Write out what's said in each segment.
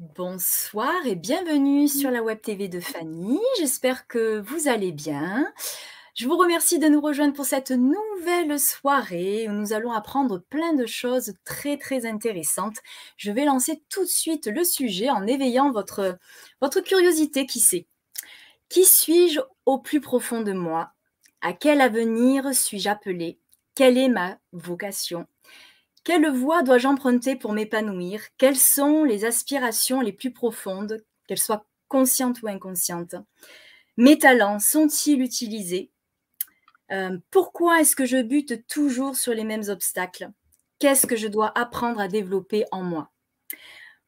Bonsoir et bienvenue sur la Web TV de Fanny. J'espère que vous allez bien. Je vous remercie de nous rejoindre pour cette nouvelle soirée où nous allons apprendre plein de choses très très intéressantes. Je vais lancer tout de suite le sujet en éveillant votre, votre curiosité, qui sait. Qui suis-je au plus profond de moi? À quel avenir suis-je appelé? Quelle est ma vocation? Quelle voie dois-je emprunter pour m'épanouir? Quelles sont les aspirations les plus profondes, qu'elles soient conscientes ou inconscientes? Mes talents sont-ils utilisés? Euh, Pourquoi est-ce que je bute toujours sur les mêmes obstacles? Qu'est-ce que je dois apprendre à développer en moi?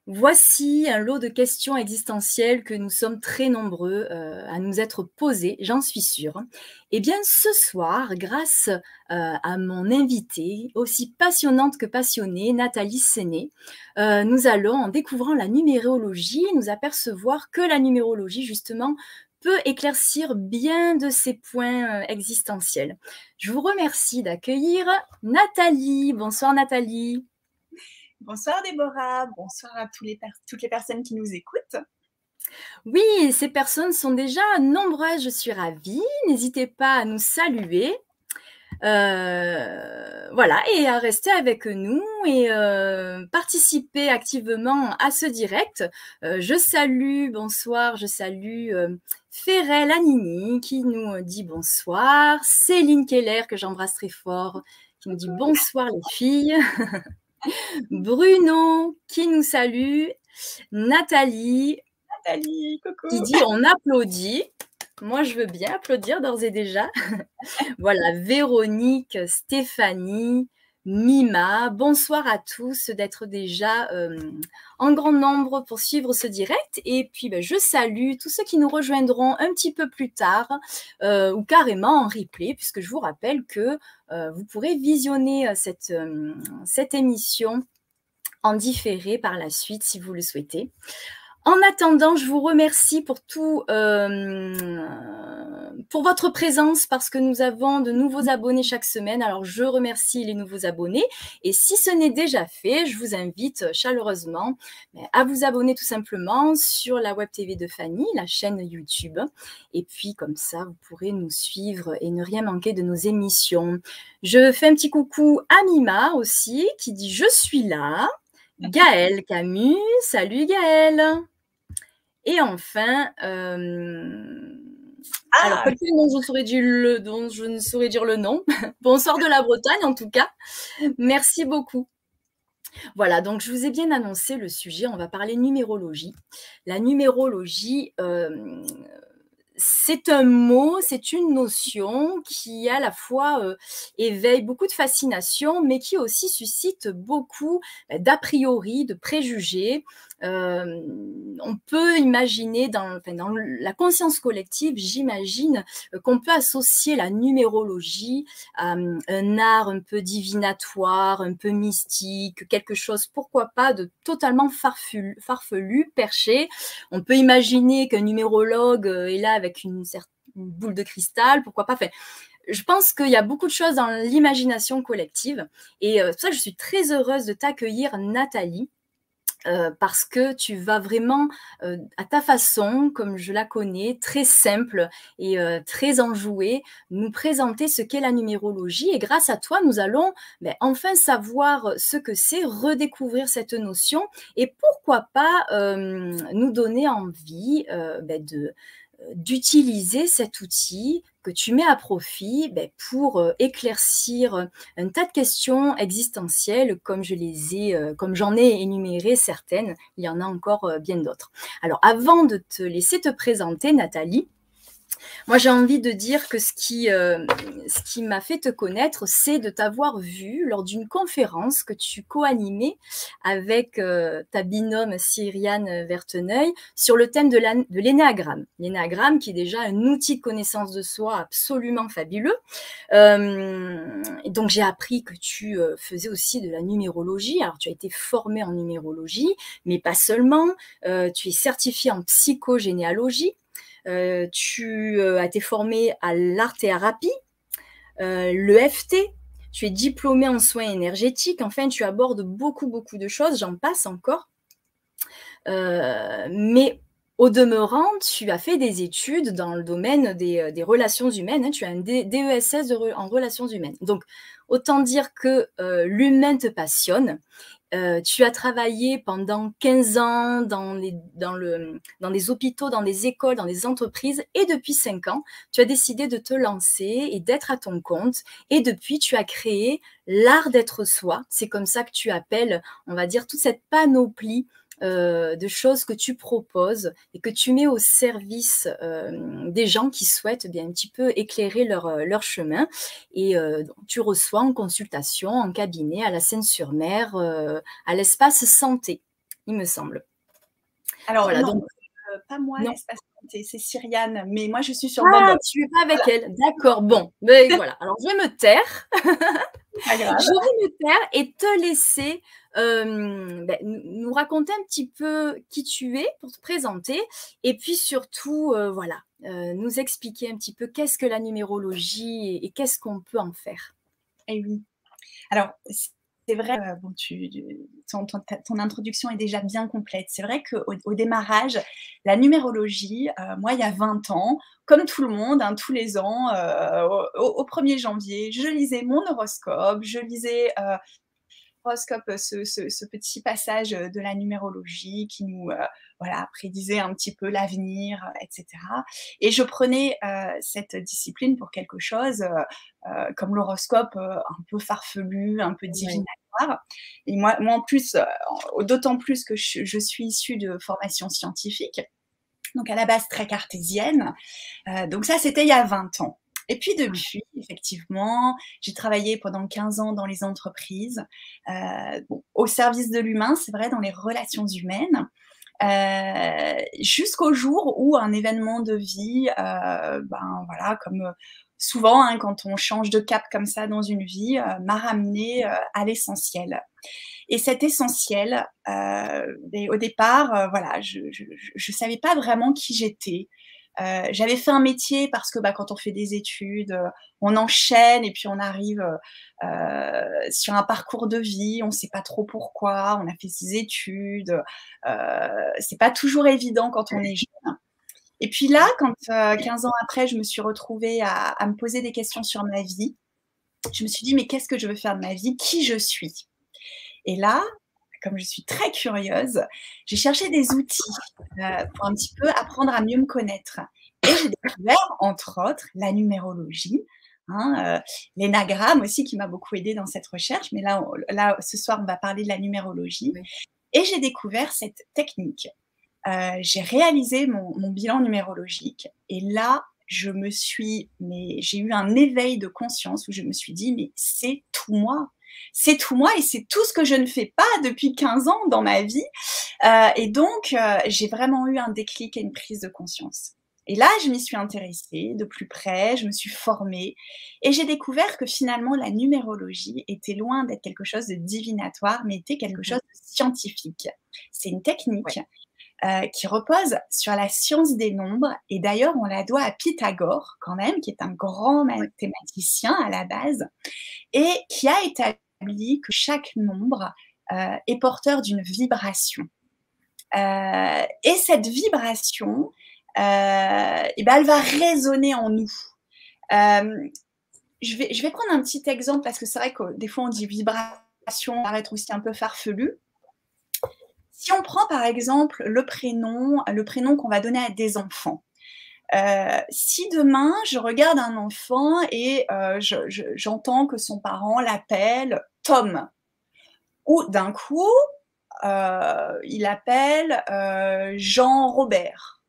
Voici un lot de questions existentielles que nous sommes très nombreux euh, à nous être posées, j'en suis sûre. Eh bien, ce soir, grâce euh, à mon invitée, aussi passionnante que passionnée, Nathalie Séné, euh, nous allons, en découvrant la numérologie, nous apercevoir que la numérologie, justement, peut éclaircir bien de ces points existentiels. Je vous remercie d'accueillir Nathalie. Bonsoir Nathalie. Bonsoir Déborah, bonsoir à toutes les personnes qui nous écoutent. Oui, ces personnes sont déjà nombreuses, je suis ravie. N'hésitez pas à nous saluer. Euh, voilà, et à rester avec nous et euh, participer activement à ce direct. Euh, je salue, bonsoir, je salue Ferrel Anini qui nous dit bonsoir, Céline Keller que j'embrasse très fort qui nous dit bonsoir les filles. Bruno qui nous salue, Nathalie, Nathalie, coucou. qui dit on applaudit. Moi, je veux bien applaudir d'ores et déjà. voilà, Véronique, Stéphanie, Mima. Bonsoir à tous d'être déjà euh, en grand nombre pour suivre ce direct. Et puis, ben, je salue tous ceux qui nous rejoindront un petit peu plus tard euh, ou carrément en replay, puisque je vous rappelle que euh, vous pourrez visionner cette, cette émission en différé par la suite si vous le souhaitez. En attendant, je vous remercie pour tout, euh, pour votre présence parce que nous avons de nouveaux abonnés chaque semaine. Alors, je remercie les nouveaux abonnés. Et si ce n'est déjà fait, je vous invite chaleureusement à vous abonner tout simplement sur la Web TV de Fanny, la chaîne YouTube. Et puis, comme ça, vous pourrez nous suivre et ne rien manquer de nos émissions. Je fais un petit coucou à Mima aussi qui dit Je suis là. Gaël Camus, salut Gaël. Et enfin, euh, alors quelqu'un dont dont je ne saurais dire le nom. Bonsoir de la Bretagne en tout cas. Merci beaucoup. Voilà, donc je vous ai bien annoncé le sujet, on va parler numérologie. La numérologie, euh, c'est un mot, c'est une notion qui à la fois euh, éveille beaucoup de fascination, mais qui aussi suscite beaucoup bah, d'a priori, de préjugés. Euh, on peut imaginer dans, la conscience collective, j'imagine euh, qu'on peut associer la numérologie à un art un peu divinatoire, un peu mystique, quelque chose, pourquoi pas, de totalement farfelu, farfelu perché. On peut imaginer qu'un numérologue est là avec une certaine boule de cristal, pourquoi pas. Enfin, je pense qu'il y a beaucoup de choses dans l'imagination collective. Et euh, c'est pour ça que je suis très heureuse de t'accueillir, Nathalie. Euh, parce que tu vas vraiment euh, à ta façon, comme je la connais, très simple et très enjouée, nous présenter ce qu'est la numérologie. Et grâce à toi, nous allons ben, enfin savoir ce que c'est, redécouvrir cette notion et pourquoi pas nous donner envie ben, de d'utiliser cet outil que tu mets à profit ben, pour euh, éclaircir un tas de questions existentielles comme je les ai, euh, comme j'en ai énuméré certaines, il y en a encore euh, bien d'autres. Alors avant de te laisser te présenter, Nathalie, moi, j'ai envie de dire que ce qui, euh, ce qui m'a fait te connaître, c'est de t'avoir vu lors d'une conférence que tu co-animais avec euh, ta binôme Cyriane Verteneuil sur le thème de l'énéagramme. L'énéagramme qui est déjà un outil de connaissance de soi absolument fabuleux. Euh, donc, j'ai appris que tu faisais aussi de la numérologie. Alors, tu as été formée en numérologie, mais pas seulement. tu es certifiée en psychogénéalogie. Euh, tu euh, as été formé à l'art-thérapie, euh, l'EFT, tu es diplômé en soins énergétiques. Enfin, tu abordes beaucoup, beaucoup de choses. J'en passe encore. mais au demeurant, tu as fait des études dans le domaine des, relations humaines. Hein. tu as un DESS en relations humaines. Donc, autant dire que l'humain te passionne euh, tu as travaillé pendant 15 ans dans les, dans, le, dans les hôpitaux, dans les écoles, dans les entreprises et depuis 5 ans, tu as décidé de te lancer et d'être à ton compte et depuis, tu as créé l'art d'être soi. C'est comme ça que tu appelles, on va dire, toute cette panoplie euh, de choses que tu proposes et que tu mets au service euh, des gens qui souhaitent bien un petit peu éclairer leur, euh, leur chemin. Et tu reçois en consultation, en cabinet, à la Seine-sur-Mer, à l'espace santé, il me semble. Alors, voilà, donc, pas moi, l'espace c'est Cyriane, mais moi je suis sur ah, tu es pas avec elle, d'accord, bon, mais voilà, alors je vais me taire, je vais me taire et te laisser ben, nous raconter un petit peu qui tu es pour te présenter. Et puis surtout, voilà, nous expliquer un petit peu qu'est-ce que la numérologie et, qu'est-ce qu'on peut en faire. Eh oui. Alors, c'est vrai, bon, tu, ton, ton, introduction est déjà bien complète. C'est vrai qu'au au démarrage, la numérologie, moi, il y a 20 ans, comme tout le monde, hein, tous les ans, au, 1er janvier, je lisais mon horoscope, je lisais horoscope, euh, ce, petit passage euh, de la numérologie qui nous euh, voilà, prédisait un petit peu l'avenir, etc. Et je prenais cette discipline pour quelque chose comme l'horoscope un peu farfelu, un peu divinatoire. Et moi, moi en plus, d'autant plus que je, suis issue de formation scientifique, donc à la base très cartésienne. donc ça, c'était il y a 20 ans. Et puis depuis, effectivement, j'ai travaillé pendant 15 ans dans les entreprises, euh, au service de l'humain, c'est vrai, dans les relations humaines. Euh, jusqu'au jour où un événement de vie, euh, ben voilà, comme souvent hein, quand on change de cap comme ça dans une vie, m'a ramené à l'essentiel. Et cet essentiel, au départ, voilà, je ne savais pas vraiment qui j'étais. Euh, j'avais fait un métier parce que bah, quand on fait des études, euh, on enchaîne et puis on arrive euh, sur un parcours de vie, on ne sait pas trop pourquoi, on a fait ses études, c'est pas toujours évident quand on est jeune. Et puis là, quand 15 ans après, je me suis retrouvée à, à, me poser des questions sur ma vie, je me suis dit, mais qu'est-ce que je veux faire de ma vie? Qui je suis? Et là, comme je suis très curieuse, j'ai cherché des outils euh, pour un petit peu apprendre à mieux me connaître. Et j'ai découvert, entre autres, la numérologie, hein, euh, l'énagramme aussi qui m'a beaucoup aidé dans cette recherche. Mais là, là, ce soir, on va parler de la numérologie. Et j'ai découvert cette technique. Euh, j'ai réalisé mon, mon, bilan numérologique. Et là, je me suis, mais j'ai eu un éveil de conscience où je me suis dit, mais c'est tout moi c'est tout moi et c'est tout ce que je ne fais pas depuis 15 ans dans ma vie. Euh, et donc, euh, j'ai vraiment eu un déclic et une prise de conscience. Et là, je m'y suis intéressée de plus près, je me suis formée et j'ai découvert que finalement, la numérologie était loin d'être quelque chose de divinatoire, mais était quelque mmh chose de scientifique. C'est une technique euh, qui repose sur la science des nombres. Et d'ailleurs, on la doit à Pythagore, quand même, qui est un grand mathématicien à la base, et qui a établi que chaque nombre euh, est porteur d'une vibration. Euh, et cette vibration, euh, eh ben, elle va résonner en nous. je, vais, je vais prendre un petit exemple parce que c'est vrai que des fois on dit vibration, ça être aussi un peu farfelu. Si on prend par exemple le prénom, le prénom qu'on va donner à des enfants, euh, si demain je regarde un enfant et euh, j'entends que son parent l'appelle Tom, ou d'un coup euh, il appelle Jean-Robert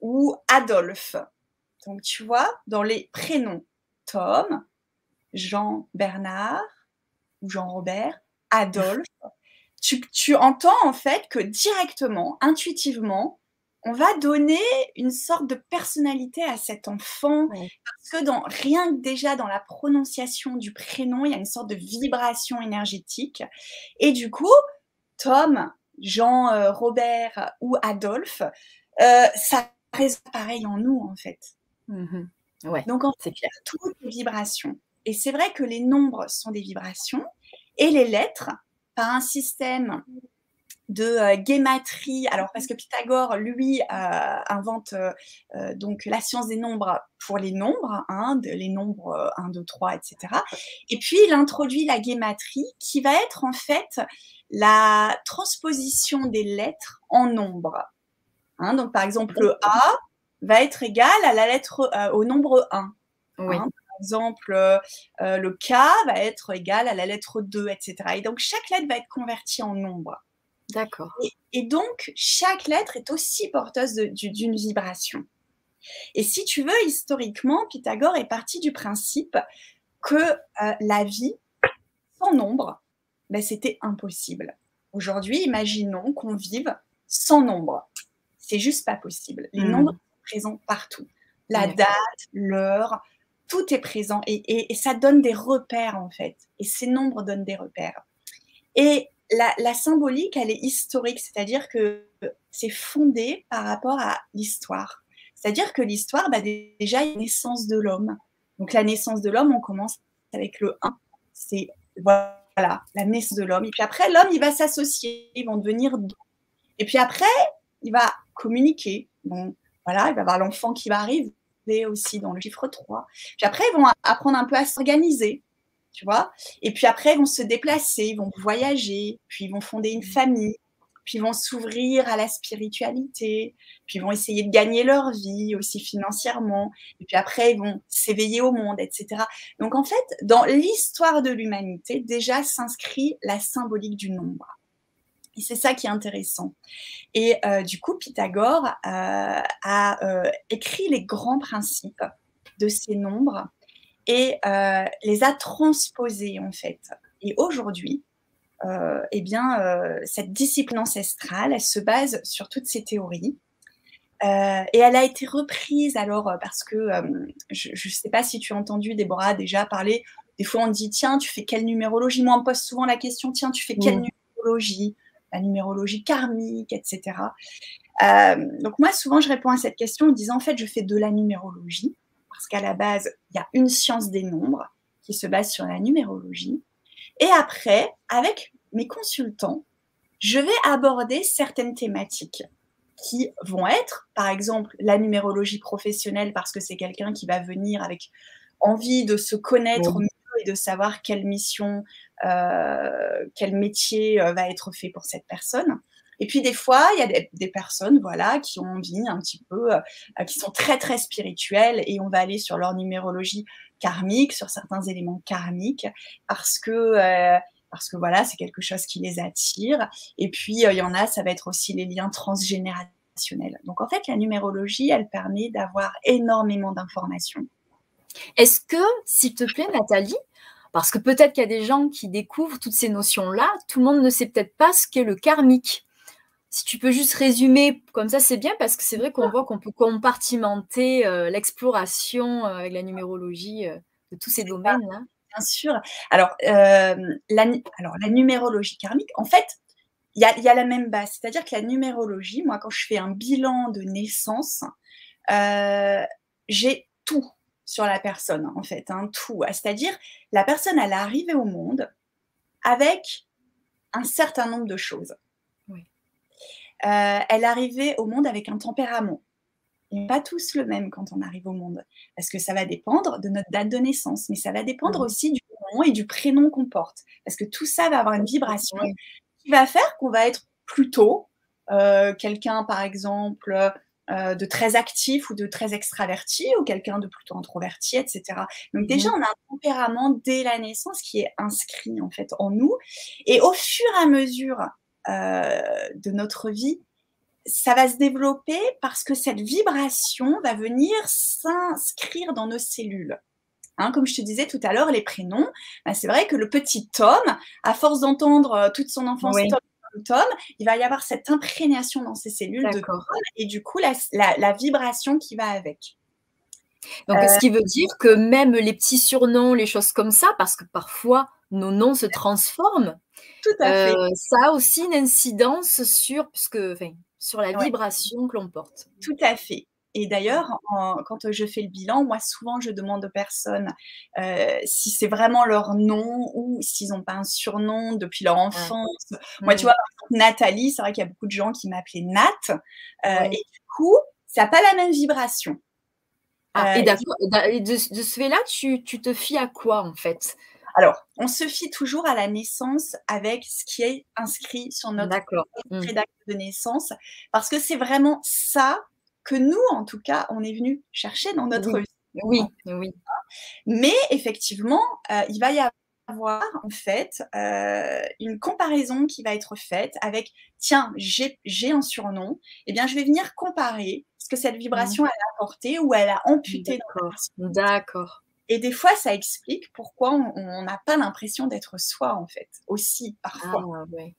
ou Adolphe. Donc tu vois, dans les prénoms Tom, Jean-Bernard ou Jean-Robert, Adolphe, tu, tu entends en fait que directement, intuitivement, on va donner une sorte de personnalité à cet enfant parce que dans rien que déjà dans la prononciation du prénom, il y a une sorte de vibration énergétique et du coup, Tom, Jean, euh, Robert ou Adolphe, euh, ça résonne pareil en nous en fait. Mmh Donc en fait, clair. toutes les vibrations. Et c'est vrai que les nombres sont des vibrations et les lettres par un système de euh. Alors, parce que Pythagore, lui, euh, invente euh, donc la science des nombres pour les nombres, hein, les nombres 1, 2, 3, etc. Et puis, il introduit la guématrie qui va être en fait la transposition des lettres en nombres. Hein, donc, par exemple, le A va être égal à la lettre, au nombre 1. Oui. Hein. Par exemple, le K va être égal à la lettre 2, etc. Et donc, chaque lettre va être convertie en nombre. D'accord. Et, donc, chaque lettre est aussi porteuse d'une vibration. Et si tu veux, historiquement, Pythagore est parti du principe que euh, la vie sans nombre, ben, c'était impossible. Aujourd'hui, imaginons qu'on vive sans nombre. C'est juste pas possible. Les hmm. nombres sont présents partout. La date, l'heure, tout est présent et, ça donne des repères en fait. Et ces nombres donnent des repères. Et la, symbolique, elle est historique, c'est-à-dire que c'est fondé par rapport à l'histoire. C'est-à-dire que l'histoire, bah, déjà, il y a naissance de l'homme. Donc la naissance de l'homme, on commence avec le 1. C'est voilà, la naissance de l'homme. Et puis après, l'homme, il va s'associer, ils vont devenir deux. Et puis après, il va communiquer. Bon, voilà, il va avoir l'enfant qui va arriver aussi dans le chiffre 3. Puis après, ils vont apprendre un peu à s'organiser tu vois. Et puis après, ils vont se déplacer, ils vont voyager, puis ils vont fonder une mmh. famille, puis ils vont s'ouvrir à la spiritualité, puis ils vont essayer de gagner leur vie aussi financièrement, et puis après, ils vont s'éveiller au monde, etc. Donc en fait, dans l'histoire de l'humanité, déjà s'inscrit la symbolique du nombre. Et c'est ça qui est intéressant. Et euh, du coup, Pythagore euh, a euh, écrit les grands principes de ces nombres et les a transposés en fait. Et aujourd'hui, eh bien, cette discipline ancestrale, elle se base sur toutes ces théories. et elle a été reprise alors parce que je ne sais pas si tu as entendu Déborah déjà parler. Des fois, on dit tiens, tu fais quelle numérologie? Moi, on me pose souvent la question tiens, tu fais quelle numérologie? La numérologie karmique, etc. donc moi, souvent, je réponds à cette question en disant en fait, je fais de la numérologie parce qu'à la base, il y a une science des nombres qui se base sur la numérologie. Et après, avec mes consultants, je vais aborder certaines thématiques qui vont être, par exemple, la numérologie professionnelle, parce que c'est quelqu'un qui va venir avec envie de se connaître et de savoir quelle mission, euh, quel métier euh, va être fait pour cette personne. Et puis des fois, il y a des, personnes, voilà, qui ont envie un petit peu, euh, qui sont très très spirituelles, et on va aller sur leur numérologie karmique, sur certains éléments karmiques, parce que parce que voilà, c'est quelque chose qui les attire. Et puis il y en a, ça va être aussi les liens transgénérationnels. Donc en fait, la numérologie, elle permet d'avoir énormément d'informations. Est-ce que, s'il te plaît, Nathalie, parce que peut-être qu'il y a des gens qui découvrent toutes ces notions-là, tout le monde ne sait peut-être pas ce qu'est le karmique si tu peux juste résumer comme ça, c'est bien parce que c'est vrai qu'on voit qu'on peut compartimenter euh, l'exploration euh, avec la numérologie euh, de tous ces domaines-là. Bien sûr. Alors, la, alors, la numérologie karmique, en fait, il y a, y a, la même base. C'est-à-dire que la numérologie, moi, quand je fais un bilan de naissance, j'ai tout sur la personne, en fait, hein, tout. C'est-à-dire, la personne, elle est arrivée au monde avec un certain nombre de choses. Euh, elle arrivait au monde avec un tempérament. Et pas tous le même quand on arrive au monde, parce que ça va dépendre de notre date de naissance, mais ça va dépendre aussi du nom et du prénom qu'on porte, parce que tout ça va avoir une vibration qui va faire qu'on va être plutôt euh, quelqu'un, par exemple, de très actif ou de très extraverti, ou quelqu'un de plutôt introverti, etc. Donc mmh déjà, on a un tempérament dès la naissance qui est inscrit en fait en nous, et au fur et à mesure euh, de notre vie, ça va se développer parce que cette vibration va venir s'inscrire dans nos cellules. Hein, comme je te disais tout à l'heure, les prénoms, bah, c'est vrai que le petit Tom, à force d'entendre euh, toute son enfance Tom, il va y avoir cette imprégnation dans ses cellules de et du coup la, vibration qui va avec. Donc, ce qui veut dire que même les petits surnoms, les choses comme ça, parce que parfois nos noms se transforment, Tout à fait. Euh, ça a aussi une incidence sur, puisque, sur la vibration que l'on porte. Tout à fait. Et d'ailleurs, quand je fais le bilan, moi, souvent, je demande aux personnes euh, si c'est vraiment leur nom ou s'ils n'ont pas un surnom depuis leur enfance. Moi, tu mmh. vois, Nathalie, c'est vrai qu'il y a beaucoup de gens qui m'appelaient Nat. Euh, et du coup, ça n'a pas la même vibration. Ah, et, de, de, ce fait-là, tu, tu te fies à quoi, en fait? Alors, on se fie toujours à la naissance avec ce qui est inscrit sur notre mmh. rédaction de naissance, parce que c'est vraiment ça que nous, en tout cas, on est venu chercher dans notre vie. Oui, oui. Mais effectivement, euh, il va y avoir en fait euh, une comparaison qui va être faite avec tiens, j'ai un surnom, eh bien je vais venir comparer ce que cette vibration mmh. elle a apporté ou elle a amputé. D'accord. Et des fois, ça explique pourquoi on n'a pas l'impression d'être soi, en fait, aussi, parfois. Ah, ouais.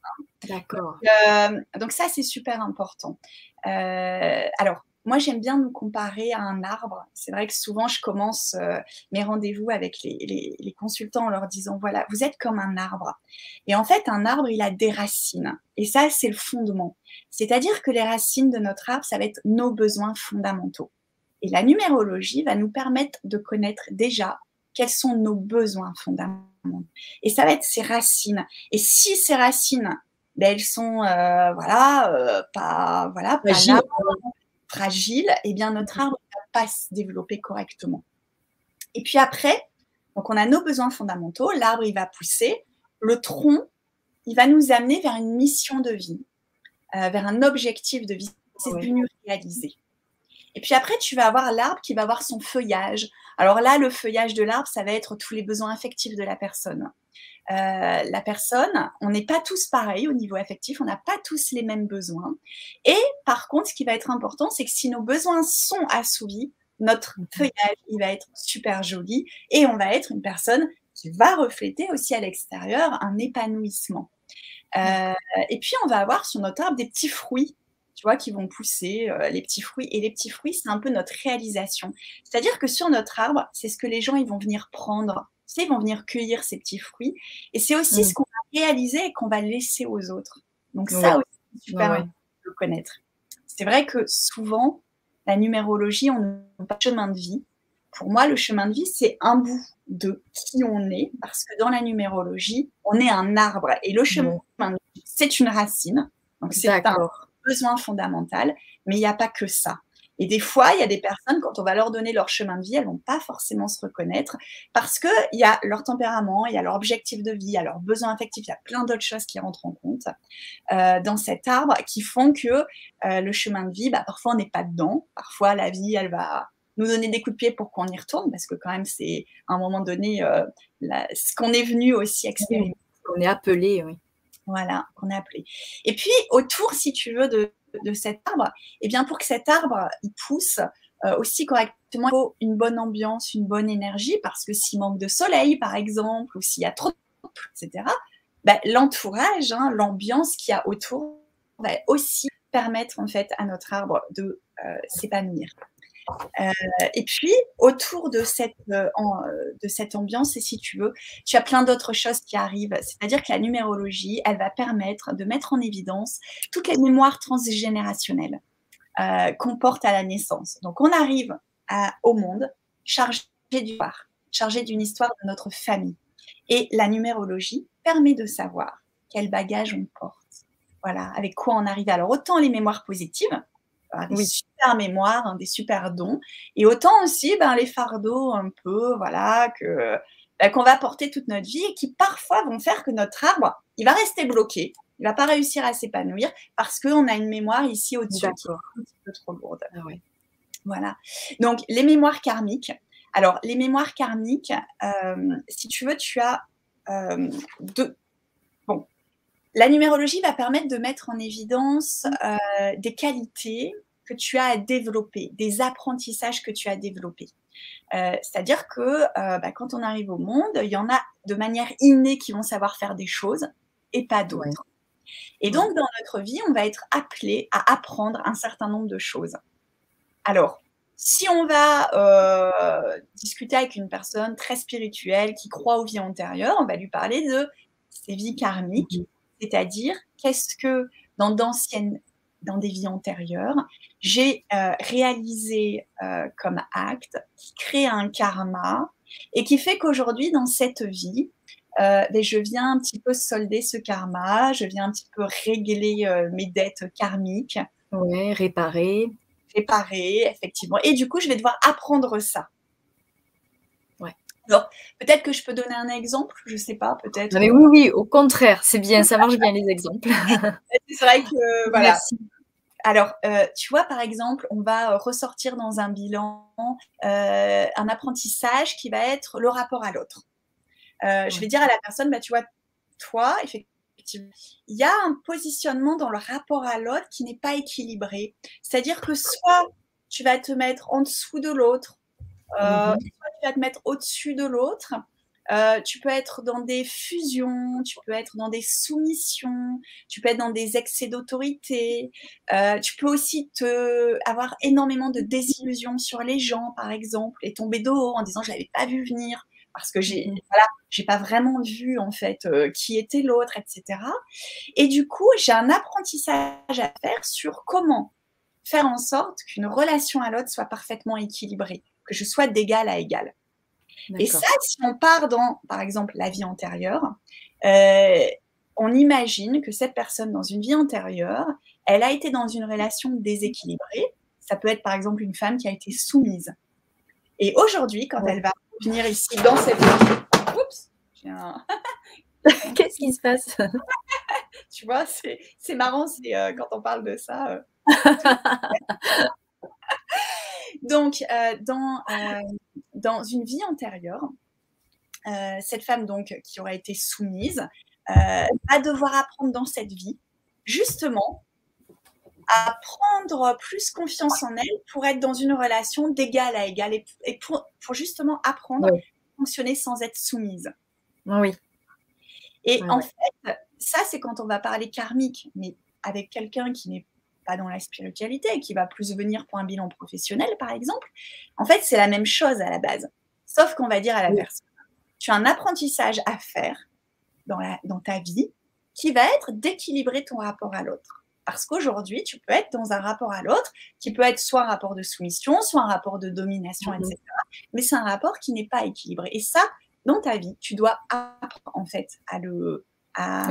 D'accord. Euh, donc, ça, c'est super important. Euh, alors, moi, j'aime bien nous comparer à un arbre. C'est vrai que souvent, je commence euh, mes rendez-vous avec les, les, consultants en leur disant, voilà, vous êtes comme un arbre. Et en fait, un arbre, il a des racines. Et ça, c'est le fondement. C'est-à-dire que les racines de notre arbre, ça va être nos besoins fondamentaux. Et la numérologie va nous permettre de connaître déjà quels sont nos besoins fondamentaux. Et ça va être ces racines. Et si ces racines, ben, elles sont euh, voilà, euh, pas, voilà, fragiles, et eh bien notre arbre ne va pas se développer correctement. Et puis après, donc on a nos besoins fondamentaux, l'arbre il va pousser, le tronc, il va nous amener vers une mission de vie, euh, vers un objectif de vie, c'est ouais. réaliser. Et puis après, tu vas avoir l'arbre qui va avoir son feuillage. Alors là, le feuillage de l'arbre, ça va être tous les besoins affectifs de la personne. Euh, la personne, on n'est pas tous pareils au niveau affectif, on n'a pas tous les mêmes besoins. Et par contre, ce qui va être important, c'est que si nos besoins sont assouvis, notre mhm. feuillage, il va être super joli et on va être une personne qui va refléter aussi à l'extérieur un épanouissement. Euh, et puis, on va avoir sur notre arbre des petits fruits tu vois, qui vont pousser euh, les petits fruits. Et les petits fruits, c'est un peu notre réalisation. C'est-à-dire que sur notre arbre, c'est ce que les gens ils vont venir prendre. Sais, ils vont venir cueillir ces petits fruits. Et c'est aussi ce mmh. qu'on va réaliser et qu'on va laisser aux autres. Donc ça aussi, c'est super de connaître. C'est vrai que souvent, la numérologie, on n'a pas de chemin de vie. Pour moi, le chemin de vie, c'est un bout de qui on est, parce que dans la numérologie, on est un arbre et le chemin de vie, c'est une racine. Donc c'est un besoin fondamental, mais il n'y a pas que ça. Et des fois, il y a des personnes, quand on va leur donner leur chemin de vie, elles vont pas forcément se reconnaître parce qu'il y a leur tempérament, il y a leur objectif de vie, il y a leurs besoins affectifs, il y a plein d'autres choses qui rentrent en compte euh, dans cet arbre qui font que euh, le chemin de vie, bah, parfois on n'est pas dedans, parfois la vie, elle va nous donner des coups de pied pour qu'on y retourne parce que quand même, c'est à un moment donné euh, ce qu'on est venu aussi expérimenter. On est appelé, oui. Voilà, qu'on a appelé. Et puis, autour, si tu veux, de, cet arbre, eh bien, pour que cet arbre il pousse euh, aussi correctement, il faut une bonne ambiance, une bonne énergie, parce que s'il manque de soleil, par exemple, ou s'il y a trop de etc., ben, l'entourage, hein, l'ambiance qu'il y a autour va aussi permettre en fait à notre arbre de euh, s'épanouir. Euh, et puis, autour de cette, euh, euh, ambiance, et si tu veux, tu as plein d'autres choses qui arrivent. C'est-à-dire que la numérologie, elle va permettre de mettre en évidence toutes les mémoires transgénérationnelles qu'on porte à la naissance. Donc, on arrive au monde chargé d'histoire, chargé d'une histoire de notre famille. Et la numérologie permet de savoir quel bagage on porte. Voilà, avec quoi on arrive. Alors, autant les mémoires positives, des super mémoires, hein, des super dons. Et autant aussi ben, les fardeaux un peu, voilà, que ben, qu'on va porter toute notre vie et qui parfois vont faire que notre arbre, il va rester bloqué. Il va pas réussir à s'épanouir parce qu'on a une mémoire ici au-dessus qui est un petit peu trop lourde. Ah voilà. Donc, les mémoires karmiques. Alors, les mémoires karmiques, euh, si tu veux, tu as euh, deux, la numérologie va permettre de mettre en évidence euh, des qualités que tu as à développer, des apprentissages que tu as développés. Euh, c'est-à-dire que euh, bah, quand on arrive au monde, il y en a de manière innée qui vont savoir faire des choses et pas d'autres. Et donc, dans notre vie, on va être appelé à apprendre un certain nombre de choses. Alors, si on va discuter avec une personne très spirituelle qui croit aux vies antérieures, on va lui parler de ses vies karmiques. C'est-à-dire, qu'est-ce que dans d'anciennes dans des vies antérieures, j'ai euh, réalisé euh, comme acte qui crée un karma et qui fait qu'aujourd'hui, dans cette vie, euh, ben, je viens un petit peu solder ce karma, je viens un petit peu régler mes dettes karmiques. Oui, réparer. Réparer, effectivement. Et du coup, je vais devoir apprendre ça. Alors, peut-être que je peux donner un exemple, je ne sais pas, peut-être. Mais oui, oui, au contraire, c'est bien, ça marche bien les exemples. c'est vrai que, voilà. Alors, euh, tu vois, par exemple, on va ressortir dans un bilan euh, un apprentissage qui va être le rapport à l'autre. Euh, je vais dire à la personne, bah, tu vois, toi, effectivement, il y a un positionnement dans le rapport à l'autre qui n'est pas équilibré. C'est-à-dire que soit tu vas te mettre en dessous de l'autre, euh, mhm. Tu vas te mettre au-dessus de l'autre. Euh, tu peux être dans des fusions, tu peux être dans des soumissions, tu peux être dans des excès d'autorité. Euh, tu peux aussi te avoir énormément de désillusions sur les gens, par exemple, et tomber de haut en disant je l'avais pas vu venir parce que j'ai voilà, j'ai pas vraiment vu en fait qui était l'autre, etc. Et du coup, j'ai un apprentissage à faire sur comment faire en sorte qu'une relation à l'autre soit parfaitement équilibrée que je sois d'égal à égal. Et ça, si on part dans, par exemple, la vie antérieure, euh, on imagine que cette personne, dans une vie antérieure, elle a été dans une relation déséquilibrée. Ça peut être, par exemple, une femme qui a été soumise. Et aujourd'hui, quand elle va venir ici dans cette Oups Qu'est-ce qui se passe? Tu vois, c'est marrant euh, quand on parle de ça. Euh. Donc, euh, dans, euh, dans une vie antérieure, euh, cette femme donc qui aurait été soumise va devoir apprendre dans cette vie, justement, à prendre plus confiance en elle pour être dans une relation d'égal à égal et, pour, pour, justement apprendre à fonctionner sans être soumise. Oui. Et en fait, ça, c'est quand on va parler karmique, mais avec quelqu'un qui n'est pas dans la spiritualité, qui va plus venir pour un bilan professionnel, par exemple, en fait, c'est la même chose à la base. Sauf qu'on va dire à la personne, tu as un apprentissage à faire dans, la, dans ta vie qui va être d'équilibrer ton rapport à l'autre. Parce qu'aujourd'hui, tu peux être dans un rapport à l'autre qui peut être soit un rapport de soumission, soit un rapport de domination, mhm. etc. Mais c'est un rapport qui n'est pas équilibré. Et ça, dans ta vie, tu dois apprendre en fait à le, à,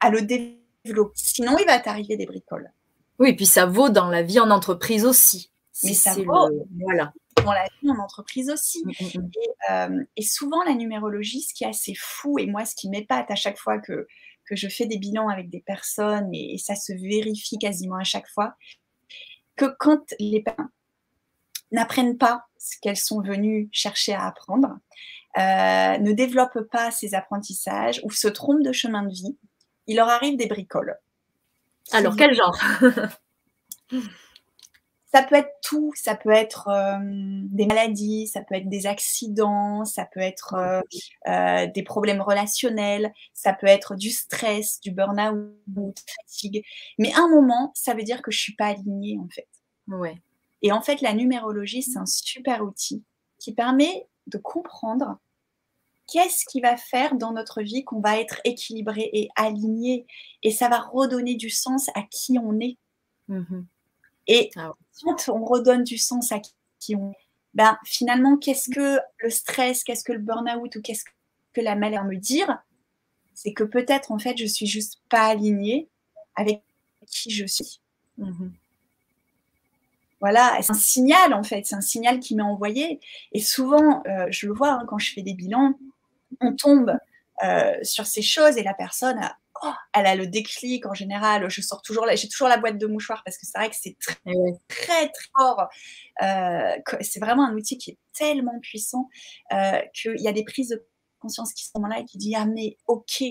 à le développer. Sinon, il va t'arriver des bricoles. Oui, puis ça vaut dans la vie en entreprise aussi. Mais ça vaut voilà. dans la vie en entreprise aussi. Mm, mm, mm. Euh, et, souvent, la numérologie, ce qui est assez fou, et moi, ce qui m'épate à chaque fois que, que je fais des bilans avec des personnes, et, ça se vérifie quasiment à chaque fois, que quand les personnes n'apprennent pas ce qu'elles sont venues chercher à apprendre, euh, ne développent pas ces apprentissages ou se trompent de chemin de vie, il leur arrive des bricoles. Alors, quel genre? Ça peut être tout, ça peut être euh, des maladies, ça peut être des accidents, ça peut être euh, euh, des problèmes relationnels, ça peut être du stress, du burn-out, fatigue. Mais à un moment, ça veut dire que je suis pas alignée en fait. Ouais. Et en fait, la numérologie, c'est un super outil qui permet de comprendre qu'est-ce qui va faire dans notre vie qu'on va être équilibré et aligné? Et ça va redonner du sens à qui on est. Mmh et ah quand on redonne du sens à qui on est, ben, finalement, qu'est-ce que le stress, qu'est-ce que le burn-out ou qu'est-ce que la maladie me dire? C'est que peut-être, en fait, je suis juste pas alignée avec qui je suis. Mmh voilà, c'est un signal en fait, c'est un signal qui m'est envoyé. Et souvent, euh, je le vois hein, quand je fais des bilans, on tombe euh, sur ces choses et la personne, oh, elle a le déclic en général. Je sors toujours, j'ai toujours la boîte de mouchoirs parce que c'est vrai que c'est très, eh très, très fort. Euh, c'est vraiment un outil qui est tellement puissant euh, qu'il y a des prises de conscience qui sont là et qui disent ah mais ok.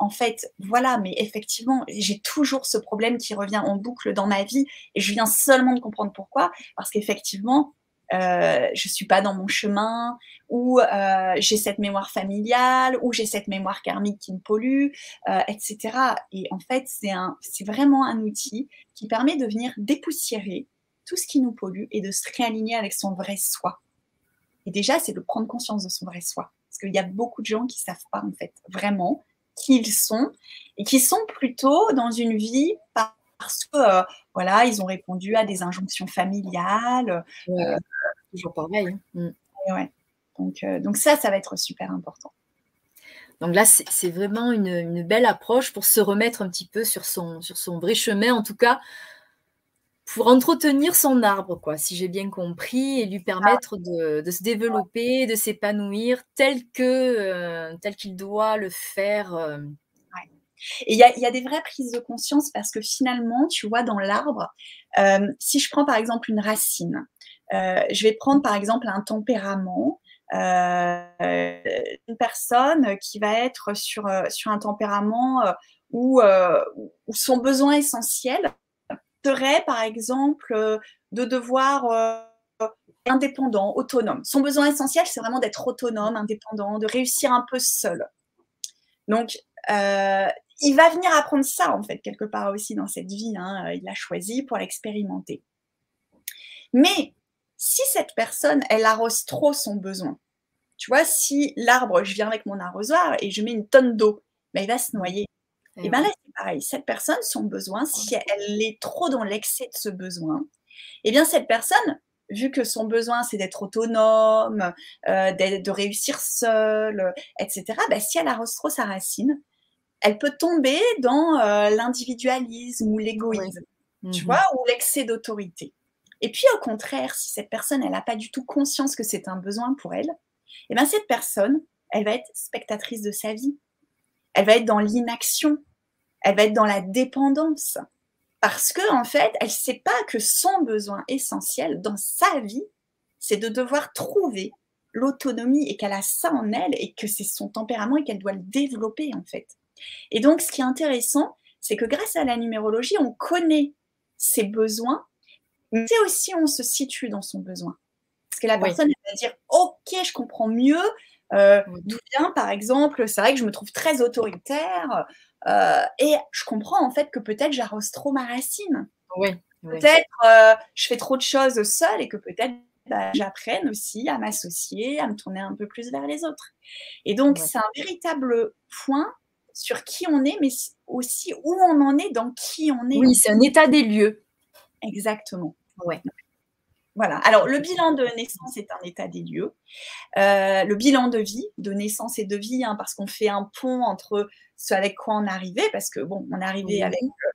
En fait, voilà, mais effectivement, j'ai toujours ce problème qui revient en boucle dans ma vie et je viens seulement de comprendre pourquoi. Parce qu'effectivement, euh, je suis pas dans mon chemin, ou euh, j'ai cette mémoire familiale, ou j'ai cette mémoire karmique qui me pollue, euh, etc. Et en fait, c'est un, c'est vraiment un outil qui permet de venir dépoussiérer tout ce qui nous pollue et de se réaligner avec son vrai soi. Et déjà, c'est de prendre conscience de son vrai soi, parce qu'il y a beaucoup de gens qui savent pas en fait vraiment qui ils sont et qui sont plutôt dans une vie parce que voilà, ils ont répondu à des injonctions familiales. toujours pareil. Hein. Mm. Donc, donc ça, ça va être super important. Donc là, c'est vraiment une, belle approche pour se remettre un petit peu sur son, sur son vrai chemin, en tout cas pour entretenir son arbre, quoi, si j'ai bien compris, et lui permettre de, se développer, de s'épanouir tel que euh, tel qu'il doit le faire. Euh. Et il y a, des vraies prises de conscience parce que finalement, tu vois, dans l'arbre, euh, si je prends par exemple une racine, je vais prendre par exemple un tempérament. une personne qui va être sur, sur un tempérament où, son besoin essentiel, serait, par exemple, euh, de devoir euh, indépendant, autonome. Son besoin essentiel, c'est vraiment d'être autonome, indépendant, de réussir un peu seul. Donc, euh, il va venir apprendre ça, en fait, quelque part aussi dans cette vie. Hein. Il l'a choisi pour l'expérimenter. Mais si cette personne, elle arrose trop son besoin, tu vois, si l'arbre, je viens avec mon arrosoir et je mets une tonne d'eau, mais il va se noyer. Et, bien là, c'est pareil. Cette personne, son besoin, si elle est trop dans l'excès de ce besoin, eh bien, cette personne, vu que son besoin, c'est d'être autonome, euh, de réussir seule, etc., ben, si elle arrose trop sa racine, elle peut tomber dans euh, l'individualisme ou l'égoïsme, tu mmh vois, ou l'excès d'autorité. Et puis, au contraire, si cette personne, elle n'a pas du tout conscience que c'est un besoin pour elle, eh bien, cette personne, elle va être spectatrice de sa vie. Elle va être dans l'inaction elle va être dans la dépendance. Parce que, en fait, elle ne sait pas que son besoin essentiel dans sa vie, c'est de devoir trouver l'autonomie et qu'elle a ça en elle et que c'est son tempérament et qu'elle doit le développer, en fait. Et donc, ce qui est intéressant, c'est que grâce à la numérologie, on connaît ses besoins, mais aussi on se situe dans son besoin. Parce que la personne va dire, OK, je comprends mieux euh, d'où vient, par exemple, c'est vrai que je me trouve très autoritaire, euh, et je comprends en fait que peut-être j'arrose trop ma racine. Oui. Peut-être euh, je fais trop de choses seule et que peut-être bah, j'apprenne aussi à m'associer, à me tourner un peu plus vers les autres. Et donc, c'est un véritable point sur qui on est, mais aussi où on en est dans qui on est. Oui, c'est un état des lieux. Exactement. Ouais. Voilà. Alors, le bilan de naissance est un état des lieux. Euh, le bilan de vie, de naissance et de vie, hein, parce qu'on fait un pont entre ce avec quoi on arrivait, parce que bon, on est arrivé avec euh,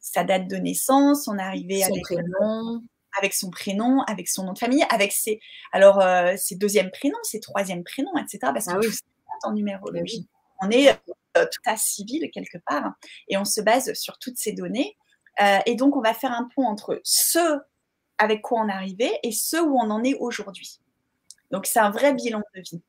sa date de naissance, on est arrivé avec, prénom. avec son prénom, avec son nom de famille, avec ses, alors, euh, ses deuxièmes prénoms, ses troisièmes prénoms, etc. Parce ah que oui. en numérologie. On est tout à civil quelque part et on se base sur toutes ces données. et donc, on va faire un pont entre ce avec quoi on arrivé et ce où on en est aujourd'hui. Donc c'est un vrai bilan de vie.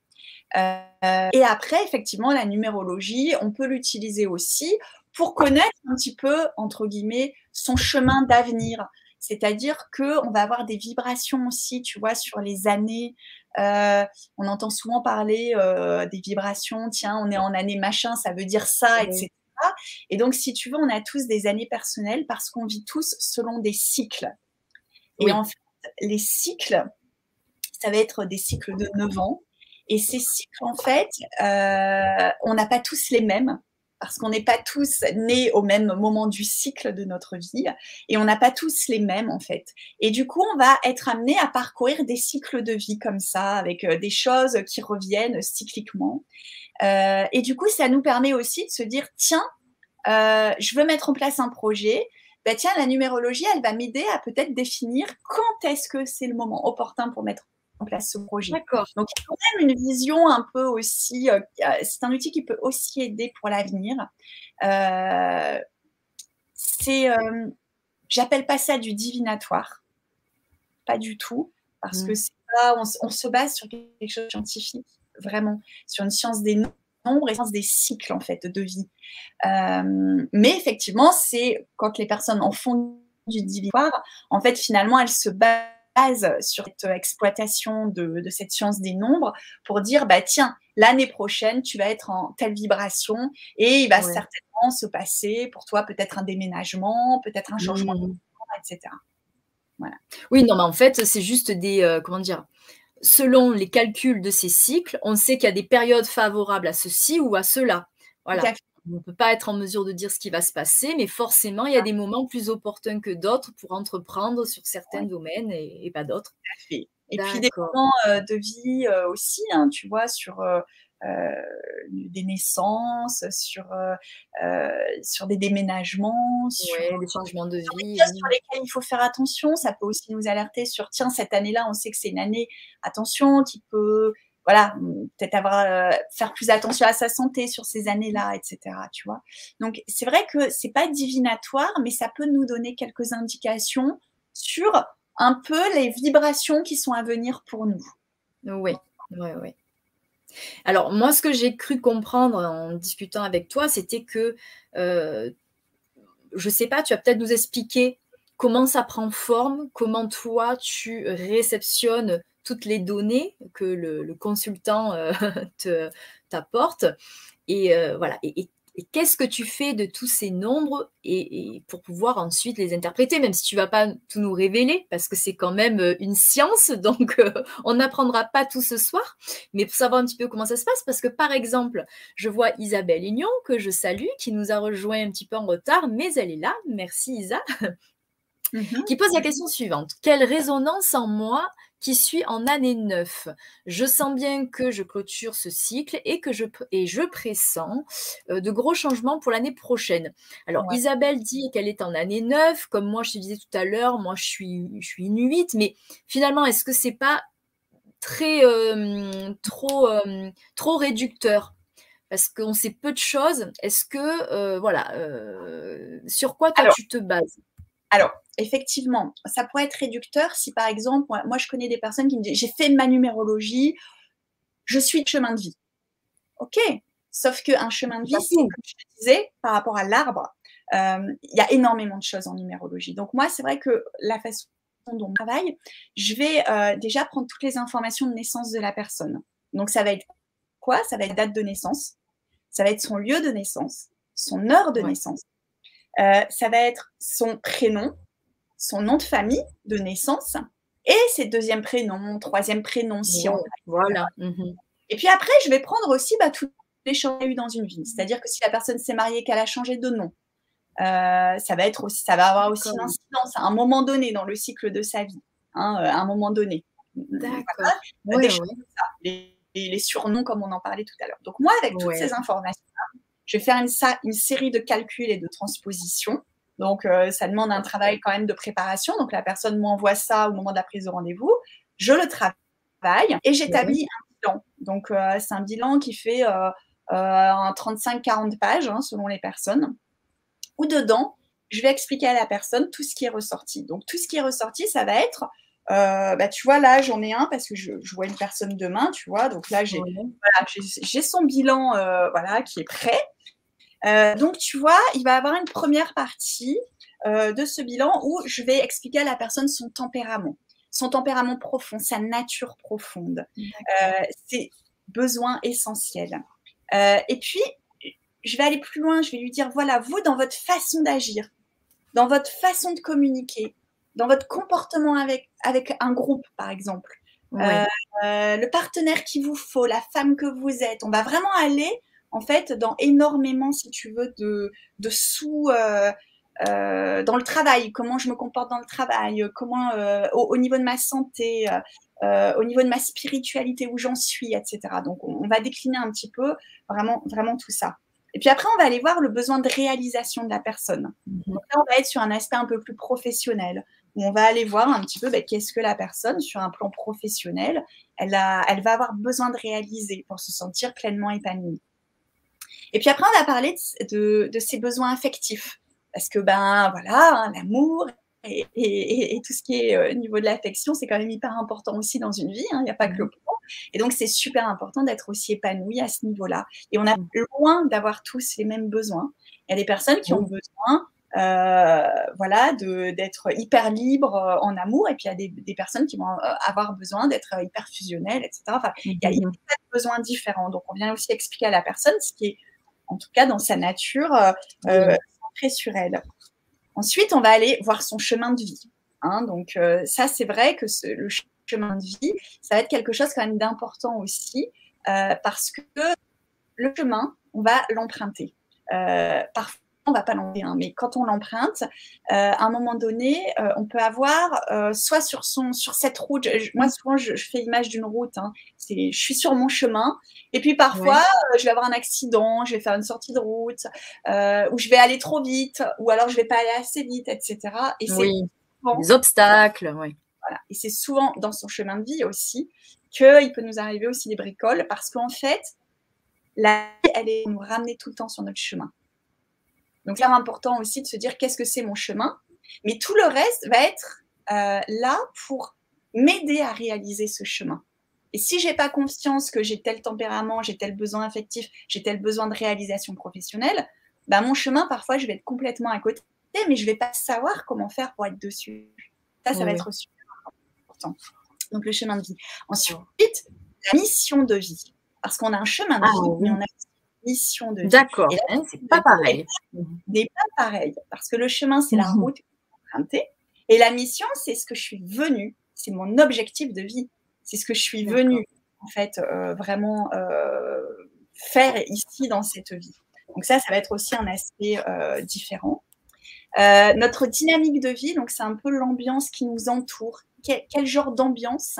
Euh, et après, effectivement, la numérologie, on peut l'utiliser aussi pour connaître un petit peu, entre guillemets, son chemin d'avenir. C'est-à-dire qu'on va avoir des vibrations aussi, tu vois, sur les années. Euh, on entend souvent parler euh, des vibrations, tiens, on est en année machin, ça veut dire ça, etc. Et donc, si tu veux, on a tous des années personnelles parce qu'on vit tous selon des cycles. Et en fait, les cycles, ça va être des cycles de 9 ans. Et ces cycles, en fait, euh, on n'a pas tous les mêmes parce qu'on n'est pas tous nés au même moment du cycle de notre vie et on n'a pas tous les mêmes en fait. Et du coup, on va être amené à parcourir des cycles de vie comme ça, avec euh, des choses qui reviennent cycliquement. Euh, et du coup, ça nous permet aussi de se dire, tiens, je veux mettre en place un projet, bah, tiens, la numérologie, elle va m'aider à peut-être définir quand est-ce que c'est le moment opportun pour mettre en place ce projet. D'accord. Donc, il y a quand même une vision un peu aussi, euh, c'est un outil qui peut aussi aider pour l'avenir. Euh, c'est, euh, j'appelle pas ça du divinatoire, pas du tout, parce que mmh. c'est pas, on, se base sur quelque chose de scientifique, vraiment, sur une science des noms nombre et des cycles en fait de vie. Euh, mais effectivement, c'est quand les personnes en font du divinatoire, en fait finalement elles se basent sur cette exploitation de, cette science des nombres pour dire bah tiens l'année prochaine tu vas être en telle vibration et il va certainement se passer pour toi peut-être un déménagement, peut-être un changement, de mmh. etc. Voilà. Oui, non, mais en fait, c'est juste des, euh, comment dire, selon les calculs de ces cycles, on sait qu'il y a des périodes favorables à ceci ou à cela. Voilà. On ne peut pas être en mesure de dire ce qui va se passer, mais forcément, il y a des moments plus opportuns que d'autres pour entreprendre sur certains domaines et, pas d'autres. Et puis des moments de vie aussi, hein, tu vois, sur des naissances, sur, sur des déménagements, sur des changements de vie. sur lesquels il faut faire attention. Ça peut aussi nous alerter sur, tiens, cette année-là, on sait que c'est une année, attention, qui peut voilà, peut-être avoir euh, faire plus attention à sa santé sur ces années-là, etc. Tu vois. Donc c'est vrai que c'est pas divinatoire, mais ça peut nous donner quelques indications sur un peu les vibrations qui sont à venir pour nous. Oui, oui, oui. Alors moi, ce que j'ai cru comprendre en discutant avec toi, c'était que euh, je sais pas, tu vas peut-être nous expliquer comment ça prend forme, comment toi tu réceptionnes toutes les données que le, consultant euh, t'apporte. Et euh, voilà. Et, qu'est-ce que tu fais de tous ces nombres et, pour pouvoir ensuite les interpréter, même si tu vas pas tout nous révéler, parce que c'est quand même euh, une science, donc on n'apprendra pas tout ce soir, mais pour savoir un petit peu comment ça se passe, parce que par exemple, je vois Isabelle Lignon, que je salue, qui nous a rejoint un petit peu en retard, mais elle est là. Merci Isa. Mhm. qui pose la question suivante. Quelle résonance en moi qui suis en année 9. Je sens bien que je clôture ce cycle et que je, et je pressens euh, de gros changements pour l'année prochaine. Alors, Isabelle dit qu'elle est en année 9, comme moi je te disais tout à l'heure, moi je suis, je suis une 8, mais finalement, est-ce que c'est pas très euh, trop, euh, trop réducteur? Parce qu'on sait peu de choses. Est-ce que, voilà, sur quoi toi tu te bases? Alors, effectivement, ça pourrait être réducteur si, par exemple, moi, je connais des personnes qui me disent, j'ai fait ma numérologie, je suis de chemin de vie. OK, sauf qu'un chemin de vie, c'est comme je te disais, par rapport à l'arbre, euh, il y a énormément de choses en numérologie. Donc moi, c'est vrai que la façon dont on travaille, je vais euh, déjà prendre toutes les informations de naissance de la personne. Donc ça va être quoi? Ça va être date de naissance, ça va être son lieu de naissance, son heure de naissance, euh, ça va être son prénom, son nom de famille de naissance et ses deuxième prénoms, troisième prénom, si on Voilà. Mhm. Et puis après, je vais prendre aussi bah, tous les changements qu'il a eu dans une vie. C'est-à-dire que si la personne s'est mariée, qu'elle a changé de nom, euh, ça va être aussi, ça va avoir aussi une incidence à un moment donné dans le cycle de sa vie, hein, euh, à un moment donné. D'accord. les, surnoms comme on en parlait tout à l'heure. Donc moi, avec toutes ces informations, je vais faire une, une série de calculs et de transpositions. Donc, euh, ça demande un travail quand même de préparation. Donc, la personne m'envoie ça au moment de la prise de rendez-vous. Je le travaille et j'établis un bilan. Donc, euh, c'est un bilan qui fait euh, 35-40 euh, pages hein, selon les personnes. Où dedans, je vais expliquer à la personne tout ce qui est ressorti. Donc, tout ce qui est ressorti, ça va être bah, tu vois, là, j'en ai un parce que je, je, vois une personne demain, tu vois. Donc là, j'ai voilà, son bilan voilà, qui est prêt. Euh, donc, tu vois, il va avoir une première partie euh, de ce bilan où je vais expliquer à la personne son tempérament, son tempérament profond, sa nature profonde, euh, ses besoins essentiels. et puis, je vais aller plus loin, je vais lui dire, voilà, vous, dans votre façon d'agir, dans votre façon de communiquer, dans votre comportement avec, avec un groupe, par exemple, le partenaire qu'il vous faut, la femme que vous êtes, on va vraiment aller en fait, dans énormément, si tu veux, de, de sous. Euh, euh, dans le travail, comment je me comporte dans le travail, comment euh, au, niveau de ma santé, au niveau de ma spiritualité où j'en suis, etc. Donc on, va décliner un petit peu vraiment, vraiment tout ça. Et puis après, on va aller voir le besoin de réalisation de la personne. Mhm. Donc là, on va être sur un aspect un peu plus professionnel, où on va aller voir un petit peu ben, qu'est-ce que la personne, sur un plan professionnel, elle, a, elle va avoir besoin de réaliser pour se sentir pleinement épanouie. Et puis après, on va parler de, ses besoins affectifs. Parce que, ben voilà, hein, l'amour et, tout ce qui est euh, au niveau de l'affection, c'est quand même hyper important aussi dans une vie. Hein, il n'y a pas que le plan. Et donc, c'est super important d'être aussi épanoui à ce niveau-là. Et on a mmh. loin d'avoir tous les mêmes besoins. Il y a des personnes qui ont besoin euh, voilà, d'être hyper libre euh, en amour, et puis il y a des, personnes qui vont avoir besoin d'être hyper fusionnelles, etc. Enfin, il y a, il y a des besoins différents. Donc, on vient aussi expliquer à la personne ce qui est en tout cas dans sa nature, euh, euh centrée sur elle. Ensuite, on va aller voir son chemin de vie. Hein. donc euh, ça, c'est vrai que le chemin de vie, ça va être quelque chose quand même d'important aussi, euh, parce que le chemin, on va l'emprunter. parfois, on va pas l'emprunter, hein, mais quand on l'emprunte, euh, à un moment donné, euh, on peut avoir euh, soit sur son sur cette route. moi souvent, je, fais l'image d'une route. Hein, c'est, je suis sur mon chemin, et puis parfois, je vais avoir un accident, je vais faire une sortie de route, ou je vais aller trop vite, ou alors je vais pas aller assez vite, etc. Et c'est oui. des obstacles, oui. Voilà. Et c'est souvent dans son chemin de vie aussi qu'il peut nous arriver aussi des bricoles, parce qu'en fait, la vie, elle est nous ramener tout le temps sur notre chemin. Donc, c'est important aussi de se dire qu'est-ce que c'est mon chemin? Mais tout le reste va être euh, là pour m'aider à réaliser ce chemin. Et si j'ai pas conscience que j'ai tel tempérament, j'ai tel besoin affectif, j'ai tel besoin de réalisation professionnelle, bah mon chemin, parfois, je vais être complètement à côté, mais je vais pas savoir comment faire pour être dessus. Ça, ça va être super important. Donc, le chemin de vie. Ensuite, la mission de vie. Parce qu'on a un chemin de ah vie, mais on a mission de vie. D'accord, c'est pas pareil. N'est pas pareil, parce que le chemin, c'est la mhm. route empruntée, et la mission, c'est ce que je suis venue, c'est mon objectif de vie, c'est ce que je suis venue, en fait, euh, vraiment euh, faire ici dans cette vie. Donc ça, ça va être aussi un aspect euh, différent. notre dynamique de vie, donc c'est un peu l'ambiance qui nous entoure. quel genre d'ambiance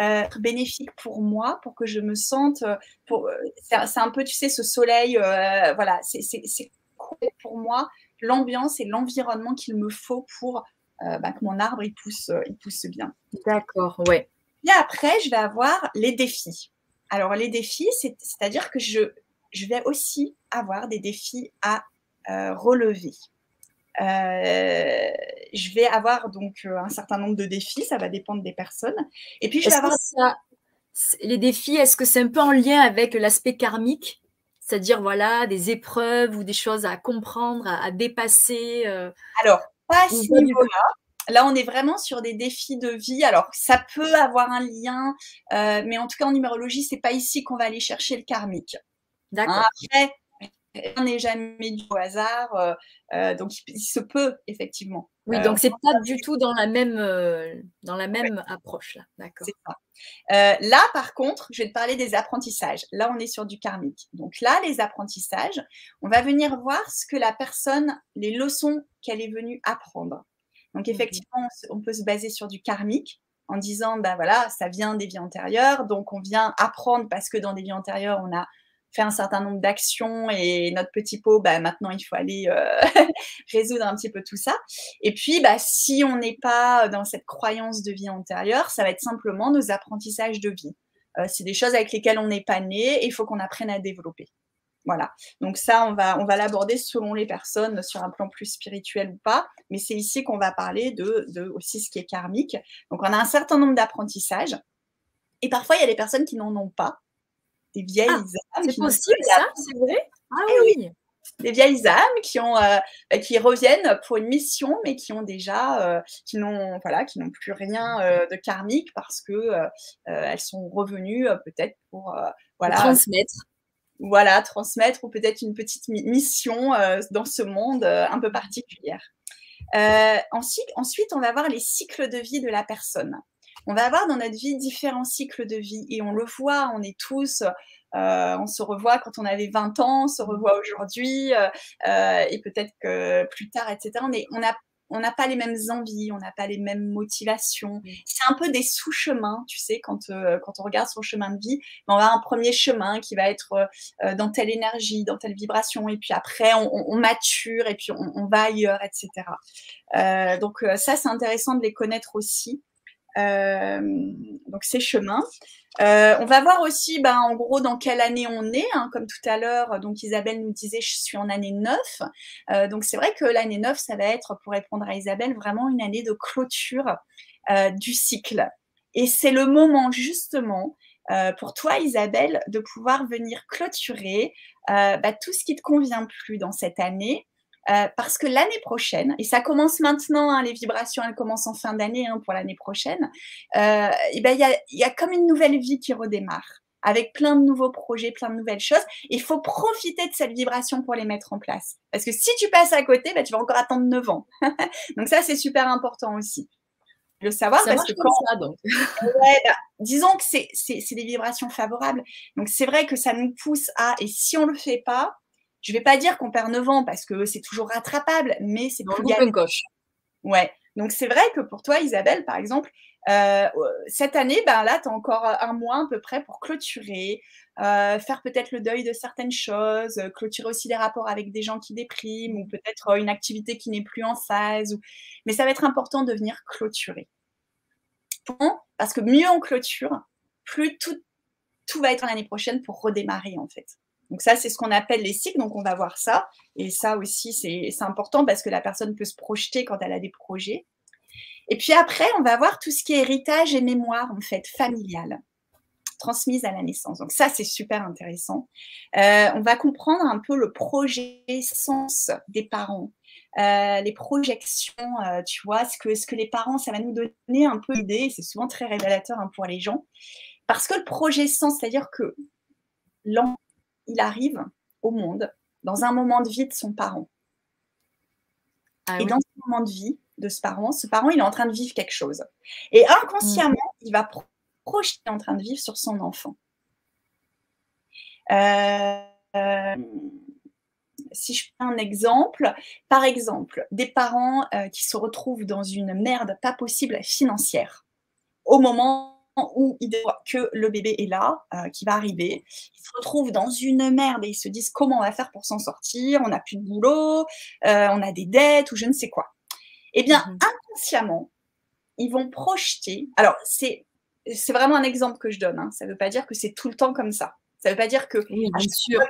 euh, bénéfique pour moi, pour que je me sente. Euh, pour, euh, c'est un peu, tu sais, ce soleil, voilà, c'est pour moi l'ambiance et l'environnement qu'il me faut pour bah, que mon arbre il pousse, il pousse bien. D'accord, ouais. Et après, je vais avoir les défis. Alors, les défis, c'est-à-dire que je, je vais aussi avoir des défis à relever. Euh, je vais avoir donc euh, un certain nombre de défis, ça va dépendre des personnes. Et puis je vais avoir ça, les défis. Est-ce que c'est un peu en lien avec l'aspect karmique, c'est-à-dire voilà des épreuves ou des choses à comprendre, à, dépasser euh, Alors pas à ce niveau-là. Là, on est vraiment sur des défis de vie. Alors, ça peut avoir un lien, mais en tout cas, en numérologie, c'est pas ici qu'on va aller chercher le karmique. D'accord. Hein, après, n'est jamais du hasard, euh, euh, donc il, se peut effectivement. Oui, donc c'est pas du tout dans la même, euh, dans la même approche là, d'accord. là, par contre, je vais te parler des apprentissages. Là, on est sur du karmique. Donc là, les apprentissages, on va venir voir ce que la personne, les leçons qu'elle est venue apprendre. Donc effectivement, on peut se baser sur du karmique en disant, bah voilà, ça vient des vies antérieures, donc on vient apprendre parce que dans des vies antérieures, on a fait un certain nombre d'actions et notre petit pot, bah, maintenant, il faut aller euh, résoudre un petit peu tout ça. Et puis, bah, si on n'est pas dans cette croyance de vie antérieure, ça va être simplement nos apprentissages de vie. Euh, c'est des choses avec lesquelles on n'est pas né et il faut qu'on apprenne à développer. Voilà. Donc ça, on va, on va l'aborder selon les personnes sur un plan plus spirituel ou pas. Mais c'est ici qu'on va parler de, de aussi ce qui est karmique. Donc on a un certain nombre d'apprentissages. Et parfois, il y a des personnes qui n'en ont pas des vieilles ah, âmes. C'est possible ça, c'est vrai Ah eh oui. Des vieilles âmes qui ont euh, qui reviennent pour une mission, mais qui ont déjà euh, qui n'ont voilà qui n'ont plus rien euh, de karmique parce que elles sont revenues peut-être pour voilà transmettre. Voilà, transmettre ou peut-être une petite mission dans ce monde un peu particulier. ensuite, ensuite, on va voir les cycles de vie de la personne on va avoir dans notre vie différents cycles de vie et on le voit, on est tous, euh, on se revoit quand on avait 20 ans, on se revoit aujourd'hui euh, euh, et peut-être que plus tard, etc. On n'a on n'a pas les mêmes envies, on n'a pas les mêmes motivations. C'est un peu des sous-chemins, tu sais, quand, quand on regarde son chemin de vie, on va un premier chemin qui va être dans telle énergie, dans telle vibration, et puis après on, mature et puis on, on, va ailleurs, etc. donc ça, c'est intéressant de les connaître aussi. Euh, donc ces chemins. Euh, on va voir aussi, ben, en gros, dans quelle année on est. Hein, comme tout à l'heure, donc Isabelle nous disait, je suis en année 9. Euh, donc c'est vrai que l'année 9, ça va être, pour répondre à Isabelle, vraiment une année de clôture du cycle. Et c'est le moment justement pour toi, Isabelle, de pouvoir venir clôturer bah, tout ce qui te convient plus dans cette année euh, parce que l'année prochaine, et ça commence maintenant, hein, les vibrations, elles commencent en fin d'année hein, pour l'année prochaine, euh, et ben, il y, a, y a comme une nouvelle vie qui redémarre avec plein de nouveaux projets, plein de nouvelles choses. Il faut profiter de cette vibration pour les mettre en place. Parce que si tu passes à côté, ben, tu vas encore attendre 9 ans. donc ça, c'est super important aussi. Le savoir, parce que quand... Ça, donc. ouais, bah, disons que c'est des vibrations favorables. Donc c'est vrai que ça nous pousse à, et si on ne le fait pas, Je ne vais pas dire qu'on perd 9 ans parce que c'est toujours rattrapable, mais c'est plus galère. coche. Ouais. Donc c'est vrai que pour toi, Isabelle, par exemple, euh, cette année, ben là, tu as encore un mois à peu près pour clôturer, euh, faire peut-être le deuil de certaines choses, clôturer aussi des rapports avec des gens qui dépriment ou peut-être une activité qui n'est plus en phase. Mais ça va être important de venir clôturer. Parce que mieux on clôture, plus tout, tout va être l'année prochaine pour redémarrer en fait. Donc ça, c'est ce qu'on appelle les cycles. Donc on va voir ça. Et ça aussi, c'est important parce que la personne peut se projeter quand elle a des projets. Et puis après, on va voir tout ce qui est héritage et mémoire, en fait, familiale, transmise à la naissance. Donc ça, c'est super intéressant. Euh, on va comprendre un peu le projet sens des parents, euh, les projections, euh, tu vois, ce que, ce que les parents, ça va nous donner un peu l'idée, c'est souvent très révélateur hein, pour les gens. Parce que le projet sens, c'est-à-dire que l'enfant, il arrive au monde dans un moment de vie de son parent. Ah et dans ce moment de vie, de ce parent, ce parent, il est en train de vivre quelque chose. Et inconsciemment, mm. il va projeter en train de vivre sur son enfant. Euh, si je prends un exemple, par exemple, des parents euh, qui se retrouvent dans une merde pas possible financière au moment où ils voient que le bébé est là, euh, qui va arriver. Ils se retrouvent dans une merde et ils se disent comment on va faire pour s'en sortir, on n'a plus de boulot, on a des dettes ou je ne sais quoi. Eh bien, mmh inconsciemment, ils vont projeter. Alors, c'est c'est vraiment un exemple que je donne. Hein. Ça ne veut pas dire que c'est tout le temps comme ça. Ça ne veut pas dire que oui, bien sûr.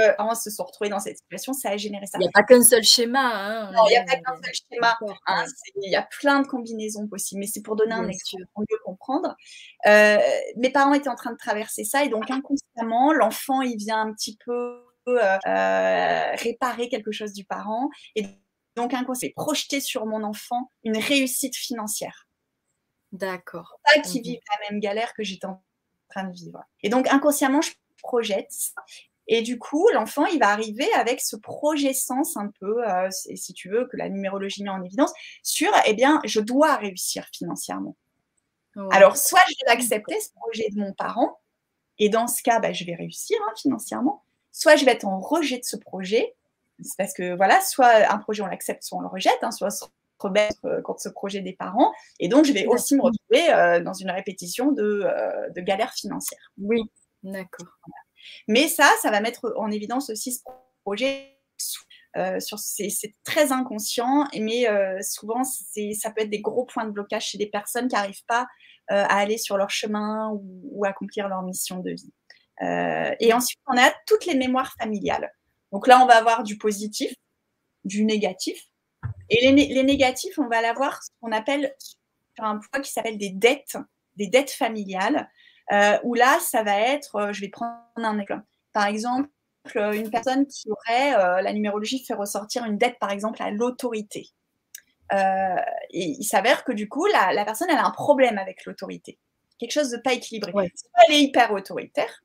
Euh, se sont retrouvés dans cette situation, ça a généré ça. Il n'y a pas qu'un seul schéma. Hein. Non, il n'y a pas qu'un seul schéma. Hein. il y a plein de combinaisons possibles, mais c'est pour donner un exemple pour mieux comprendre. Euh, mes parents étaient en train de traverser ça et donc inconsciemment, l'enfant, il vient un petit peu euh, réparer quelque chose du parent et donc, un conseil, projeter sur mon enfant une réussite financière. D'accord. Pas qu'il vive la même galère que j'étais en train de vivre. Et donc, inconsciemment, je projette. Et du coup, l'enfant, il va arriver avec ce projet sens un peu, euh, si tu veux, que la numérologie met en évidence, sur, eh bien, je dois réussir financièrement. Alors, soit je vais accepter ce projet de mon parent, et dans ce cas, bah, je vais réussir hein, financièrement, soit je vais être en rejet de ce projet, c'est parce que voilà, soit un projet on l'accepte, soit on le rejette, hein, soit on se remettre euh, contre ce projet des parents. Et donc, je vais aussi me retrouver euh, dans une répétition de, euh, de galères financières. Oui, d'accord. Mais ça, ça va mettre en évidence aussi ce projet. sur c'est très inconscient, mais souvent ça peut être des gros points de blocage chez des personnes qui n'arrivent pas à aller sur leur chemin ou, ou accomplir leur mission de vie. et ensuite, on a toutes les mémoires familiales. Donc là, on va avoir du positif, du négatif. Et les, négatifs, on va l'avoir ce appelle sur un point qui s'appelle des dettes, des dettes familiales, euh, où là, ça va être, euh, je vais prendre un exemple. Par exemple, une personne qui aurait, euh, la numérologie fait ressortir une dette, par exemple, à l'autorité. et il s'avère que du coup, la, personne, elle a un problème avec l'autorité. Quelque chose de pas équilibré. Soit elle est hyper autoritaire,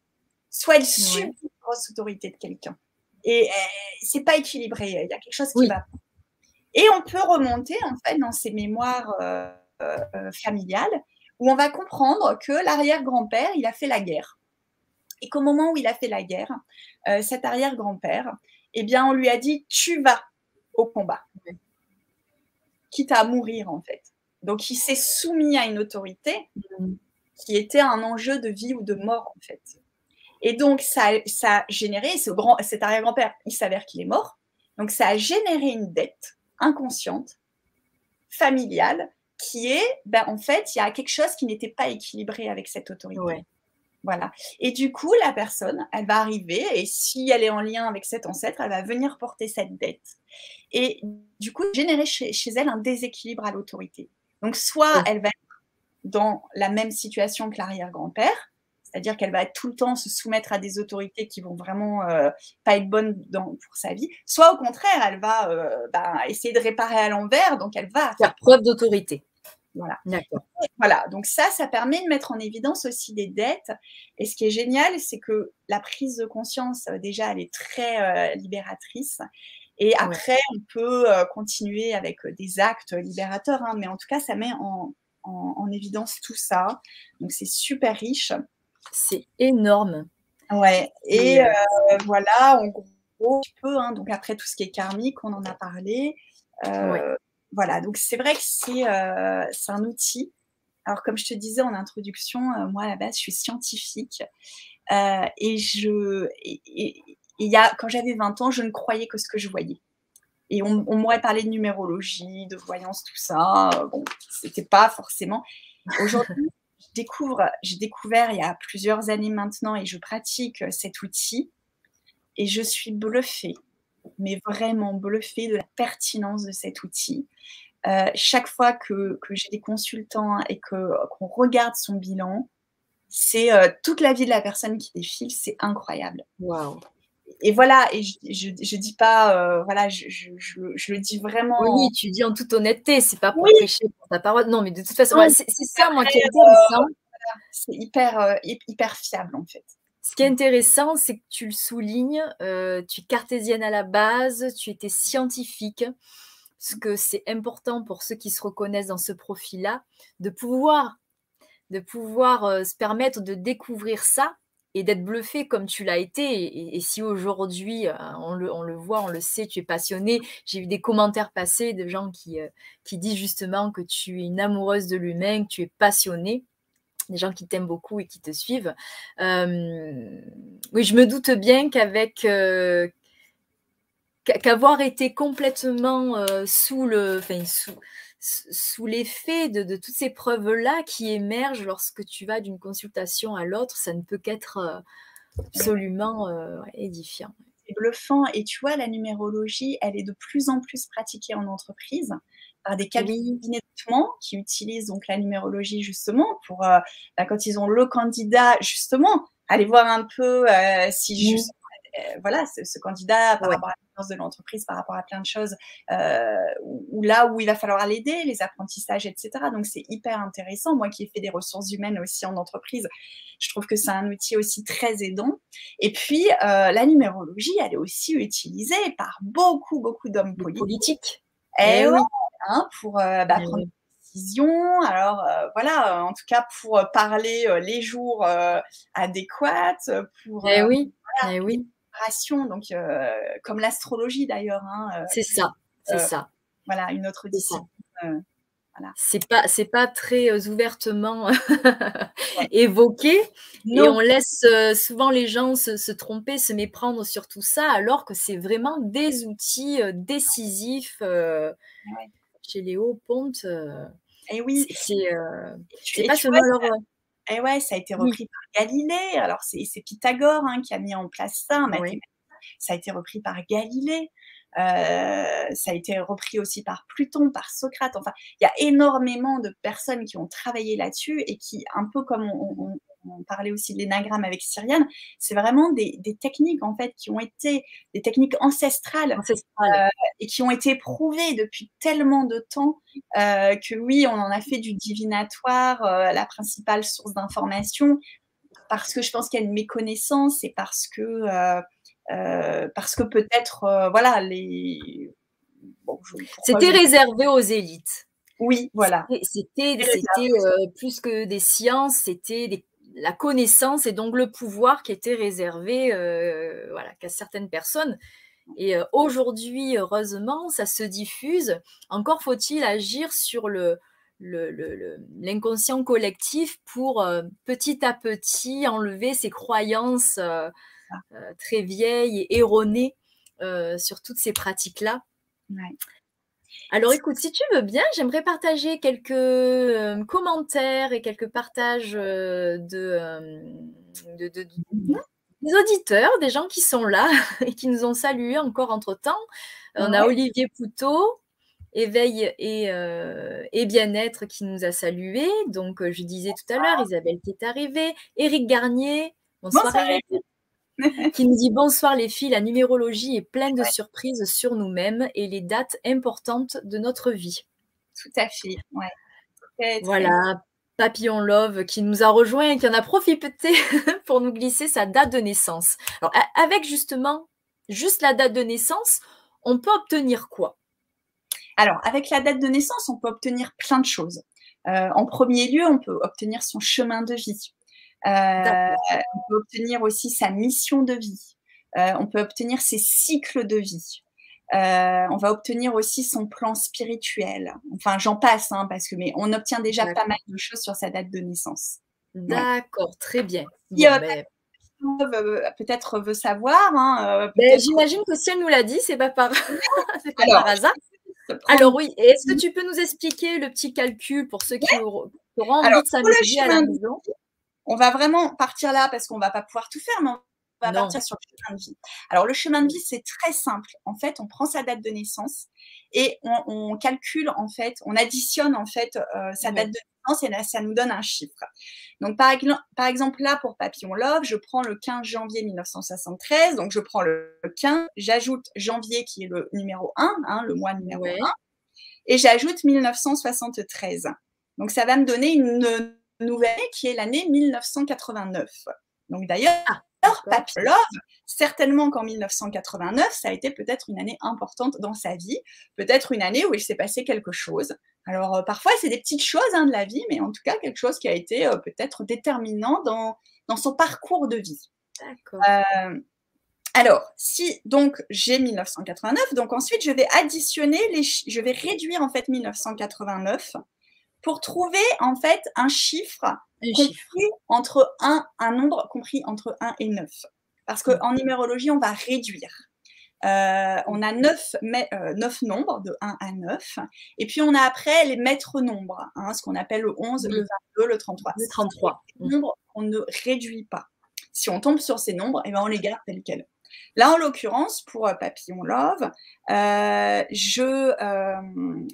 soit elle subit une grosse autorité de quelqu'un. Et euh, c'est pas équilibré. Il y a quelque chose qui va. Et on peut remonter en fait dans ces mémoires euh, euh, familiales où on va comprendre que l'arrière-grand-père, il a fait la guerre. Et qu'au moment où il a fait la guerre, cet arrière-grand-père, eh bien, on lui a dit tu vas au combat, quitte à mourir en fait. Donc, il s'est soumis à une autorité qui était un enjeu de vie ou de mort en fait. Et donc, ça, a généré, grand, cet arrière-grand-père, il s'avère qu'il est mort. Donc, ça a généré une dette inconsciente, familiale, qui est, ben, en fait, il y a quelque chose qui n'était pas équilibré avec cette autorité. Voilà. Et du coup, la personne, elle va arriver, et si elle est en lien avec cet ancêtre, elle va venir porter cette dette. Et du coup, générer chez, elle un déséquilibre à l'autorité. Donc, soit elle va être dans la même situation que l'arrière-grand-père, c'est-à-dire qu'elle va tout le temps se soumettre à des autorités qui vont vraiment euh, pas être bonnes pour sa vie, soit au contraire, elle va euh, ben, essayer de réparer à l'envers, donc elle va faire preuve d'autorité. Voilà. Voilà. Donc ça, ça permet de mettre en évidence aussi des dettes. Et ce qui est génial, c'est que la prise de conscience, euh, déjà, elle est très libératrice. Et après, on peut continuer avec des actes libérateurs, hein, mais en tout cas, ça met en, en évidence tout ça. Donc c'est super riche. C'est énorme. Ouais. Et euh, voilà, en un petit peu, hein, donc après tout ce qui est karmique, on en a parlé. Voilà, donc c'est vrai que c'est un outil. Alors comme je te disais en introduction, moi à la base je suis scientifique et je, et, y a, quand j'avais 20 ans, je ne croyais que ce que je voyais. Et on, m'aurait parlé de numérologie, de voyance, tout ça. Bon, c'était pas forcément. Aujourd'hui, je découvre, j'ai découvert il y a plusieurs années maintenant et je pratique cet outil et je suis bluffée, mais vraiment bluffée de la pertinence de cet outil. Euh, chaque fois que, que j'ai des consultants et qu'on regarde son bilan, c'est euh, toute la vie de la personne qui défile, c'est incroyable. Et voilà, et je, je, dis pas, euh, voilà, je, je, je, le dis vraiment. Oui, tu dis en toute honnêteté, c'est pas pour prêcher pour ta parole. Non, mais de toute façon, c'est ça, moi, qui est intéressant. Euh, c'est hyper, euh, hyper fiable, en fait. Ce qui est intéressant, c'est que tu le soulignes, tu es cartésienne à la base, tu étais scientifique, ce que c'est important pour ceux qui se reconnaissent dans ce profil-là, de pouvoir, de pouvoir se permettre de découvrir ça et d'être bluffé comme tu l'as été. Et, si aujourd'hui, euh, on le, on le, voit, on le sait, tu es passionné. J'ai eu des commentaires passés de gens qui, euh, qui disent justement que tu es une amoureuse de l'humain, que tu es passionnée. Des gens qui t'aiment beaucoup et qui te suivent. Euh, oui, je me doute bien qu'avec qu'avoir été complètement sous le, enfin, sous l'effet de, toutes ces preuves-là qui émergent lorsque tu vas d'une consultation à l'autre, ça ne peut qu'être euh, absolument euh, édifiant. C'est bluffant. Et tu vois, la numérologie, elle est de plus en plus pratiquée en entreprise par des cabinets qui utilisent donc la numérologie justement pour, euh, bah, quand ils ont le candidat, justement, aller voir un peu si mmh. Voilà, ce, candidat par rapport à de l'entreprise par rapport à plein de choses, euh, ou là où il va falloir l'aider, les apprentissages, etc. Donc c'est hyper intéressant. Moi qui ai fait des ressources humaines aussi en entreprise, je trouve que c'est un outil aussi très aidant. Et puis euh, la numérologie, elle est aussi utilisée par beaucoup, beaucoup d'hommes politiques. Et, eh oui. Hein, pour euh, bah, eh prendre des décisions. Alors voilà, en tout cas pour parler les jours adéquats, pour. Eh oui. eh oui donc euh, comme l'astrologie d'ailleurs. Hein, euh, c'est ça, c'est euh, ça. Voilà, une autre discipline. Voilà. C'est pas c'est pas très ouvertement évoqué et on laisse souvent les gens se, tromper, se méprendre sur tout ça alors que c'est vraiment des outils décisifs chez Léo Ponte. et oui, c'est passionnant. Alors, et ouais, ça a été repris par Galilée. Alors, c'est Pythagore hein, qui a mis en place ça, Ça a été repris par Galilée. Euh, ça a été repris aussi par Pluton, par Socrate. Enfin, il y a énormément de personnes qui ont travaillé là-dessus et qui, un peu comme on, on parlait aussi de l'énagramme avec Cyriane, c'est vraiment des, techniques en fait qui ont été des techniques ancestrales, euh, et qui ont été prouvées depuis tellement de temps euh, que oui, on en a fait du divinatoire euh, la principale source d'information parce que je pense qu'il y a une méconnaissance et parce que parce que peut-être voilà les c'était réservé aux élites. Oui, voilà. C'était plus que des sciences, c'était des la connaissance et donc le pouvoir qui était réservé euh, voilà, qu'à certaines personnes. Et euh, aujourd'hui, heureusement, ça se diffuse. Encore faut-il agir sur le, l'inconscient collectif pour euh, petit à petit enlever ces croyances très vieilles et erronées sur toutes ces pratiques-là. Alors écoute, si tu veux bien, j'aimerais partager quelques euh, commentaires et quelques partages euh, euh, de, des auditeurs, des gens qui sont là et qui nous ont salués encore entre-temps. On a Olivier Poutot, Éveil et, et Bien-être qui nous a salués. Donc je disais tout à l'heure, Isabelle qui est arrivée, Éric Garnier. Bonsoir, Éric. qui nous dit bonsoir les filles, la numérologie est pleine de surprises sur nous-mêmes et les dates importantes de notre vie. Tout à fait, ouais. voilà, Papillon Love qui nous a rejoint et qui en a profité pour nous glisser sa date de naissance. Alors, avec justement, juste la date de naissance, on peut obtenir quoi? Alors, avec la date de naissance, on peut obtenir plein de choses. Euh, en premier lieu, on peut obtenir son chemin de vie. Euh, on peut obtenir aussi sa mission de vie. on peut obtenir ses cycles de vie. on va obtenir aussi son plan spirituel. Enfin, j'en passe, hein, parce que mais on obtient déjà pas mal de choses sur sa date de naissance. D'accord, très bien. Ben peut-être veut savoir. Hein, ben, J'imagine que si elle nous l'a dit, c'est pas par, pas par hasard. Alors oui, est-ce que tu peux nous expliquer le petit calcul pour ceux qui auront envie de s'amuser à la maison? On va vraiment partir là parce qu'on va pas pouvoir tout faire, mais on va partir sur le chemin de vie. Alors le chemin de vie, c'est très simple. En fait, on prend sa date de naissance et on, calcule en fait, on additionne en fait euh, sa date de naissance et là, ça nous donne un chiffre. Donc par, par, exemple là pour Papillon Love, je prends le 15 janvier 1973, donc je prends le 15, j'ajoute janvier qui est le numéro 1, hein, le mois numéro 1, et j'ajoute 1973. Donc ça va me donner une nouvelle qui est l'année 1989. Donc d'ailleurs, ah. Alors, Love, certainement qu'en 1989, ça a été peut-être une année importante dans sa vie, peut-être une année où il s'est passé quelque chose. Alors, euh, parfois, c'est des petites choses hein, de la vie, mais en tout cas, quelque chose qui a été euh, peut-être déterminant dans, dans son parcours de vie. D'accord. Euh, alors, si donc j'ai 1989, donc ensuite je vais additionner les, je vais réduire en fait 1989 pour trouver en fait un chiffre compris entre 1, un nombre compris entre 1 et 9. Parce qu'en numérologie, on va réduire. Euh, on a 9, euh, nombres, de 1 à 9. Et puis, on a après les maîtres nombres, hein, ce qu'on appelle le 11, le 22, le 33. Le 33. Des nombres qu'on ne réduit pas. Si on tombe sur ces nombres, eh ben, on les garde tels quels. Là, en l'occurrence, pour euh, Papillon Love, je,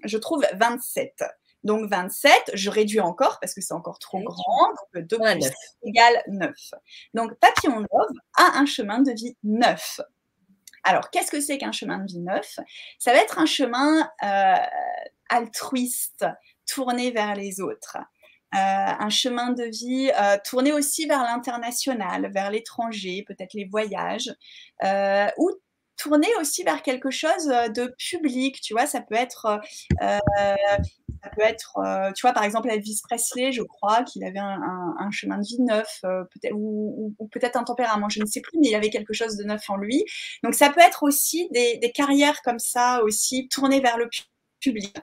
je trouve 27. Donc 27, je réduis encore parce que c'est encore trop grand. Donc 2 plus 7 égale 9. Donc Papillon Love a un chemin de vie 9. Alors, qu'est-ce que c'est qu'un chemin de vie neuf? Ça va être un chemin euh, altruiste, tourné vers les autres. Euh, un chemin de vie euh, tourné aussi vers l'international, vers l'étranger, peut-être les voyages, ou tourné aussi vers quelque chose de public, tu vois, ça peut être ça peut être, euh, tu vois, par exemple, Elvis Presley, je crois qu'il avait un, chemin de vie neuf, euh, peut-être, ou, peut-être un tempérament, je ne sais plus, mais il avait quelque chose de neuf en lui. Donc, ça peut être aussi des, carrières comme ça, aussi tournées vers le public,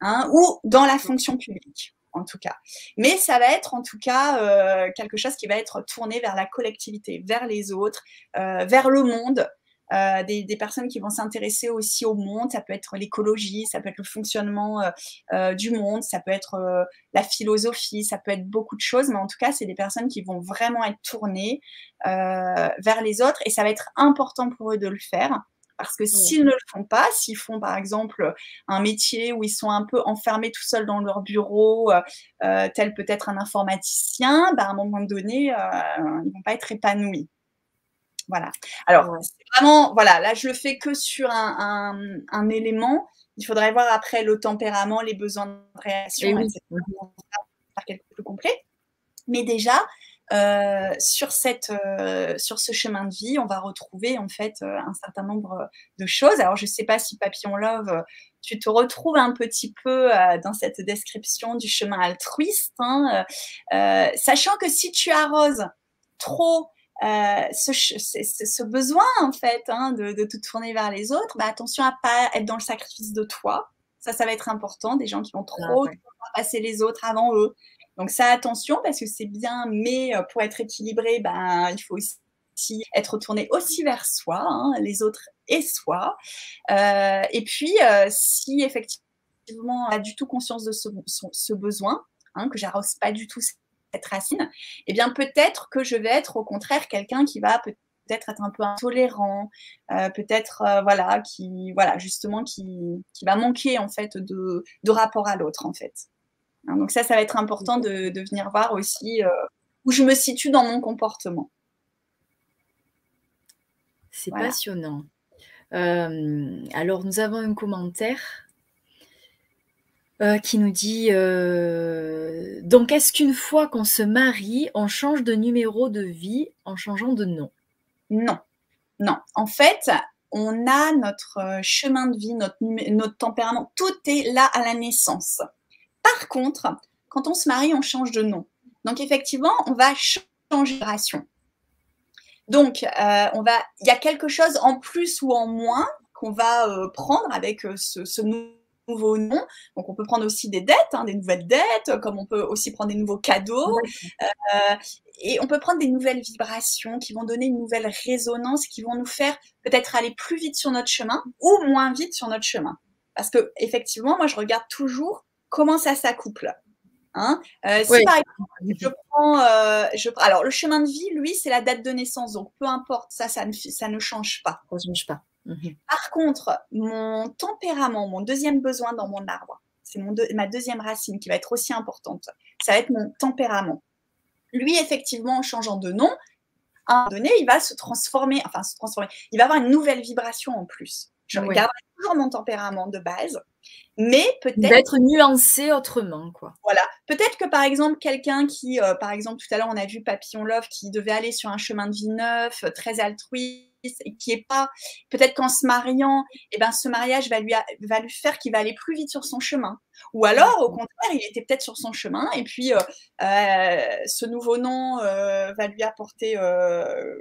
hein, ou dans la fonction publique en tout cas. Mais ça va être en tout cas euh, quelque chose qui va être tourné vers la collectivité, vers les autres, vers le monde, euh, des, personnes qui vont s'intéresser aussi au monde. Ça peut être l'écologie, ça peut être le fonctionnement euh, euh, du monde, ça peut être la philosophie, ça peut être beaucoup de choses. Mais en tout cas, c'est des personnes qui vont vraiment être tournées vers les autres et ça va être important pour eux de le faire. Parce que s'ils ne le font pas, s'ils font par exemple un métier où ils sont un peu enfermés tout seuls dans leur bureau, tel peut-être un informaticien, bah, à un moment donné, ils ne vont pas être épanouis. Voilà. Alors, vraiment, voilà, là, je le fais que sur un, un, élément. Il faudrait voir après le tempérament, les besoins de réaction, etc. Faire quelque chose de complet. Mais déjà, euh, sur, cette, euh, sur ce chemin de vie, on va retrouver en fait euh, un certain nombre de choses. Alors, je ne sais pas si Papillon Love, tu te retrouves un petit peu dans cette description du chemin altruiste, hein, sachant que si tu arroses trop euh, ce, ce, besoin en fait hein, de, de, te tourner vers les autres, bah, attention à pas être dans le sacrifice de toi. Ça, ça va être important. Des gens qui vont trop ah, passer les autres avant eux. Donc ça, attention parce que c'est bien, mais euh, pour être équilibré, ben, il faut aussi être tourné aussi vers soi, hein, les autres et soi. Euh, et puis, euh, si effectivement on a du tout conscience de ce, ce besoin, hein, que j'arrose pas du tout cette racine, eh bien peut-être que je vais être au contraire quelqu'un qui va peut-être être un peu intolérant, euh, peut-être euh, voilà qui voilà justement qui, qui, va manquer en fait de, de rapport à l'autre en fait. Hein, donc ça, ça va être important de, de venir voir aussi euh, où je me situe dans mon comportement. C'est passionnant. alors nous avons un commentaire euh, qui nous dit euh, Donc, est-ce qu'une fois qu'on se marie, on change de numéro de vie en changeant de nom? Non, non. En fait, on a notre euh, chemin de vie, notre, notre tempérament, tout est là à la naissance. Par contre, quand on se marie, on change de nom. Donc, effectivement, on va changer de génération. Donc, on va, il y a quelque chose en plus ou en moins qu'on va prendre avec ce, ce, nouveau nom. Donc, on peut prendre aussi des dettes, hein, des nouvelles dettes, comme on peut aussi prendre des nouveaux cadeaux. Euh, et on peut prendre des nouvelles vibrations qui vont donner une nouvelle résonance, qui vont nous faire peut-être aller plus vite sur notre chemin ou moins vite sur notre chemin. Parce que effectivement, moi, je regarde toujours comment ça s'accouple. Hein euh, si par exemple, je prends, euh, je, alors le chemin de vie, lui, c'est la date de naissance, donc peu importe, ça, ça ne, ça ne change pas. Ça ne change pas. Mhm. Par contre, mon tempérament, mon deuxième besoin dans mon arbre, c'est mon ma deuxième racine qui va être aussi importante. Ça va être mon tempérament. Lui, effectivement, en changeant de nom, à un moment donné, il va se transformer, enfin se transformer, il va avoir une nouvelle vibration en plus. Je regarde toujours mon tempérament de base, mais peut-être. D'être nuancé autrement, quoi. Voilà. Peut-être que par exemple, quelqu'un qui, euh, par exemple, tout à l'heure, on a vu Papillon Love qui devait aller sur un chemin de vie neuf, très altruiste et qui est pas peut-être qu'en se mariant, eh ben ce mariage va lui va lui faire qu'il va aller plus vite sur son chemin. Ou alors au contraire, il était peut-être sur son chemin et puis euh, euh, ce nouveau nom euh, va lui apporter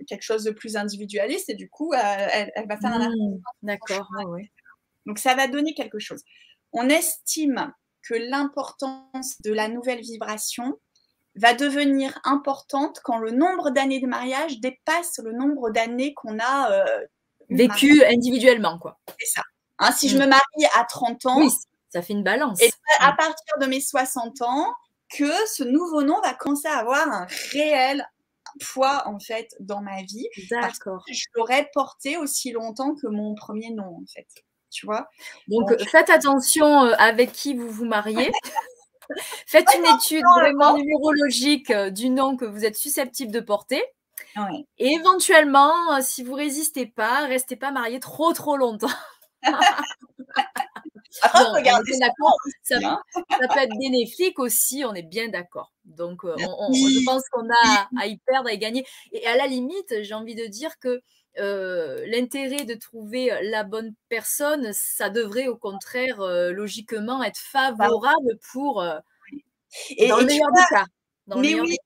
quelque chose de plus individualiste et du coup elle, va faire un mmh, D'accord. Donc ça va donner quelque chose. On estime que l'importance de la nouvelle vibration va devenir importante quand le nombre d'années de mariage dépasse le nombre d'années qu'on a euh, vécu individuellement. quoi. C'est ça. Hein, si je mm. me marie à 30 ans, ça fait une balance. Et à mm. partir de mes 60 ans, que ce nouveau nom va commencer à avoir un réel poids en fait dans ma vie. D'accord. Je l'aurais porté aussi longtemps que mon premier nom en fait. Tu vois? Donc, faites attention euh, avec qui vous vous mariez. Faites une étude vraiment numérologique euh, du nom que vous êtes susceptible de porter. Et éventuellement, euh, si vous résistez pas, restez pas marié trop trop longtemps. regardez, ça, ça, peut être bénéfique aussi, on est bien d'accord. Donc, euh, je pense qu'on a à y perdre, à y gagner. Et à la limite, j'ai envie de dire que euh, l'intérêt de trouver la bonne personne, ça devrait au contraire logiquement être favorable pour et, dans le meilleur des cas. mais oui.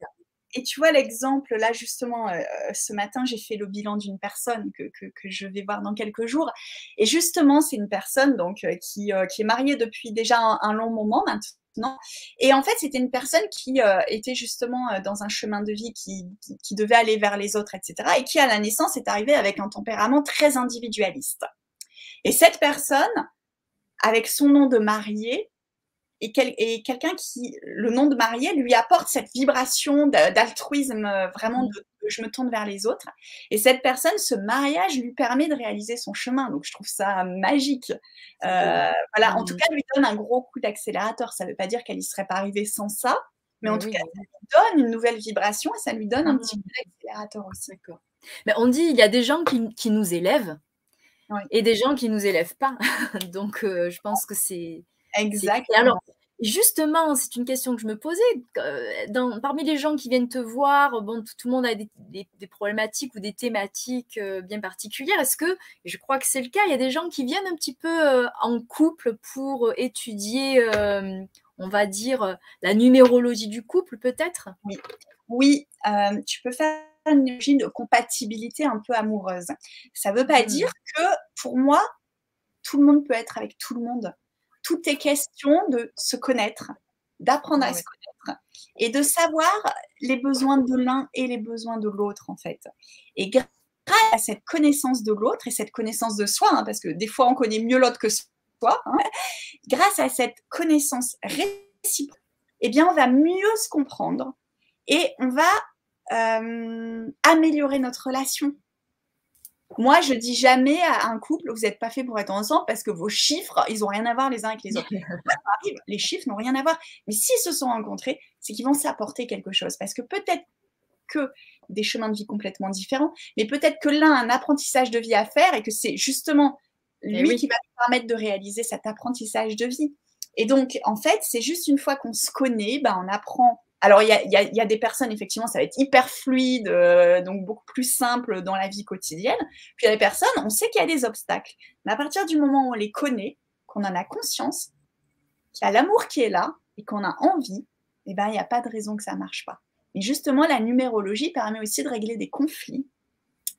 Et tu vois l'exemple, là justement, ce matin, j'ai fait le bilan d'une personne que, que, que, je vais voir dans quelques jours. Et justement, c'est une personne donc, qui, qui, est mariée depuis déjà un, long moment maintenant. Et en fait, c'était une personne qui était justement dans un chemin de vie qui, qui, qui, devait aller vers les autres, etc. Et qui, à la naissance, est arrivée avec un tempérament très individualiste. Et cette personne, avec son nom de mariée, et, quelqu'un qui, le nom de marié, lui apporte cette vibration d'altruisme, euh, vraiment mmh. de, je me tourne vers les autres. Et cette personne, ce mariage lui permet de réaliser son chemin. Donc je trouve ça magique. Euh, voilà, en tout mmh. cas, lui donne un gros coup d'accélérateur. Ça ne veut pas dire qu'elle y serait pas arrivée sans ça, mais, en tout cas, ça lui donne une nouvelle vibration et ça lui donne un petit mmh. coup d'accélérateur aussi. Mais on dit, il y a des gens qui, nous élèvent et des gens qui nous élèvent pas. Donc euh, je pense que c'est Exact. Alors, justement, c'est une question que je me posais. Dans, parmi les gens qui viennent te voir, bon, tout, le monde a des, problématiques ou des thématiques euh, bien particulières. Est-ce que, et je crois que c'est le cas, il y a des gens qui viennent un petit peu euh, en couple pour étudier, euh, on va dire, la numérologie du couple, peut-être? Oui, oui tu peux faire une de compatibilité un peu amoureuse. Ça ne veut pas mmh. dire que, pour moi, tout le monde peut être avec tout le monde tout est question de se connaître, d'apprendre à se connaître et de savoir les besoins de l'un et les besoins de l'autre, en fait. Et grâce à cette connaissance de l'autre et cette connaissance de soi, hein, parce que des fois on connaît mieux l'autre que soi, hein, grâce à cette connaissance réciproque, eh bien, on va mieux se comprendre et on va euh, améliorer notre relation. Moi, je dis jamais à un couple, vous n'êtes pas fait pour être ensemble parce que vos chiffres, ils n'ont rien à voir les uns avec les autres. les chiffres n'ont rien à voir. Mais s'ils se sont rencontrés, c'est qu'ils vont s'apporter quelque chose. Parce que peut-être que des chemins de vie complètement différents, mais peut-être que l'un a un apprentissage de vie à faire et que c'est justement eh lui qui va permettre de réaliser cet apprentissage de vie. Et donc, en fait, c'est juste une fois qu'on se connaît, ben, on apprend alors, il y a, des personnes, effectivement, ça va être hyper fluide, euh, donc beaucoup plus simple dans la vie quotidienne. Puis il y a des personnes, on sait qu'il y a des obstacles. Mais à partir du moment où on les connaît, qu'on en a conscience, qu'il y a l'amour qui est là et qu'on a envie, eh ben, il n'y a pas de raison que ça ne marche pas. Et justement, la numérologie permet aussi de régler des conflits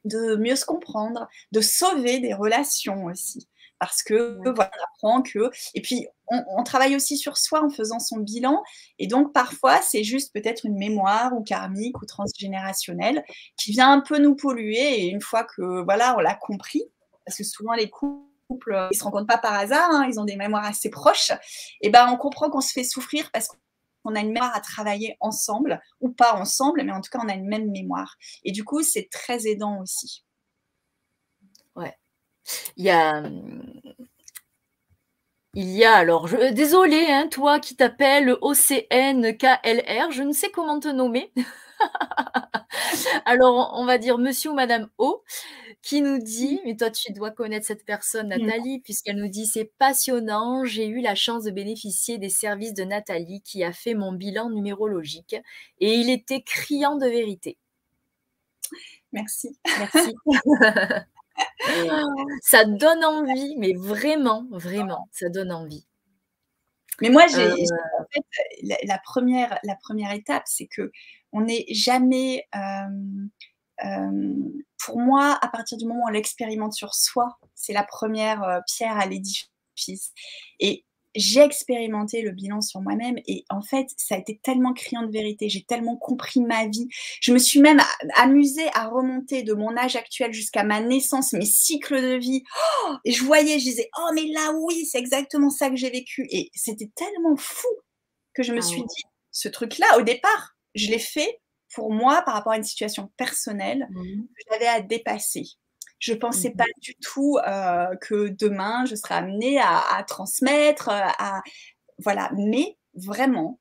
de mieux se comprendre, de sauver des relations aussi. Parce que voilà, on apprend que. Et puis, on, travaille aussi sur soi en faisant son bilan. Et donc, parfois, c'est juste peut-être une mémoire ou karmique ou transgénérationnelle qui vient un peu nous polluer. Et une fois que voilà, on l'a compris, parce que souvent les couples, ils se rencontrent pas par hasard, hein, ils ont des mémoires assez proches. Et ben, on comprend qu'on se fait souffrir parce qu'on a une mémoire à travailler ensemble ou pas ensemble, mais en tout cas, on a une même mémoire. Et du coup, c'est très aidant aussi. Il y a, il y a alors, je, désolé, hein, toi qui t'appelles OCNKLR, je ne sais comment te nommer. alors, on va dire monsieur ou madame O, qui nous dit, mais toi tu dois connaître cette personne, Nathalie, puisqu'elle nous dit c'est passionnant, j'ai eu la chance de bénéficier des services de Nathalie qui a fait mon bilan numérologique et il était criant de vérité. Merci. Merci. ça donne envie, mais vraiment, vraiment, ça donne envie. Mais moi, j'ai, euh. en fait, la, première, la première étape, c'est que on n'est jamais, euh, euh, pour moi, à partir du moment où on l'expérimente sur soi, c'est la première pierre à l'édifice. Et j'ai expérimenté le bilan sur moi-même et en fait, ça a été tellement criant de vérité. J'ai tellement compris ma vie. Je me suis même amusée à remonter de mon âge actuel jusqu'à ma naissance, mes cycles de vie. Oh, et je voyais, je disais, oh, mais là, oui, c'est exactement ça que j'ai vécu. Et c'était tellement fou que je me ah suis dit, ce truc-là, au départ, je l'ai fait pour moi par rapport à une situation personnelle mmh. que j'avais à dépasser. Je ne pensais mmh pas du tout euh, que demain, je serais amenée à, transmettre, euh, à, voilà. Mais vraiment,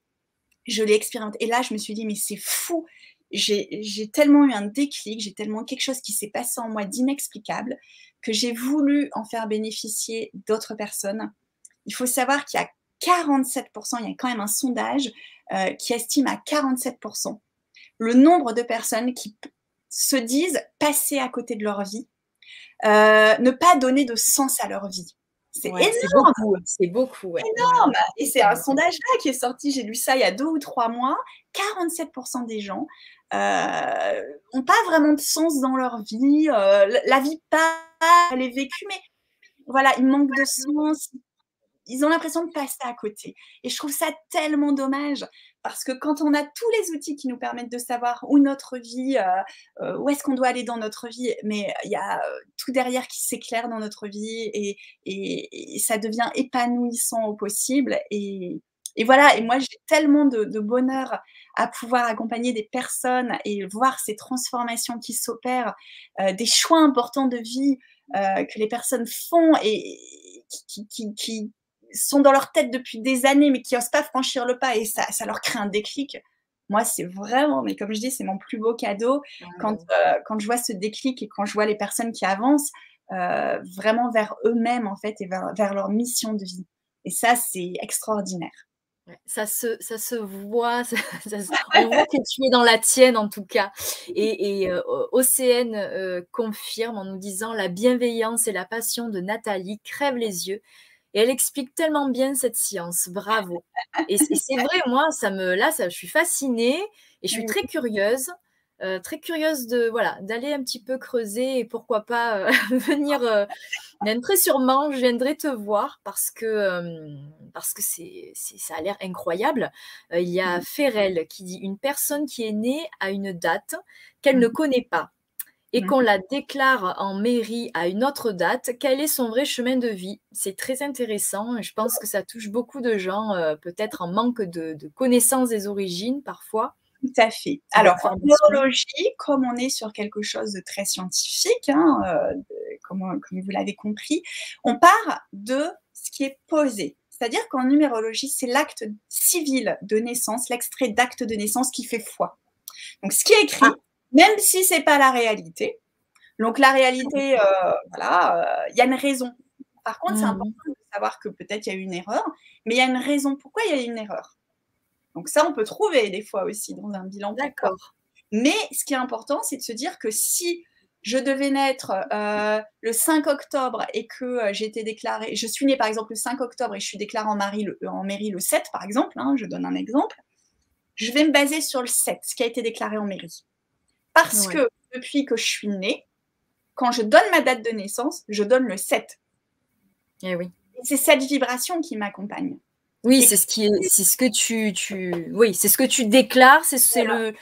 je l'ai expérimenté. Et là, je me suis dit, mais c'est fou. J'ai tellement eu un déclic, j'ai tellement quelque chose qui s'est passé en moi d'inexplicable que j'ai voulu en faire bénéficier d'autres personnes. Il faut savoir qu'il y a 47%, il y a quand même un sondage euh, qui estime à 47% le nombre de personnes qui se disent passer à côté de leur vie ne pas donner de sens à leur vie. C'est énorme. C'est beaucoup. énorme. Et c'est un sondage là qui est sorti, j'ai lu ça il y a deux ou trois mois. 47% des gens n'ont euh, pas vraiment de sens dans leur vie. Euh, la vie pas, elle est vécue, mais voilà, il manque de sens. Ils ont l'impression de passer à côté. Et je trouve ça tellement dommage parce que quand on a tous les outils qui nous permettent de savoir où notre vie, euh, euh, où est-ce qu'on doit aller dans notre vie, mais il y a euh, tout derrière qui s'éclaire dans notre vie et, ça devient épanouissant au possible. Et, voilà, et moi j'ai tellement de, bonheur à pouvoir accompagner des personnes et voir ces transformations qui s'opèrent, des choix importants de vie que les personnes font et qui, sont dans leur tête depuis des années, mais qui n'osent pas franchir le pas et ça, ça leur crée un déclic. Moi, c'est vraiment, mais comme je dis, c'est mon plus beau cadeau quand, euh, quand je vois ce déclic et quand je vois les personnes qui avancent euh, vraiment vers eux-mêmes, en fait, et vers, vers, leur mission de vie. Et ça, c'est extraordinaire. Ça se, ça se voit, on voit que tu es dans la tienne en tout cas. Et, et euh, OCN confirme en nous disant la bienveillance et la passion de Nathalie crèvent les yeux et elle explique tellement bien cette science. Bravo. Et c'est vrai, moi, ça me, là, ça, je suis fascinée et je suis très curieuse. Euh, très curieuse de voilà d'aller un petit peu creuser et pourquoi pas euh, venir euh, très sûrement je viendrai te voir parce que parce que c'est ça a l'air incroyable il y a Ferrel qui dit une personne qui est née à une date qu'elle ne mmh. connaît pas et qu'on la déclare en mairie à une autre date, quel est son vrai chemin de vie? C'est très intéressant. Je pense que ça touche beaucoup de gens, euh, peut-être en manque de, connaissance des origines parfois. Tout à fait. Alors, en biologie, comme on est sur quelque chose de très scientifique, hein, euh, comme, comme, vous l'avez compris, on part de ce qui est posé. C'est-à-dire qu'en numérologie, c'est l'acte civil de naissance, l'extrait d'acte de naissance qui fait foi. Donc, ce qui est écrit, ah même si c'est pas la réalité. Donc la réalité, euh, voilà, il euh, y a une raison. Par contre, c'est mmh. important de savoir que peut-être il y a eu une erreur, mais il y a une raison pourquoi il y a eu une erreur. Donc ça, on peut trouver des fois aussi dans un bilan. D'accord. Mais ce qui est important, c'est de se dire que si je devais naître euh, le 5 octobre et que j'ai été déclarée, je suis née par exemple le 5 octobre et je suis déclarée en, mairie le, en mairie le 7 par exemple, hein, je donne un exemple, je vais me baser sur le 7, ce qui a été déclaré en mairie. Parce que depuis que je suis née, quand je donne ma date de naissance, je donne le 7. Eh oui. C'est cette vibration qui m'accompagne. Oui, c'est ce qui est, c'est ce que tu, tu, oui, c'est ce que tu déclares, c'est le,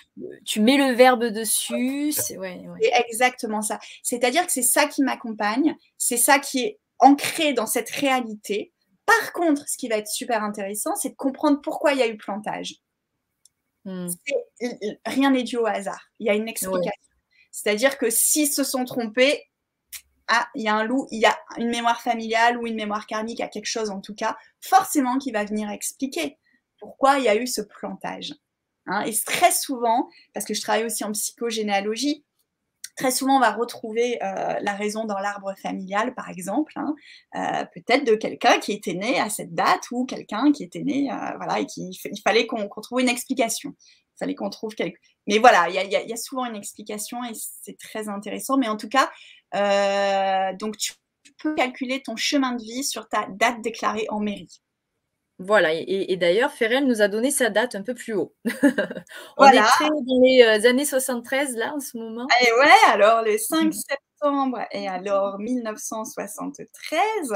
tu mets le verbe dessus, c'est ouais, exactement ça. C'est-à-dire que c'est ça qui m'accompagne, c'est ça qui est ancré dans cette réalité. Par contre, ce qui va être super intéressant, c'est de comprendre pourquoi il y a eu plantage. Hmm. Rien n'est dû au hasard. Il y a une explication. C'est-à-dire que s'ils se sont trompés, ah, il y a un loup, il y a une mémoire familiale ou une mémoire karmique, il y a quelque chose en tout cas, forcément qui va venir expliquer pourquoi il y a eu ce plantage. Hein. Et très souvent, parce que je travaille aussi en psychogénéalogie, très souvent on va retrouver euh, la raison dans l'arbre familial, par exemple, hein. euh, peut-être de quelqu'un qui était né à cette date ou quelqu'un qui était né, euh, voilà, et qu'il il fallait qu'on trouve une explication. Il fallait qu'on trouve quelque... Mais voilà, il y, y a, souvent une explication et c'est très intéressant. Mais en tout cas, donc, tu peux calculer ton chemin de vie sur ta date déclarée en mairie. Voilà, et, d'ailleurs, Ferrel nous a donné sa date un peu plus haut. On est dans les euh, années 73, là, en ce moment. Et ouais, alors le 5 septembre, et alors 1973.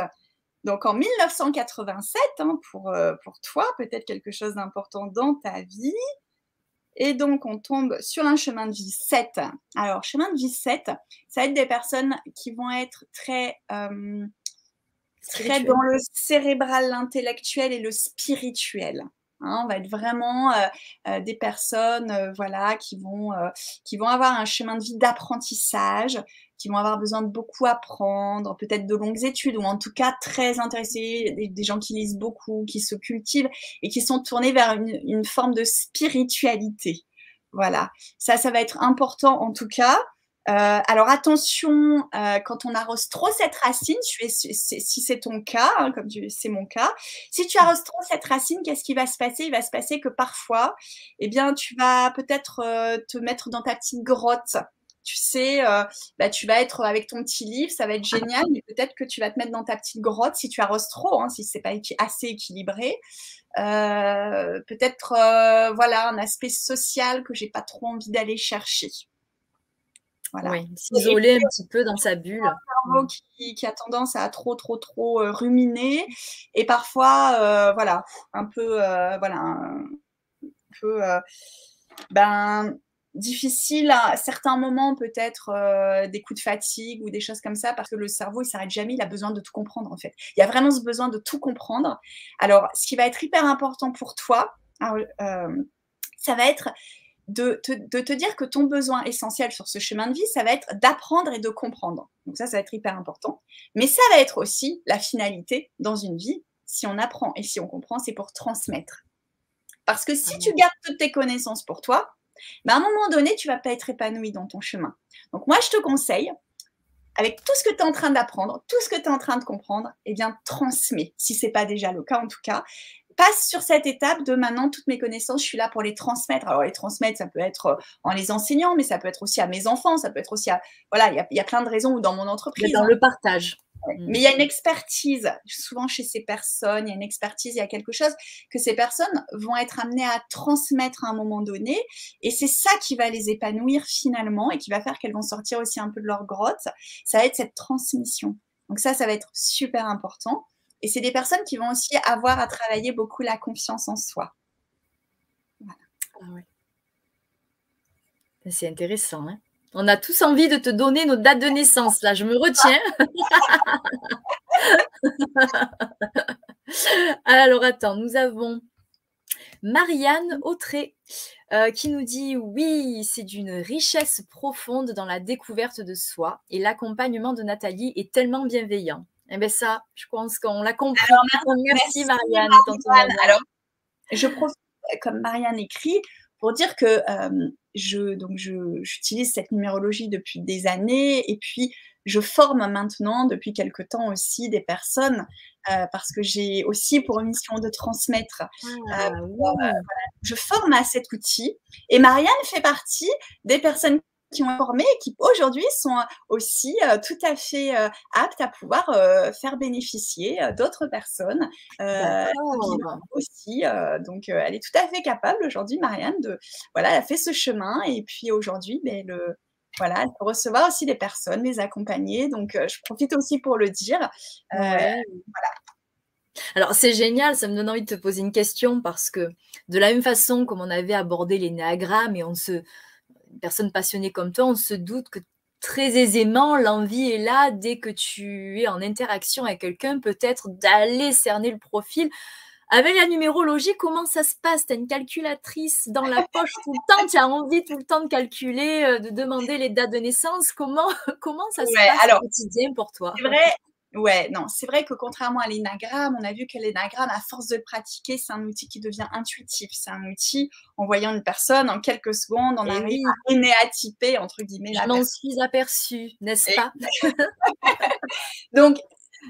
Donc en 1987, hein, pour, euh, pour toi, peut-être quelque chose d'important dans ta vie. Et donc, on tombe sur un chemin de vie 7. Alors, chemin de vie 7, ça va être des personnes qui vont être très, euh, très dans le cérébral, l'intellectuel et le spirituel. Hein. on va être vraiment euh, euh, des personnes voilà, qui, vont, qui vont avoir un chemin de vie d'apprentissage, qui vont avoir besoin de beaucoup apprendre, peut-être de longues études, ou en tout cas très intéressés, des, gens qui lisent beaucoup, qui se cultivent et qui sont tournés vers une, forme de spiritualité. Voilà, ça, ça va être important en tout cas. Euh, alors attention, euh, quand on arrose trop cette racine, si c'est ton cas, hein, comme c'est mon cas, si tu arroses trop cette racine, qu'est-ce qui va se passer? Il va se passer que parfois, eh bien, tu vas peut-être euh, te mettre dans ta petite grotte tu sais, euh, bah, tu vas être avec ton petit livre, ça va être génial, mais peut-être que tu vas te mettre dans ta petite grotte si tu arroses trop, hein, si c'est pas assez équilibré. Euh, peut-être, euh, voilà, un aspect social que j'ai pas trop envie d'aller chercher. Voilà. Oui, s'isoler un petit peu dans sa bulle. Un cerveau qui, qui, a tendance à trop, trop, trop ruminer et parfois, voilà, un peu, voilà, un peu, ben, difficile à certains moments peut-être euh, des coups de fatigue ou des choses comme ça parce que le cerveau il s'arrête jamais il a besoin de tout comprendre en fait il y a vraiment ce besoin de tout comprendre alors ce qui va être hyper important pour toi euh, ça va être de te, de te, dire que ton besoin essentiel sur ce chemin de vie, ça va être d'apprendre et de comprendre. Donc ça, ça va être hyper important. Mais ça va être aussi la finalité dans une vie. Si on apprend et si on comprend, c'est pour transmettre. Parce que si tu gardes toutes tes connaissances pour toi, mais à un moment donné, tu vas pas être épanoui dans ton chemin. Donc moi, je te conseille, avec tout ce que tu es en train d'apprendre, tout ce que tu es en train de comprendre, eh bien, transmets, si ce n'est pas déjà le cas en tout cas. Passe sur cette étape de maintenant, toutes mes connaissances, je suis là pour les transmettre. Alors, les transmettre, ça peut être en les enseignant, mais ça peut être aussi à mes enfants, ça peut être aussi à. Voilà, il y, a plein de raisons ou dans mon entreprise. Dans le partage. Mm. Mais il y a une expertise, souvent chez ces personnes, il y a une expertise, il y a quelque chose que ces personnes vont être amenées à transmettre à un moment donné. Et c'est ça qui va les épanouir finalement et qui va faire qu'elles vont sortir aussi un peu de leur grotte. Ça va être cette transmission. Donc ça, ça va être super important. Et c'est des personnes qui vont aussi avoir à travailler beaucoup la confiance en soi. Voilà. Ah c'est intéressant. Hein on a tous envie de te donner nos dates de naissance. Là, je me retiens. Alors, attends, nous avons Marianne Autré euh, qui nous dit Oui, c'est d'une richesse profonde dans la découverte de soi et l'accompagnement de Nathalie est tellement bienveillant. Eh bien, ça, je pense qu'on l'a compris. merci, Marianne. Alors, je profite, comme Marianne écrit, pour dire que euh, je, donc j'utilise cette numérologie depuis des années et puis je forme maintenant depuis quelque temps aussi des personnes euh, parce que j'ai aussi pour mission de transmettre. Ah, euh, je forme à cet outil et Marianne fait partie des personnes qui ont formé et qui aujourd'hui sont aussi euh, tout à fait euh, aptes à pouvoir euh, faire bénéficier d'autres personnes aussi. donc, elle est tout à fait capable aujourd'hui, Marianne, de voilà, elle a fait ce chemin et puis aujourd'hui, ben, le, Voilà, elle peut recevoir aussi des personnes, les accompagner. Donc, je profite aussi pour le dire. voilà. Alors, c'est génial, ça me donne envie de te poser une question parce que de la même façon comme on avait abordé les néagrammes et on se, une personne passionnée comme toi, on se doute que très aisément, l'envie est là dès que tu es en interaction avec quelqu'un, peut-être d'aller cerner le profil. Avec la numérologie, comment ça se passe? Tu as une calculatrice dans la poche tout le temps, tu as envie tout le temps de calculer, euh, de demander les dates de naissance? Comment, comment ça se passe alors, au quotidien pour toi? C'est vrai, Ouais, non, c'est vrai que contrairement à l'énagramme, on a vu que l'énagramme, à force de pratiquer, c'est un outil qui devient intuitif. C'est un outil, en voyant une personne, en quelques secondes, on eh arrive à énéatyper, entre guillemets. Je m'en suis aperçue, n'est-ce pas? Donc,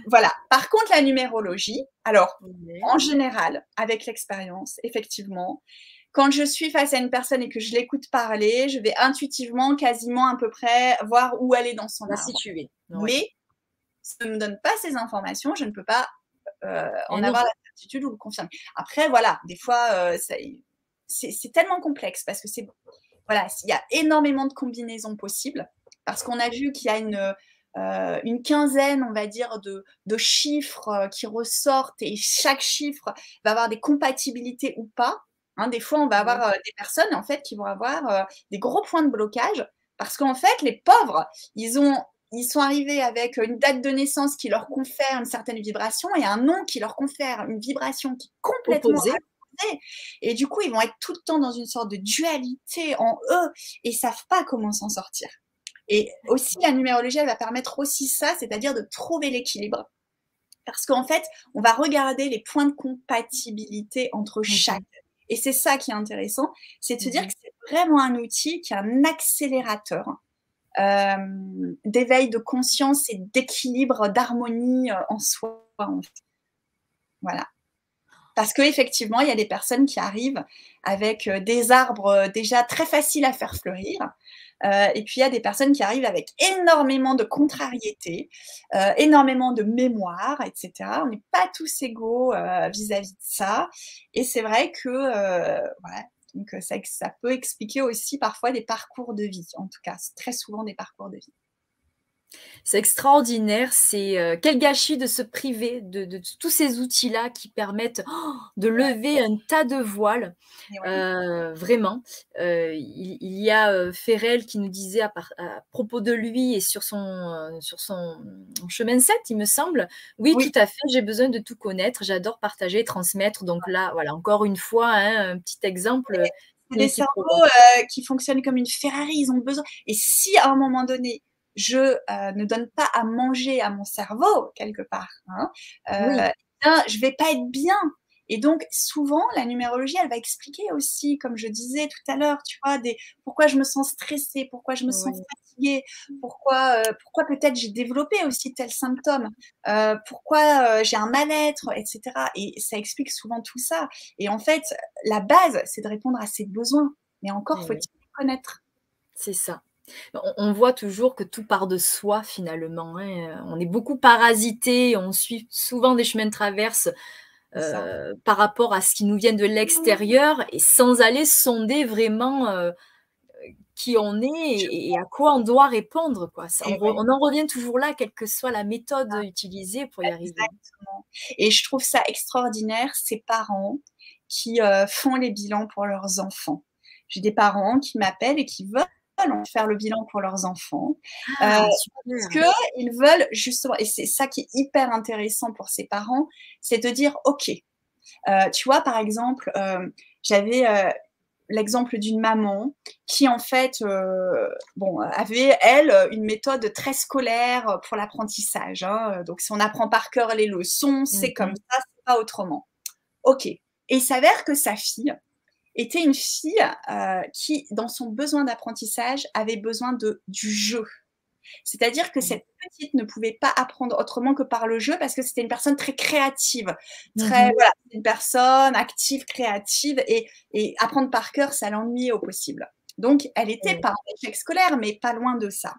voilà. Par contre, la numérologie, alors, en général, avec l'expérience, effectivement, quand je suis face à une personne et que je l'écoute parler, je vais intuitivement, quasiment à peu près, voir où elle est dans son La situer. Mais ne me donne pas ces informations, je ne peux pas euh, en avoir la certitude ou le confirmer. Après, voilà, des fois, euh, c'est tellement complexe parce que c'est voilà, il y a énormément de combinaisons possibles parce qu'on a vu qu'il y a une euh, une quinzaine, on va dire, de, de, chiffres qui ressortent et chaque chiffre va avoir des compatibilités ou pas. Hein, des fois, on va avoir des personnes en fait qui vont avoir des gros points de blocage parce qu'en fait, les pauvres, ils ont ils sont arrivés avec une date de naissance qui leur confère une certaine vibration et un nom qui leur confère une vibration qui est complètement opposée. Et du coup, ils vont être tout le temps dans une sorte de dualité en eux et savent pas comment s'en sortir. Et aussi, la numérologie, elle va permettre aussi ça, c'est-à-dire de trouver l'équilibre. Parce qu'en fait, on va regarder les points de compatibilité entre chaque. Et c'est ça qui est intéressant, c'est de se dire que c'est vraiment un outil qui est un accélérateur d'éveil de conscience et d'équilibre, d'harmonie euh, en soi. Voilà. Parce qu'effectivement, il y a des personnes qui arrivent avec euh, des arbres déjà très faciles à faire fleurir. et puis, il y a des personnes qui arrivent avec énormément de contrariété, énormément de mémoire, etc. On n'est pas tous égaux vis-à-vis de ça. Et c'est vrai que voilà, donc, ça, ça peut expliquer aussi parfois des parcours de vie, en tout cas, très souvent des parcours de vie. C'est extraordinaire, c'est euh, quel gâchis de se priver de, tous ces outils-là qui permettent oh, de lever un tas de voiles. Euh, vraiment, euh, il, y a Ferrel qui nous disait à, propos de lui et sur son, sur son chemin 7, il me semble, oui, tout à fait, j'ai besoin de tout connaître, j'adore partager, transmettre. Donc là, voilà, encore une fois, hein, un petit exemple. des cerveaux qui fonctionnent comme une Ferrari, ils ont besoin. Et si à un moment donné, je euh, ne donne pas à manger à mon cerveau quelque part, hein, euh, eh je vais pas être bien. Et donc, souvent, la numérologie, elle va expliquer aussi, comme je disais tout à l'heure, tu vois, des, pourquoi je me sens stressée, pourquoi je me sens fatiguée, pourquoi, euh, pourquoi peut-être j'ai développé aussi tel symptôme, euh, pourquoi j'ai un mal-être, etc. Et ça explique souvent tout ça. Et en fait, la base, c'est de répondre à ses besoins. Mais encore, faut-il connaître. C'est ça. On, voit toujours que tout part de soi finalement. Hein. On est beaucoup parasité, on suit souvent des chemins de traverse euh, par rapport à ce qui nous vient de l'extérieur et sans aller sonder vraiment euh, qui on est et, à quoi on doit répondre. Quoi. on, en revient toujours là, quelle que soit la méthode utilisée pour y arriver. Et je trouve ça extraordinaire, ces parents qui euh, font les bilans pour leurs enfants. J'ai des parents qui m'appellent et qui veulent faire le bilan pour leurs enfants. Ah, euh, parce qu'ils veulent justement, et c'est ça qui est hyper intéressant pour ces parents, c'est de dire, OK, euh, tu vois, par exemple, euh, j'avais l'exemple d'une maman qui en fait bon avait elle une méthode très scolaire pour l'apprentissage hein. donc si on apprend par cœur les leçons c'est comme mmh ça c'est pas autrement ok et il s'avère que sa fille était une fille euh, qui, dans son besoin d'apprentissage, avait besoin de, du jeu. C'est-à-dire que mmh. cette petite ne pouvait pas apprendre autrement que par le jeu parce que c'était une personne très créative, très mmh voilà, une personne active, créative et, et apprendre par cœur, ça l'ennuyait au possible. Donc, elle était mmh. pas en échec scolaire, mais pas loin de ça.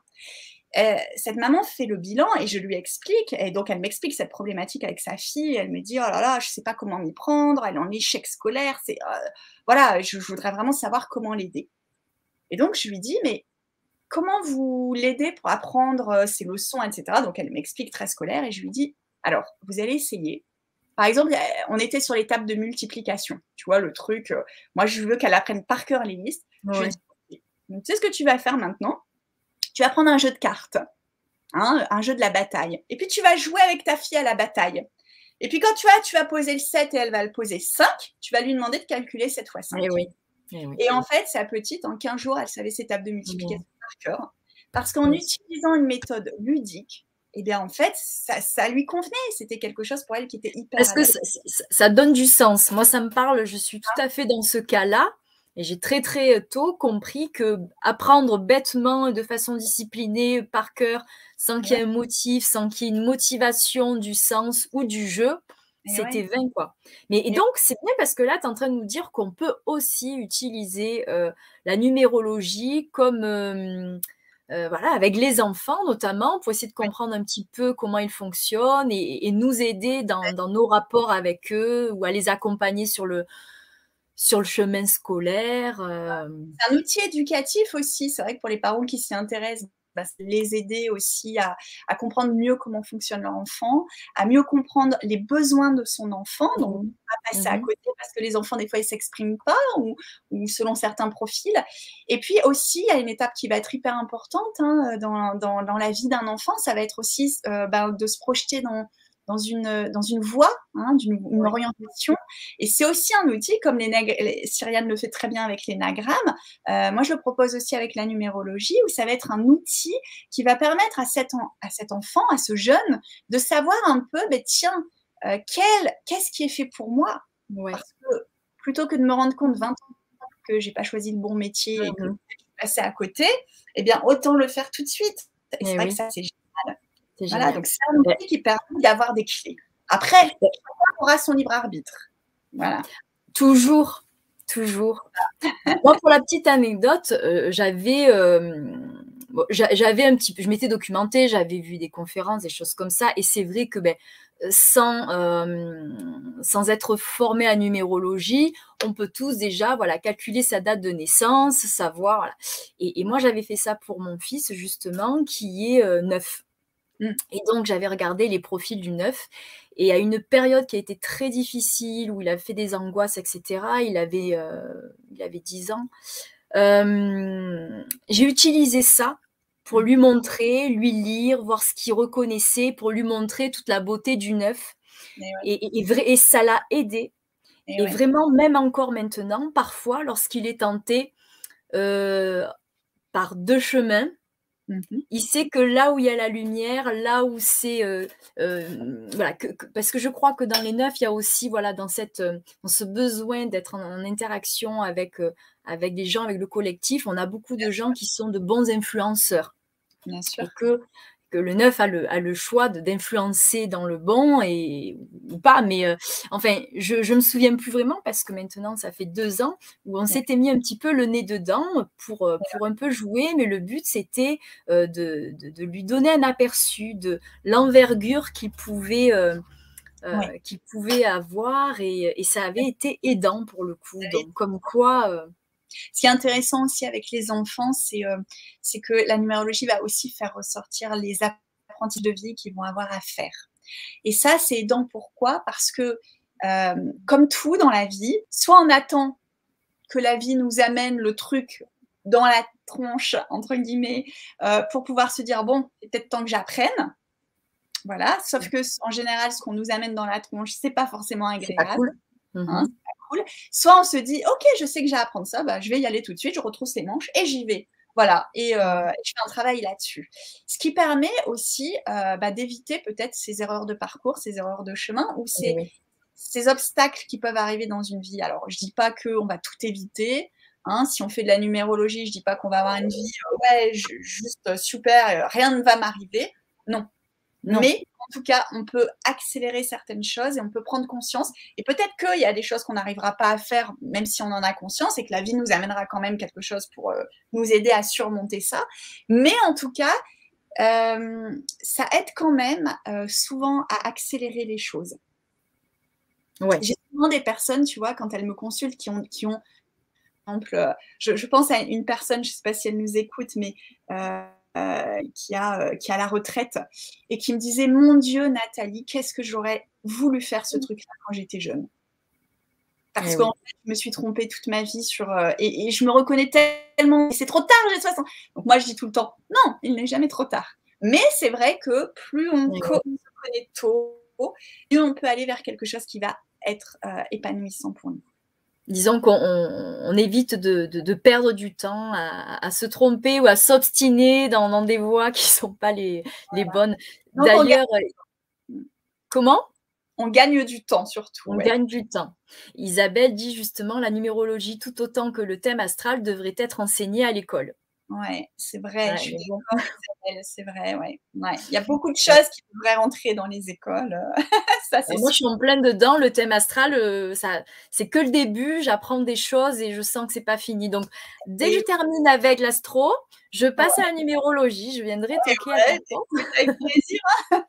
Euh, cette maman fait le bilan et je lui explique, et donc elle m'explique cette problématique avec sa fille, elle me dit, oh là là, je sais pas comment m'y prendre, elle est en échec scolaire, c'est, euh, voilà, je, voudrais vraiment savoir comment l'aider. Et donc je lui dis, mais comment vous l'aidez pour apprendre ses leçons, etc. Donc, elle m'explique très scolaire et je lui dis, alors, vous allez essayer. Par exemple, on était sur l'étape de multiplication. Tu vois, le truc, moi, je veux qu'elle apprenne par cœur les listes. tu sais ce que tu vas faire maintenant? Tu vas prendre un jeu de cartes, hein, un jeu de la bataille. Et puis, tu vas jouer avec ta fille à la bataille. Et puis, quand tu vas, tu vas poser le 7 et elle va le poser 5, tu vas lui demander de calculer 7 fois 5. Et, oui. Et, en fait, sa petite, en 15 jours, elle savait ses tables de multiplication par cœur. Parce qu'en utilisant une méthode ludique, eh bien, en fait, ça, lui convenait. C'était quelque chose pour elle qui était hyper. Parce que ça, donne du sens. Moi, ça me parle. Je suis tout ah. à fait dans ce cas-là. Et j'ai très très tôt compris que apprendre bêtement de façon disciplinée par cœur, sans qu'il y ait un motif, sans qu'il y ait une motivation du sens ou du jeu, c'était vain quoi. Mais et donc c'est bien parce que là tu es en train de nous dire qu'on peut aussi utiliser euh, la numérologie comme euh, euh, voilà, avec les enfants notamment, pour essayer de comprendre un petit peu comment ils fonctionnent et, nous aider dans, dans, nos rapports avec eux ou à les accompagner sur le, sur le chemin scolaire. Euh. C'est un outil éducatif aussi. C'est vrai que pour les parents qui s'y intéressent, bah, les aider aussi à, comprendre mieux comment fonctionne leur enfant, à mieux comprendre les besoins de son enfant. Donc, mmh. pas passer à mmh côté parce que les enfants, des fois, ils ne s'expriment pas ou, selon certains profils. Et puis aussi, il y a une étape qui va être hyper importante hein, dans, la vie d'un enfant. Ça va être aussi euh, bah, de se projeter dans, dans une, dans une voie, hein, d'une orientation. Et c'est aussi un outil, comme les, les, Cyriane le fait très bien avec les nagrammes. Euh, moi, je le propose aussi avec la numérologie, où ça va être un outil qui va permettre à cet, à cet enfant, à ce jeune, de savoir un peu, ben, tiens, euh, qu'est-ce qui est fait pour moi? Parce que plutôt que de me rendre compte 20 ans que j'ai pas choisi le bon métier et que mmh je suis passée à côté, eh bien, autant le faire tout de suite. Et c'est vrai que ça, c'est génial. Voilà, donc c'est un outil qui permet d'avoir des clés. Après, on aura son libre arbitre. Voilà. Toujours, toujours. Moi, pour la petite anecdote, euh, j'avais, euh, j'avais un petit peu, je m'étais documentée, j'avais vu des conférences, des choses comme ça, et c'est vrai que ben, sans, euh, sans être formé à numérologie, on peut tous déjà voilà, calculer sa date de naissance, savoir. Et, et, moi, j'avais fait ça pour mon fils, justement, qui est neuf. Mmh. Et donc, j'avais regardé les profils du neuf. Et à une période qui a été très difficile, où il a fait des angoisses, etc., il avait, euh, il avait 10 ans, euh, j'ai utilisé ça pour lui montrer, lui lire, voir ce qu'il reconnaissait, pour lui montrer toute la beauté du neuf. Et, et, ça l'a aidé. Et, vraiment, même encore maintenant, parfois, lorsqu'il est tenté euh, par deux chemins, Mmh il sait que là où il y a la lumière, là où c'est euh, euh, voilà, parce que je crois que dans les neufs, il y a aussi voilà dans cette euh, dans ce besoin d'être en, interaction avec avec des gens, avec le collectif, on a beaucoup de gens qui sont de bons influenceurs. Bien sûr. que que le neuf a le, a le choix d'influencer dans le bon et, ou pas. Mais euh, enfin, je ne me souviens plus vraiment parce que maintenant, ça fait deux ans où on s'était mis un petit peu le nez dedans pour, euh, pour un peu jouer. Mais le but, c'était euh, de, de, lui donner un aperçu de l'envergure qu'il pouvait, qu'il pouvait avoir. Et, et, ça avait été aidant pour le coup. Donc, comme quoi ce qui est intéressant aussi avec les enfants, euh, c'est que la numérologie va aussi faire ressortir les apprentissages de vie qu'ils vont avoir à faire. Et ça, c'est aidant pourquoi? Parce que, euh, comme tout dans la vie, soit on attend que la vie nous amène le truc dans la tronche, entre guillemets, euh, pour pouvoir se dire, bon, peut-être temps que j'apprenne. Voilà, sauf que en général, ce qu'on nous amène dans la tronche, c'est pas forcément agréable. Hein, mmh Soit on se dit, ok, je sais que j'ai à apprendre ça, bah, je vais y aller tout de suite, je retrousse les manches et j'y vais. Voilà, et euh, je fais un travail là-dessus. Ce qui permet aussi euh, bah, d'éviter peut-être ces erreurs de parcours, ces erreurs de chemin ou ces, ces obstacles qui peuvent arriver dans une vie. Alors, je ne dis pas qu'on va tout éviter. Hein. si on fait de la numérologie, je ne dis pas qu'on va avoir une vie euh, ouais, juste super, rien ne va m'arriver. Non. Non. Mais en tout cas, on peut accélérer certaines choses et on peut prendre conscience. Et peut-être qu'il y a des choses qu'on n'arrivera pas à faire, même si on en a conscience, et que la vie nous amènera quand même quelque chose pour euh, nous aider à surmonter ça. Mais en tout cas, euh, ça aide quand même euh, souvent à accélérer les choses. Ouais. J'ai souvent des personnes, tu vois, quand elles me consultent, qui ont, qui ont exemple, je, pense à une personne, je ne sais pas si elle nous écoute, mais qui, a, qui a la retraite et qui me disait Mon Dieu, Nathalie, qu'est-ce que j'aurais voulu faire ce mmh. truc-là quand j'étais jeune? Parce eh qu'en fait, je me suis trompée toute ma vie sur. Euh, et, je me reconnais tellement. C'est trop tard, j'ai 60. Donc moi, je dis tout le temps non, il n'est jamais trop tard. Mais c'est vrai que plus on, se connaît tôt, plus on peut aller vers quelque chose qui va être euh, épanouissant pour nous. Disons qu'on évite de, perdre du temps à, se tromper ou à s'obstiner dans, des voies qui ne sont pas les, les bonnes. D'ailleurs, euh, comment? On gagne du temps surtout. On gagne du temps. Isabelle dit justement la numérologie, tout autant que le thème astral, devrait être enseigné à l'école. Ouais, c'est vrai. C'est vrai, ouais. Il y a beaucoup de choses qui devraient rentrer dans les écoles. moi, je suis en pleine dedans. Le thème astral, euh, ça, c'est que le début. J'apprends des choses et je sens que c'est pas fini. Donc, dès que je termine avec l'astro, je passe à la numérologie. Je viendrai toquer Avec plaisir.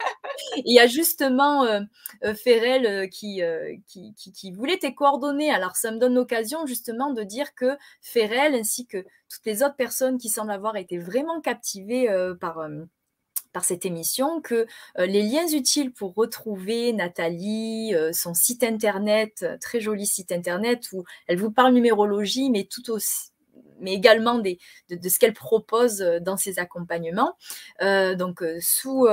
Il y a justement euh, euh, Ferrel qui, qui, qui, voulait tes coordonnées. Alors, ça me donne l'occasion justement de dire que Ferrel ainsi que toutes les autres personnes qui semblent avoir été vraiment captivées par par cette émission que euh, les liens utiles pour retrouver Nathalie, euh, son site internet, euh, très joli site internet où elle vous parle numérologie, mais tout aussi mais également des, de, ce qu'elle propose dans ses accompagnements. donc, sous,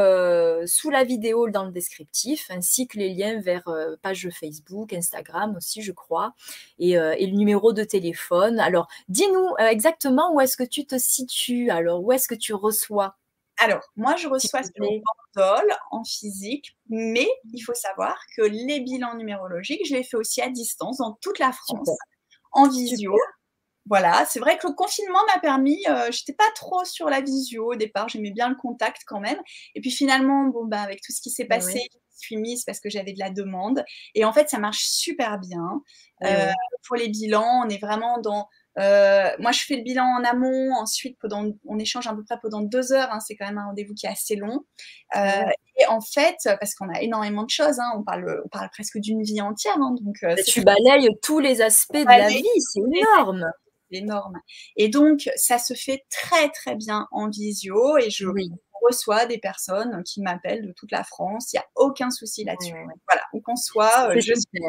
sous la vidéo dans le descriptif, ainsi que les liens vers page Facebook, Instagram aussi, je crois, et, et, le numéro de téléphone. Alors, dis-nous exactement où est-ce que tu te situes, alors où est-ce que tu reçois? Alors, moi, je reçois sur Bandol en physique, mais il faut savoir que les bilans numérologiques, je les fais aussi à distance dans toute la France, en visio. Voilà, c'est vrai que le confinement m'a permis, je euh, j'étais pas trop sur la visio au départ, j'aimais bien le contact quand même. Et puis finalement, bon, bah, avec tout ce qui s'est passé, je suis mise parce que j'avais de la demande. Et en fait, ça marche super bien. Euh, pour les bilans, on est vraiment dans euh, moi, je fais le bilan en amont. Ensuite, on échange à peu près pendant deux heures. Hein, c'est quand même un rendez-vous qui est assez long. Et en fait, parce qu'on a énormément de choses, hein, on, parle, on parle presque d'une vie entière. Hein, donc, euh, tu balayes tous les aspects de la vie. C'est énorme. Énorme. Et donc, ça se fait très, très bien en visio. Et je reçois des personnes qui m'appellent de toute la France. Il n'y a aucun souci là-dessus. Voilà, où qu'on soit, je suis.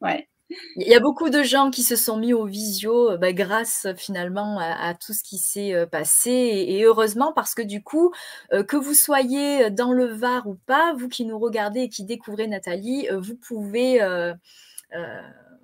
ouais. Il y a beaucoup de gens qui se sont mis au visio euh, bah, grâce finalement à, tout ce qui s'est euh, passé et, heureusement parce que du coup, euh, que vous soyez dans le Var ou pas, vous qui nous regardez et qui découvrez Nathalie, vous pouvez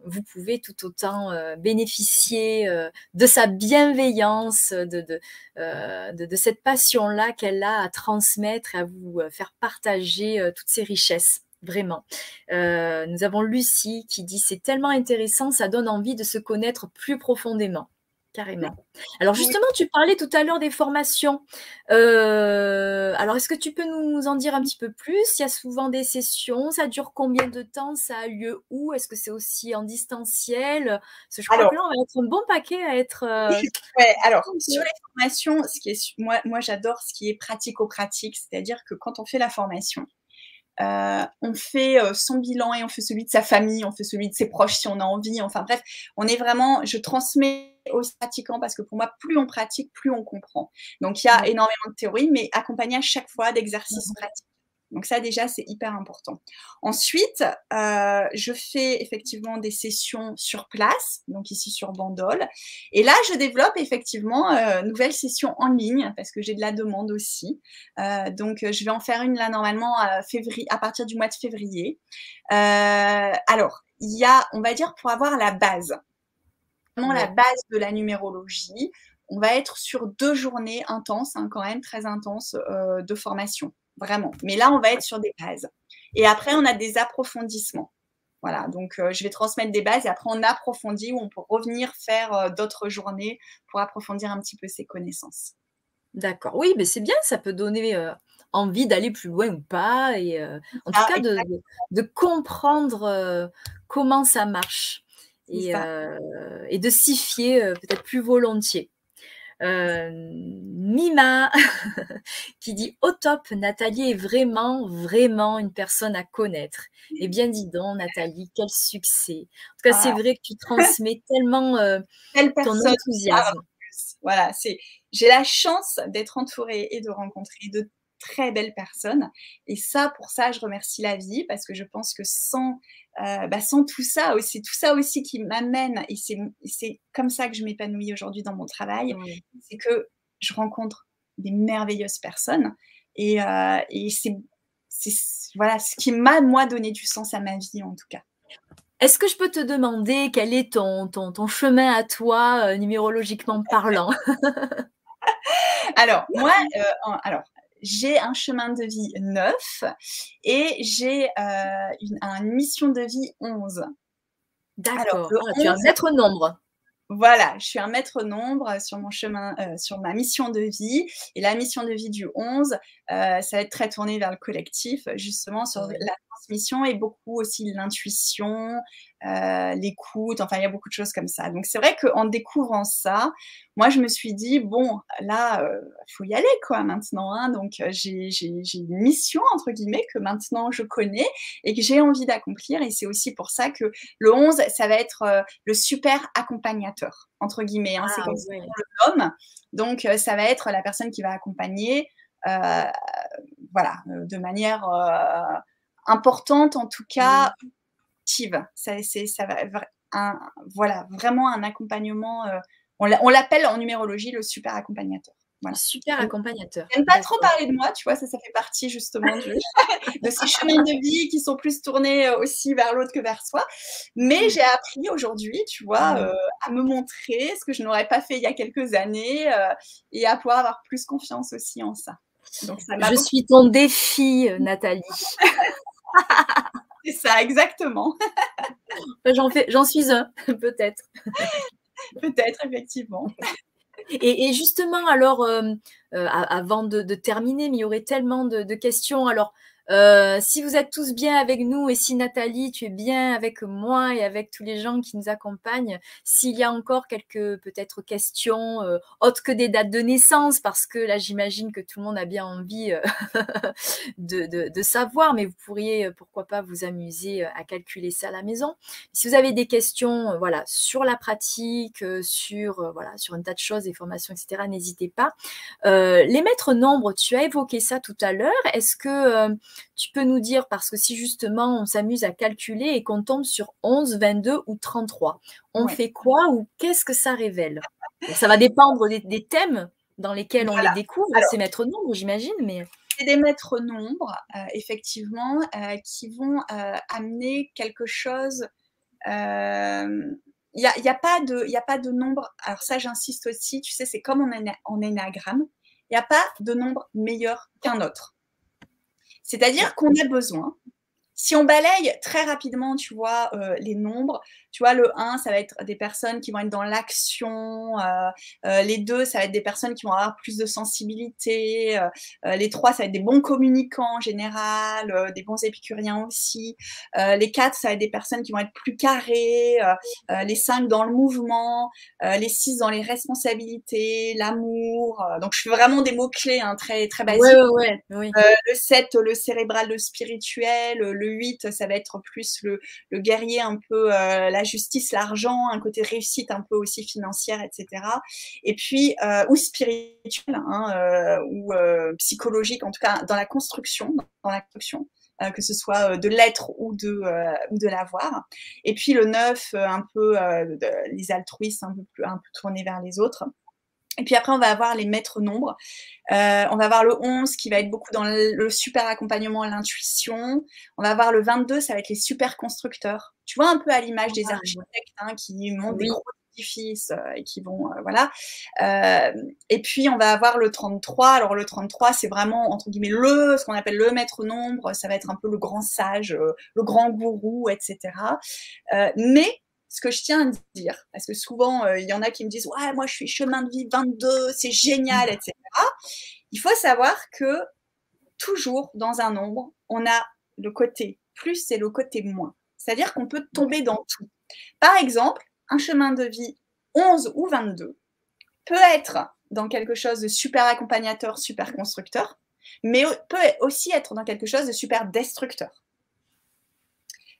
vous pouvez tout autant bénéficier de sa bienveillance, de, de, cette passion-là qu'elle a à transmettre et à vous faire partager toutes ses richesses vraiment. Euh, nous avons Lucie qui dit c'est tellement intéressant, ça donne envie de se connaître plus profondément. Carrément. Alors justement, tu parlais tout à l'heure des formations. Euh, alors est-ce que tu peux nous en dire un petit peu plus? Il y a souvent des sessions, ça dure combien de temps? Ça a lieu où? Est-ce que c'est aussi en distanciel? Je crois que là, on va être un bon paquet à être... Euh, ouais, alors sur les formations, ce qui est, moi, moi j'adore ce qui est pratico-pratique, c'est-à-dire que quand on fait la formation, euh, on fait euh, son bilan et on fait celui de sa famille, on fait celui de ses proches si on a envie. Enfin bref, on est vraiment, je transmets aux pratiquants parce que pour moi, plus on pratique, plus on comprend. Donc il y a énormément de théorie, mais accompagné à chaque fois d'exercices mmh pratiques. Donc ça déjà, c'est hyper important. Ensuite, euh, je fais effectivement des sessions sur place, donc ici sur Bandol. Et là, je développe effectivement euh, nouvelles sessions en ligne parce que j'ai de la demande aussi. Euh, donc je vais en faire une là normalement à, février, à partir du mois de février. alors, il y a, on va dire, pour avoir la base, vraiment la base de la numérologie, on va être sur deux journées intenses, hein, quand même très intenses de formation vraiment. Mais là, on va être sur des bases. Et après, on a des approfondissements. Voilà, donc euh, je vais transmettre des bases et après on approfondit ou on peut revenir faire euh, d'autres journées pour approfondir un petit peu ses connaissances. D'accord, oui, mais c'est bien, ça peut donner euh, envie d'aller plus loin ou pas, et en tout ah, cas de, comprendre comment ça marche et, et de s'y fier peut-être plus volontiers. Mima qui dit au top, Nathalie est vraiment, vraiment une personne à connaître. Et eh bien dis donc, Nathalie, quel succès. En tout cas, c'est vrai que tu transmets tellement ton enthousiasme. Voilà, c'est j'ai la chance d'être entourée et de rencontrer de très belles personnes. Et ça, pour ça, je remercie la vie parce que je pense que sans, euh, bah, sans tout ça, c'est tout ça aussi qui m'amène et c'est comme ça que je m'épanouis aujourd'hui dans mon travail. C'est que je rencontre des merveilleuses personnes et, euh, et c'est voilà ce qui m'a moi donné du sens à ma vie en tout cas. Est-ce que je peux te demander quel est ton, ton, ton chemin à toi, euh, numérologiquement parlant? Alors, moi, euh, alors, j'ai un chemin de vie 9 et j'ai euh, une, mission de vie 11. D'accord. Ah, tu es un maître nombre. Voilà, je suis un maître nombre sur mon chemin, euh, sur ma mission de vie. Et la mission de vie du 11, ça va être très tourné vers le collectif, justement sur la transmission et beaucoup aussi l'intuition, euh, l'écoute, enfin il y a beaucoup de choses comme ça. Donc c'est vrai qu'en découvrant ça, moi je me suis dit bon là il euh, faut y aller quoi maintenant. Hein. donc euh, j'ai une mission entre guillemets que maintenant je connais et que j'ai envie d'accomplir et c'est aussi pour ça que le 11 ça va être le super accompagnateur entre guillemets. Hein. c'est ah, comme ça le nomme. Donc ça va être la personne qui va accompagner voilà de manière importante en tout cas. Ça, c'est, ça va, un, voilà, vraiment un accompagnement. Euh, on l'appelle en numérologie le super accompagnateur. Voilà. Super accompagnateur. J'aime pas trop parler de moi, tu vois, ça, ça fait partie justement de ces chemins de vie qui sont plus tournés euh, aussi vers l'autre que vers soi. Mais j'ai appris aujourd'hui, tu vois, euh, à me montrer ce que je n'aurais pas fait il y a quelques années et à pouvoir avoir plus confiance aussi en ça. Donc, ça je suis ton défi, Nathalie. C'est ça, exactement. J'en, fais, j'en suis un, peut-être. peut-être, effectivement. Et, justement, alors, euh, euh, avant de, terminer, mais il y aurait tellement de, de questions. Alors, euh, si vous êtes tous bien avec nous et si Nathalie, tu es bien avec moi et avec tous les gens qui nous accompagnent, s'il y a encore quelques peut-être questions euh, autres que des dates de naissance, parce que là j'imagine que tout le monde a bien envie euh, de, savoir, mais vous pourriez pourquoi pas vous amuser à calculer ça à la maison. Si vous avez des questions voilà, sur la pratique, sur, voilà, sur un tas de choses, des formations, etc., n'hésitez pas. les maîtres nombres, tu as évoqué ça tout à l'heure. Est-ce que tu peux nous dire, parce que si justement on s'amuse à calculer et qu'on tombe sur 11, 22 ou 33, on fait quoi ou qu'est-ce que ça révèle? Ça va dépendre des, thèmes dans lesquels on les découvre, ces maîtres nombres, j'imagine, mais c'est des maîtres nombres, euh, effectivement, euh, qui vont euh, amener quelque chose. Il n'y a, y a, pas de, a pas de nombre. Alors, ça, j'insiste aussi, tu sais, c'est comme en, en énagramme. Il n'y a pas de nombre meilleur qu'un autre. C'est-à-dire qu'on a besoin si on balaye très rapidement, tu vois, euh, les nombres, tu vois, le 1, ça va être des personnes qui vont être dans l'action, euh, euh, les 2, ça va être des personnes qui vont avoir plus de sensibilité, les 3, ça va être des bons communicants en général, des bons épicuriens aussi, les 4, ça va être des personnes qui vont être plus carrées, les 5 dans le mouvement, les 6 dans les responsabilités, l'amour, donc je fais vraiment des mots-clés hein, très, très basiques. Ouais, ouais, le 7, le cérébral, le spirituel, le 8, ça va être plus le, guerrier, un peu euh, la justice, l'argent, un côté réussite un peu aussi financière, etc. Et puis, euh, ou spirituel, hein, euh, ou psychologique, en tout cas dans la construction, dans la construction que ce soit de l'être ou de, de l'avoir. Et puis le 9, un peu les altruistes, un peu, plus, un peu tournés vers les autres. Et puis après, on va avoir les maîtres nombres. Euh, on va avoir le 11 qui va être beaucoup dans le, super accompagnement, l'intuition. On va avoir le 22, ça va être les super constructeurs. Tu vois, un peu à l'image des ah, architectes hein, qui montent des gros édifices euh, et qui vont, euh, voilà. et puis, on va avoir le 33. Alors, le 33, c'est vraiment, entre guillemets, le, ce qu'on appelle le maître nombre. Ça va être un peu le grand sage, le grand gourou, etc. mais ce que je tiens à dire, parce que souvent, euh, il y en a qui me disent Ouais, moi, je suis chemin de vie 22, c'est génial, etc. Il faut savoir que toujours dans un nombre, on a le côté plus et le côté moins. C'est-à-dire qu'on peut tomber dans tout. Par exemple, un chemin de vie 11 ou 22 peut être dans quelque chose de super accompagnateur, super constructeur, mais peut aussi être dans quelque chose de super destructeur.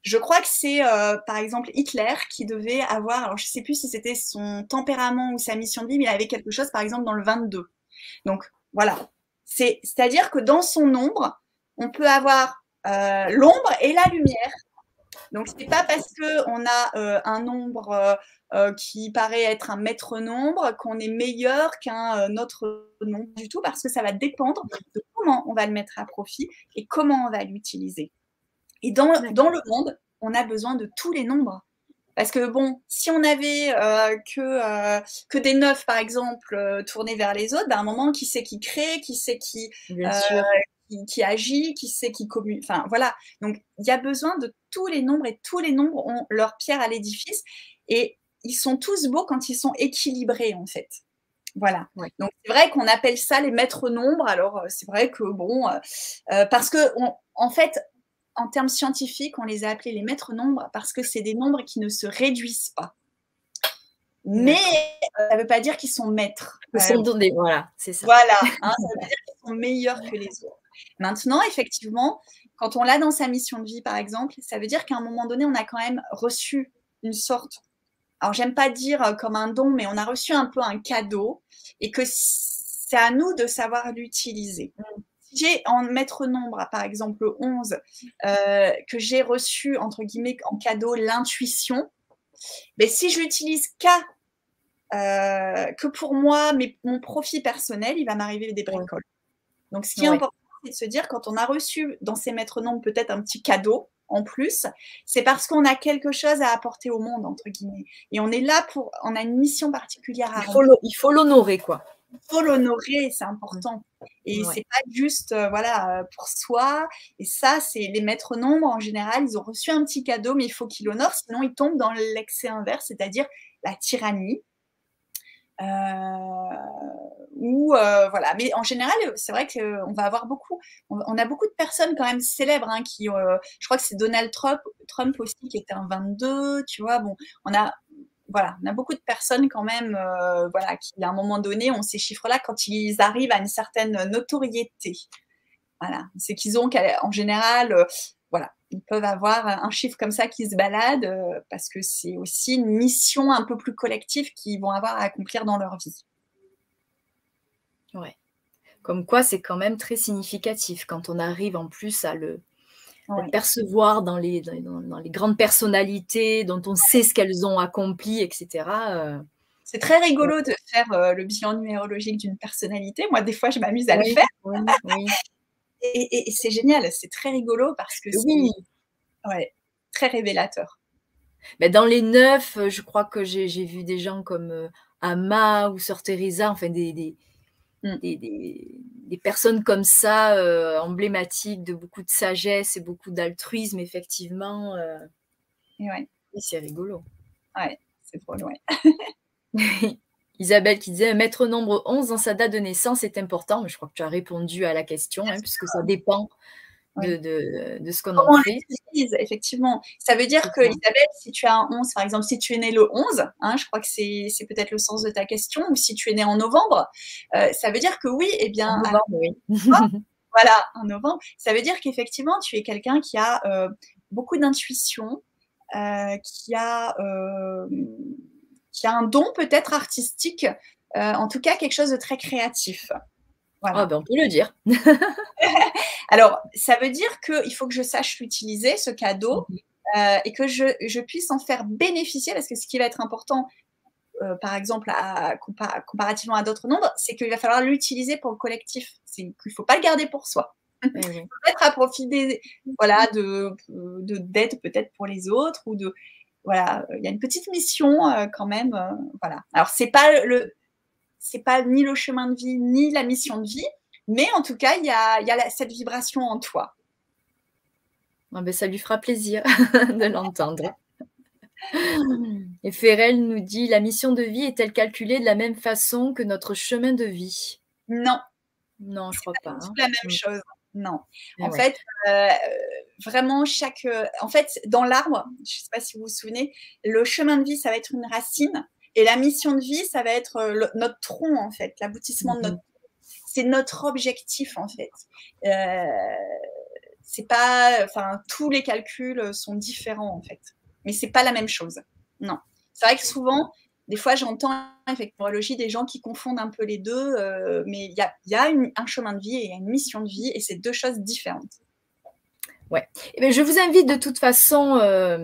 Je crois que c'est euh, par exemple Hitler qui devait avoir, alors je ne sais plus si c'était son tempérament ou sa mission de vie, mais il avait quelque chose par exemple dans le 22. Donc voilà, c'est-à-dire que dans son ombre, on peut avoir euh, l'ombre et la lumière. Donc c'est pas parce que on a euh, un nombre qui paraît être un maître nombre qu'on est meilleur qu'un autre nombre du tout, parce que ça va dépendre de comment on va le mettre à profit et comment on va l'utiliser. Et dans, dans le monde, on a besoin de tous les nombres. Parce que bon, si on avait euh, que, euh, que des neufs, par exemple, euh, tournés vers les autres, ben, à un moment, qui sait qui crée, qui sait qui, qui, agit, qui sait qui communique. Enfin, voilà. Donc, il y a besoin de tous les nombres et tous les nombres ont leur pierre à l'édifice. Et ils sont tous beaux quand ils sont équilibrés, en fait. Voilà. Donc c'est vrai qu'on appelle ça les maîtres nombres. Alors c'est vrai que bon, parce que en fait, en termes scientifiques, on les a appelés les maîtres nombres parce que c'est des nombres qui ne se réduisent pas. Mais euh, ça ne veut pas dire qu'ils sont maîtres. voilà, c'est ça. Voilà, hein, ça veut dire qu'ils sont meilleurs que les autres. Maintenant, effectivement, quand on l'a dans sa mission de vie, par exemple, ça veut dire qu'à un moment donné, on a quand même reçu une sorte, alors j'aime pas dire euh, comme un don, mais on a reçu un peu un cadeau et que c'est à nous de savoir l'utiliser. J'ai en maître nombre, par exemple 11, euh, que j'ai reçu, entre guillemets, en cadeau l'intuition, mais si je l'utilise qu'à euh, que pour moi, mais mon profit personnel, il va m'arriver des bricoles. Donc, ce qui est important, c'est de se dire, quand on a reçu dans ces maîtres nombres peut-être un petit cadeau en plus, c'est parce qu'on a quelque chose à apporter au monde, entre guillemets. Et on est là pour, on a une mission particulière à Il faut l'honorer, quoi faut l'honorer, c'est important. Et c'est pas juste euh, voilà euh, pour soi. Et ça, c'est les maîtres nombres en général, ils ont reçu un petit cadeau, mais il faut qu'ils l'honorent, sinon ils tombent dans l'excès inverse, c'est-à-dire la tyrannie. Euh, ou voilà, mais en général, c'est vrai qu'on va avoir beaucoup, on, a beaucoup de personnes quand même célèbres hein, qui, je crois que c'est Donald Trump, Trump aussi qui était un 22, tu vois, bon, on a voilà, on a beaucoup de personnes quand même, euh, voilà, qui à un moment donné ont ces chiffres-là quand ils arrivent à une certaine notoriété. Voilà, c'est qu'ils ont en général, euh, voilà, ils peuvent avoir un chiffre comme ça qui se balade euh, parce que c'est aussi une mission un peu plus collective qu'ils vont avoir à accomplir dans leur vie. Ouais. Comme quoi, c'est quand même très significatif quand on arrive en plus à le, percevoir dans les, dans, les grandes personnalités dont on sait ce qu'elles ont accompli, etc. Euh. C'est très rigolo de faire euh, le bilan numérologique d'une personnalité. Moi, des fois, je m'amuse à le faire. et, c'est génial, c'est très rigolo parce que c'est ouais, très révélateur. Mais dans les neuf, je crois que j'ai vu des gens comme euh, Ama ou Sœur Teresa, enfin des, Mmh. des, personnes comme ça, euh, emblématiques de beaucoup de sagesse et beaucoup d'altruisme, effectivement. Euh, ouais. c'est rigolo. Ouais, c'est drôle, ouais. Isabelle qui disait maître nombre 11 dans sa date de naissance est important. Mais je crois que tu as répondu à la question, hein, puisque ça dépend de, de, ce qu'on en fait. effectivement. Ça veut dire que, Isabelle, si tu as un 11, par exemple, si tu es né le 11, hein, je crois que c'est peut-être le sens de ta question, ou si tu es né en novembre, euh, ça veut dire que oui, eh bien. En novembre, oui. voilà, en novembre. Ça veut dire qu'effectivement, tu es quelqu'un qui a euh, beaucoup d'intuition, euh, qui, a, qui a un don peut-être artistique, en tout cas quelque chose de très créatif. Ah ben on peut le dire. Alors, ça veut dire qu'il faut que je sache l'utiliser, ce cadeau, mhm. euh, et que je, puisse en faire bénéficier, parce que ce qui va être important, euh, par exemple, à, comparativement à d'autres nombres, c'est qu'il va falloir l'utiliser pour le collectif. C'est qu'il ne faut pas le garder pour soi. Peut-être à profiter voilà, de, d'aide peut-être pour les autres ou de voilà, il y a une petite mission euh, quand même. voilà. Alors c'est pas le c'est pas ni le chemin de vie, ni la mission de vie, mais en tout cas, il y a, cette vibration en toi. Ah ben, ça lui fera plaisir de l'entendre. Et Ferrel nous dit La mission de vie est-elle calculée de la même façon que notre chemin de vie? Non. Non, je crois pas. C'est hein. la même mm. chose. Non. Eh en fait, euh, vraiment, chaque. en fait, dans l'arbre, je ne sais pas si vous vous souvenez, le chemin de vie, ça va être une racine Et la mission de vie, ça va être notre tronc, en fait, l'aboutissement de notre mmh c'est notre objectif en fait. Euh, c'est pas, enfin, tous les calculs sont différents en fait, mais c'est pas la même chose. Non, c'est vrai que souvent, des fois, j'entends avec neurologie des gens qui confondent un peu les deux, euh, mais il y a, un chemin de vie et une mission de vie, et c'est deux choses différentes. Ouais. Eh je vous invite de toute façon euh,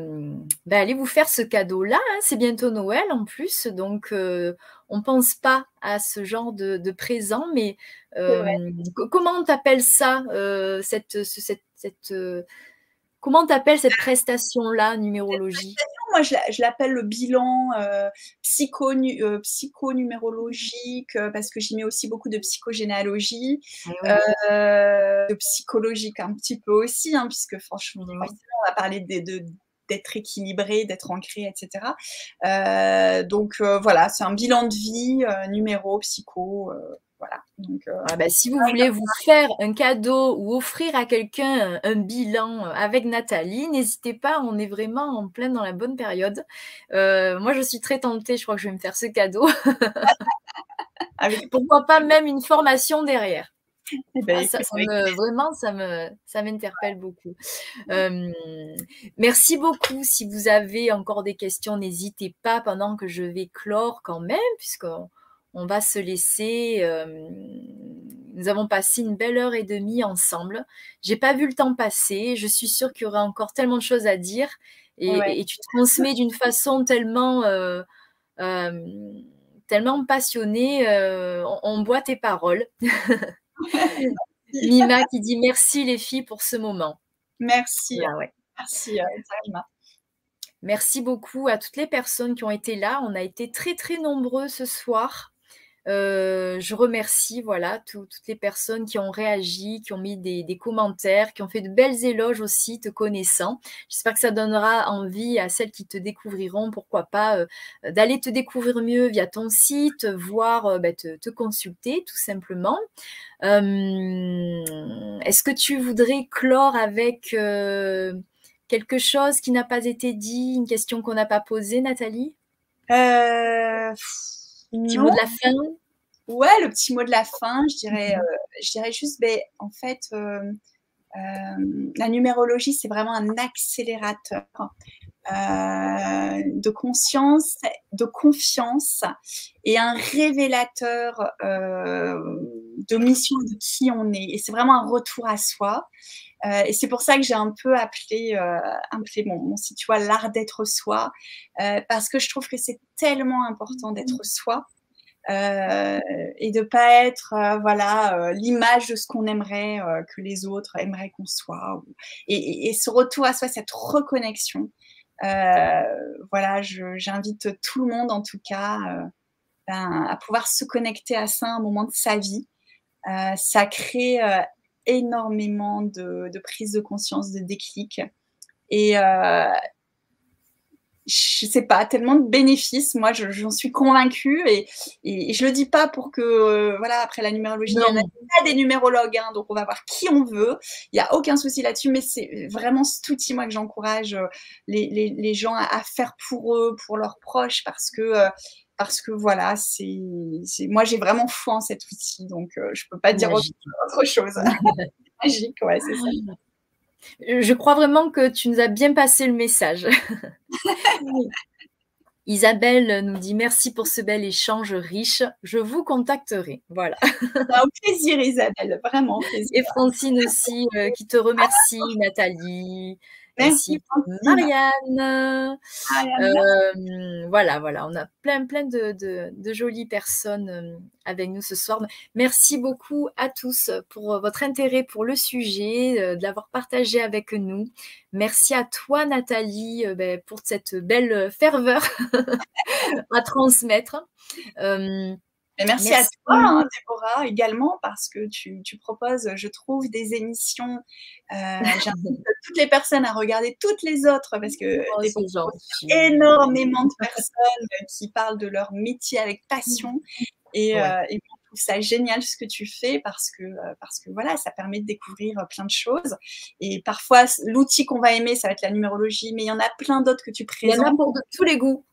ben, à aller vous faire ce cadeau-là. Hein. C'est bientôt Noël en plus, donc euh, on ne pense pas à ce genre de, présent. Mais comment tu appelles ça cette, cette, cette Comment tu appelles cette prestation-là, numérologie? Moi, je l'appelle le bilan euh, psycho, euh, psychonumérologique euh, parce que j'y mets aussi beaucoup de psychogénéalogie, ah de psychologique un petit peu aussi, hein, puisque franchement, on va parler d'être équilibré, d'être ancré, etc. donc voilà, c'est un bilan de vie, numéro, psycho. Voilà. Euh, ah bah, si vous voulez vous faire un cadeau ou offrir à quelqu'un un, bilan avec Nathalie, n'hésitez pas, on est vraiment en plein dans la bonne période. Euh, moi, je suis très tentée, je crois que je vais me faire ce cadeau. Pourquoi pas même une formation derrière eh ben, ah, vraiment, ça me, ça m'interpelle beaucoup. Euh, merci beaucoup. Si vous avez encore des questions, n'hésitez pas pendant que je vais clore quand même, puisqu'on on va se laisser. Euh, nous avons passé une belle heure et demie ensemble. J'ai pas vu le temps passer. Je suis sûre qu'il y aura encore tellement de choses à dire. Et, tu transmets d'une façon tellement, euh, euh, tellement passionnée. On, boit tes paroles. Mima qui dit merci les filles pour ce moment. Merci. Merci, Merci beaucoup à toutes les personnes qui ont été là. On a été très très nombreux ce soir. Euh, je remercie voilà toutes les personnes qui ont réagi, qui ont mis des, commentaires, qui ont fait de belles éloges aussi, te connaissant. J'espère que ça donnera envie à celles qui te découvriront, pourquoi pas, euh, d'aller te découvrir mieux via ton site, voir, euh, bah, te, consulter tout simplement. Est-ce que tu voudrais clore avec quelque chose qui n'a pas été dit, une question qu'on n'a pas posée, Nathalie? Petit mot de la fin? Ouais, le petit mot de la fin, je dirais, mhm. euh, je dirais juste, ben, en fait, euh, euh, la numérologie, c'est vraiment un accélérateur de conscience, de confiance et un révélateur de mission de qui on est. Et c'est vraiment un retour à soi. Et c'est pour ça que j'ai un peu appelé, appelé mon, mon site, tu vois, l'art d'être soi, parce que je trouve que c'est tellement important d'être mmh. soi. Euh, et de pas être euh, voilà euh, l'image de ce qu'on aimerait que les autres aimeraient qu'on soit et, ce retour à soi cette reconnexion voilà j'invite tout le monde en tout cas ben, à pouvoir se connecter à ça à un moment de sa vie ça crée énormément de, de, prise de conscience de déclic. Et, je sais pas, tellement de bénéfices. Moi, j'en suis convaincue et, et, je le dis pas pour que, euh, voilà, après la numérologie, il y a des numérologues, hein, donc on va voir qui on veut. Il y a aucun souci là-dessus, mais c'est vraiment cet outil, moi, que j'encourage euh, les, les, les, gens à, faire pour eux, pour leurs proches, parce que, euh, parce que voilà, c'est, moi, j'ai vraiment foi en cet outil, donc je peux pas dire autre, chose. Magique, ouais, c'est ça. Je crois vraiment que tu nous as bien passé le message. Isabelle nous dit merci pour ce bel échange riche. Je vous contacterai. Voilà. Un plaisir, Isabelle, vraiment. Plaisir. Et Francine aussi, euh, qui te remercie, Nathalie. Merci, Marianne. Euh, voilà, voilà, on a plein, plein de, jolies personnes euh, avec nous ce soir. Merci beaucoup à tous pour votre intérêt pour le sujet, euh, de l'avoir partagé avec nous. Merci à toi, Nathalie, ben, pour cette belle ferveur à transmettre merci, à toi, hein, Déborah, également, parce que tu, proposes, je trouve, des émissions. Euh, J'invite toutes les personnes à regarder toutes les autres, parce que oh, énormément de personnes qui parlent de leur métier avec passion. Et, euh, je trouve ça génial ce que tu fais parce que, euh, parce que voilà, ça permet de découvrir plein de choses. Et parfois, l'outil qu'on va aimer, ça va être la numérologie, mais il y en a plein d'autres que tu présentes. Il y en a pour tous les goûts.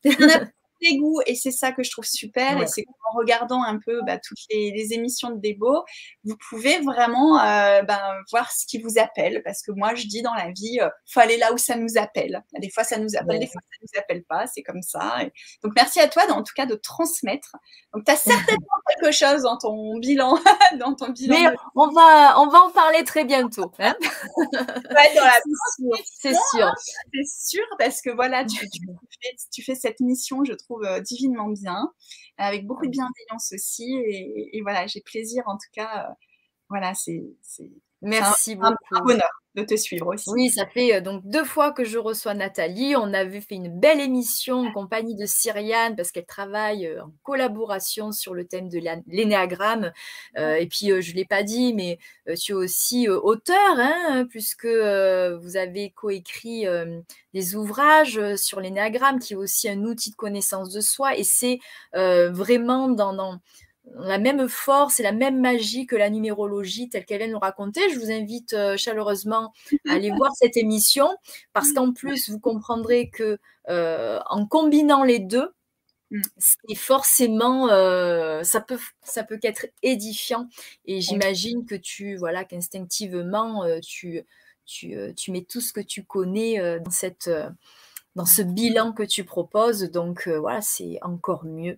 Les goûts et c'est ça que je trouve super. Et c'est en regardant un peu bah, toutes les, émissions de Débo, vous pouvez vraiment euh, ben, voir ce qui vous appelle. Parce que moi, je dis dans la vie, il euh, faut aller là où ça nous appelle. Des fois, ça nous appelle, des fois, ça nous appelle pas. C'est comme ça. Donc, merci à toi, en tout cas, de transmettre. Donc, tu as certainement quelque chose dans ton bilan. dans ton bilan Mais on, va, on va en parler très bientôt. Hein c'est sûr. C'est sûr, parce que voilà, tu, tu fais cette mission, je trouve, euh, divinement bien, avec beaucoup de bienveillance aussi. Et, voilà, j'ai plaisir en tout cas. Euh, voilà, c'est. Merci beaucoup. Un bonheur de te suivre aussi. Oui, ça fait euh, donc deux fois que je reçois Nathalie. On avait fait une belle émission en compagnie de Cyriane parce qu'elle travaille euh, en collaboration sur le thème de l'énéagramme. Euh, et puis, je ne l'ai pas dit, mais tu es aussi auteur, hein, puisque vous avez coécrit des ouvrages sur l'énéagramme, qui est aussi un outil de connaissance de soi. Et c'est vraiment dans, dans la même force et la même magie que la numérologie telle qu'elle vient nous raconter. Je vous invite euh, chaleureusement à aller voir cette émission parce qu'en plus, vous comprendrez que euh, en combinant les deux, mm. c'est forcément euh, ça peut ça peut qu'être édifiant et j'imagine que tu voilà qu'instinctivement tu, tu, tu mets tout ce que tu connais dans cette dans ce bilan que tu proposes. Donc euh, voilà, c'est encore mieux.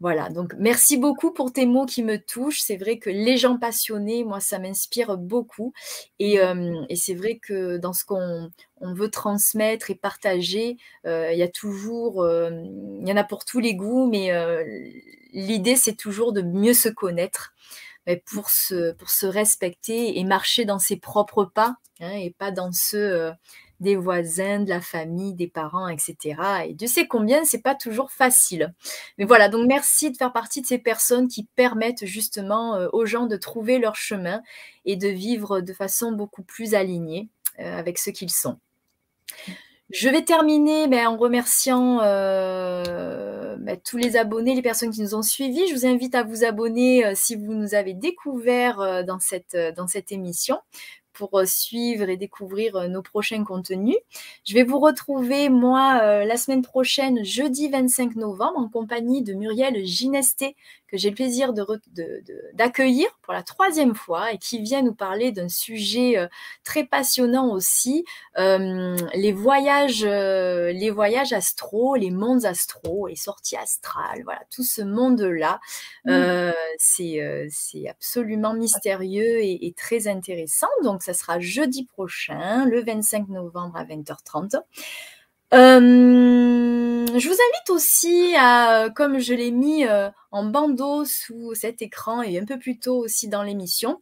Voilà, donc merci beaucoup pour tes mots qui me touchent. C'est vrai que les gens passionnés, moi, ça m'inspire beaucoup. Et, euh, c'est vrai que dans ce qu'on on veut transmettre et partager, euh, il y a toujours, il y en a pour tous les goûts, mais l'idée, c'est toujours de mieux se connaître. Mais pour se, pour se respecter et marcher dans ses propres pas hein, et pas dans ceux des voisins, de la famille, des parents, etc. Et Dieu sait combien, c'est pas toujours facile. Mais voilà, donc merci de faire partie de ces personnes qui permettent justement euh, aux gens de trouver leur chemin et de vivre de façon beaucoup plus alignée euh, avec ce qu'ils sont. Je vais terminer ben, en remerciant euh, ben, tous les abonnés, les personnes qui nous ont suivis. Je vous invite à vous abonner si vous nous avez découvert dans, cette, dans cette émission pour euh, suivre et découvrir euh, nos prochains contenus. Je vais vous retrouver, moi, euh, la semaine prochaine, jeudi 25 novembre, en compagnie de Muriel Ginesté, que j'ai le plaisir d'accueillir de, pour la troisième fois et qui vient nous parler d'un sujet très passionnant aussi, les voyages, les voyages astro, les mondes astro, les sorties astrales, voilà, tout ce monde-là, mmh. c'est absolument mystérieux et, et très intéressant. Donc, ça sera jeudi prochain, le 25 novembre à 20h30. Euh, je vous invite aussi à, comme je l'ai mis euh, en bandeau sous cet écran et un peu plus tôt aussi dans l'émission,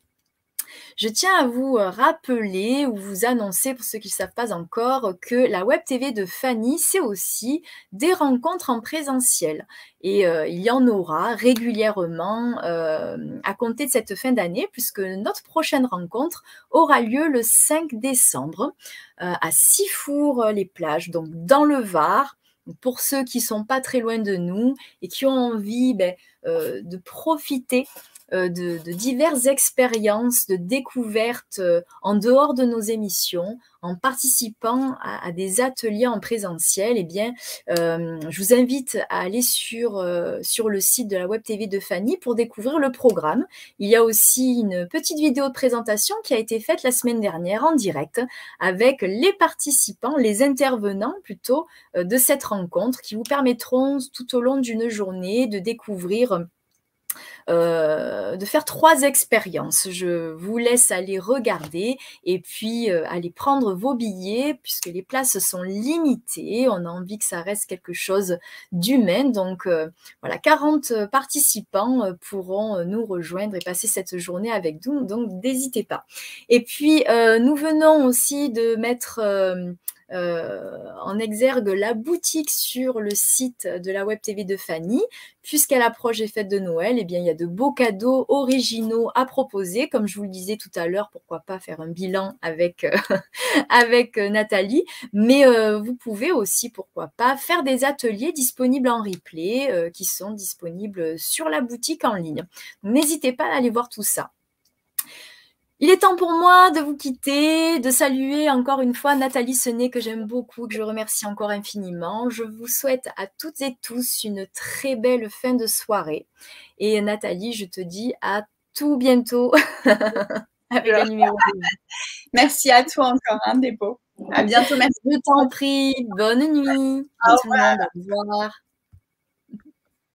je tiens à vous euh, rappeler ou vous annoncer, pour ceux qui ne savent pas encore, que la Web TV de Fanny, c'est aussi des rencontres en présentiel. Et euh, il y en aura régulièrement euh, à compter de cette fin d'année, puisque notre prochaine rencontre aura lieu le 5 décembre à Sifour-les-Plages, donc dans le Var pour ceux qui sont pas très loin de nous et qui ont envie ben, de profiter euh, de, diverses expériences de découvertes euh, en dehors de nos émissions, en participant à, des ateliers en présentiel, eh bien, euh, je vous invite à aller sur, sur le site de la Web TV de Fanny pour découvrir le programme. Il y a aussi une petite vidéo de présentation qui a été faite la semaine dernière en direct avec les participants, les intervenants plutôt de cette rencontre qui vous permettront tout au long d'une journée de découvrir euh, de faire trois expériences. Je vous laisse aller regarder et puis euh, aller prendre vos billets puisque les places sont limitées. On a envie que ça reste quelque chose d'humain. Donc euh, voilà, 40 participants pourront nous rejoindre et passer cette journée avec nous. Donc n'hésitez pas. Et puis nous venons aussi de mettre en exergue la boutique sur le site de la Web TV de Fanny. Puisqu'elle approche les fêtes de Noël, eh bien, il y a de beaux cadeaux originaux à proposer. Comme je vous le disais tout à l'heure, pourquoi pas faire un bilan avec, euh, avec euh, Nathalie. Mais vous pouvez aussi, pourquoi pas, faire des ateliers disponibles en replay qui sont disponibles sur la boutique en ligne. N'hésitez pas à aller voir tout ça. Il est temps pour moi de vous quitter, de saluer encore une fois Nathalie Senet que j'aime beaucoup, que je remercie encore infiniment. Je vous souhaite à toutes et tous une très belle fin de soirée. Et Nathalie, je te dis à tout bientôt avec un numéro. Merci à toi encore, hein, Dépôt. À bientôt, merci. Je t'en prie. Bonne nuit. Au revoir. Au revoir.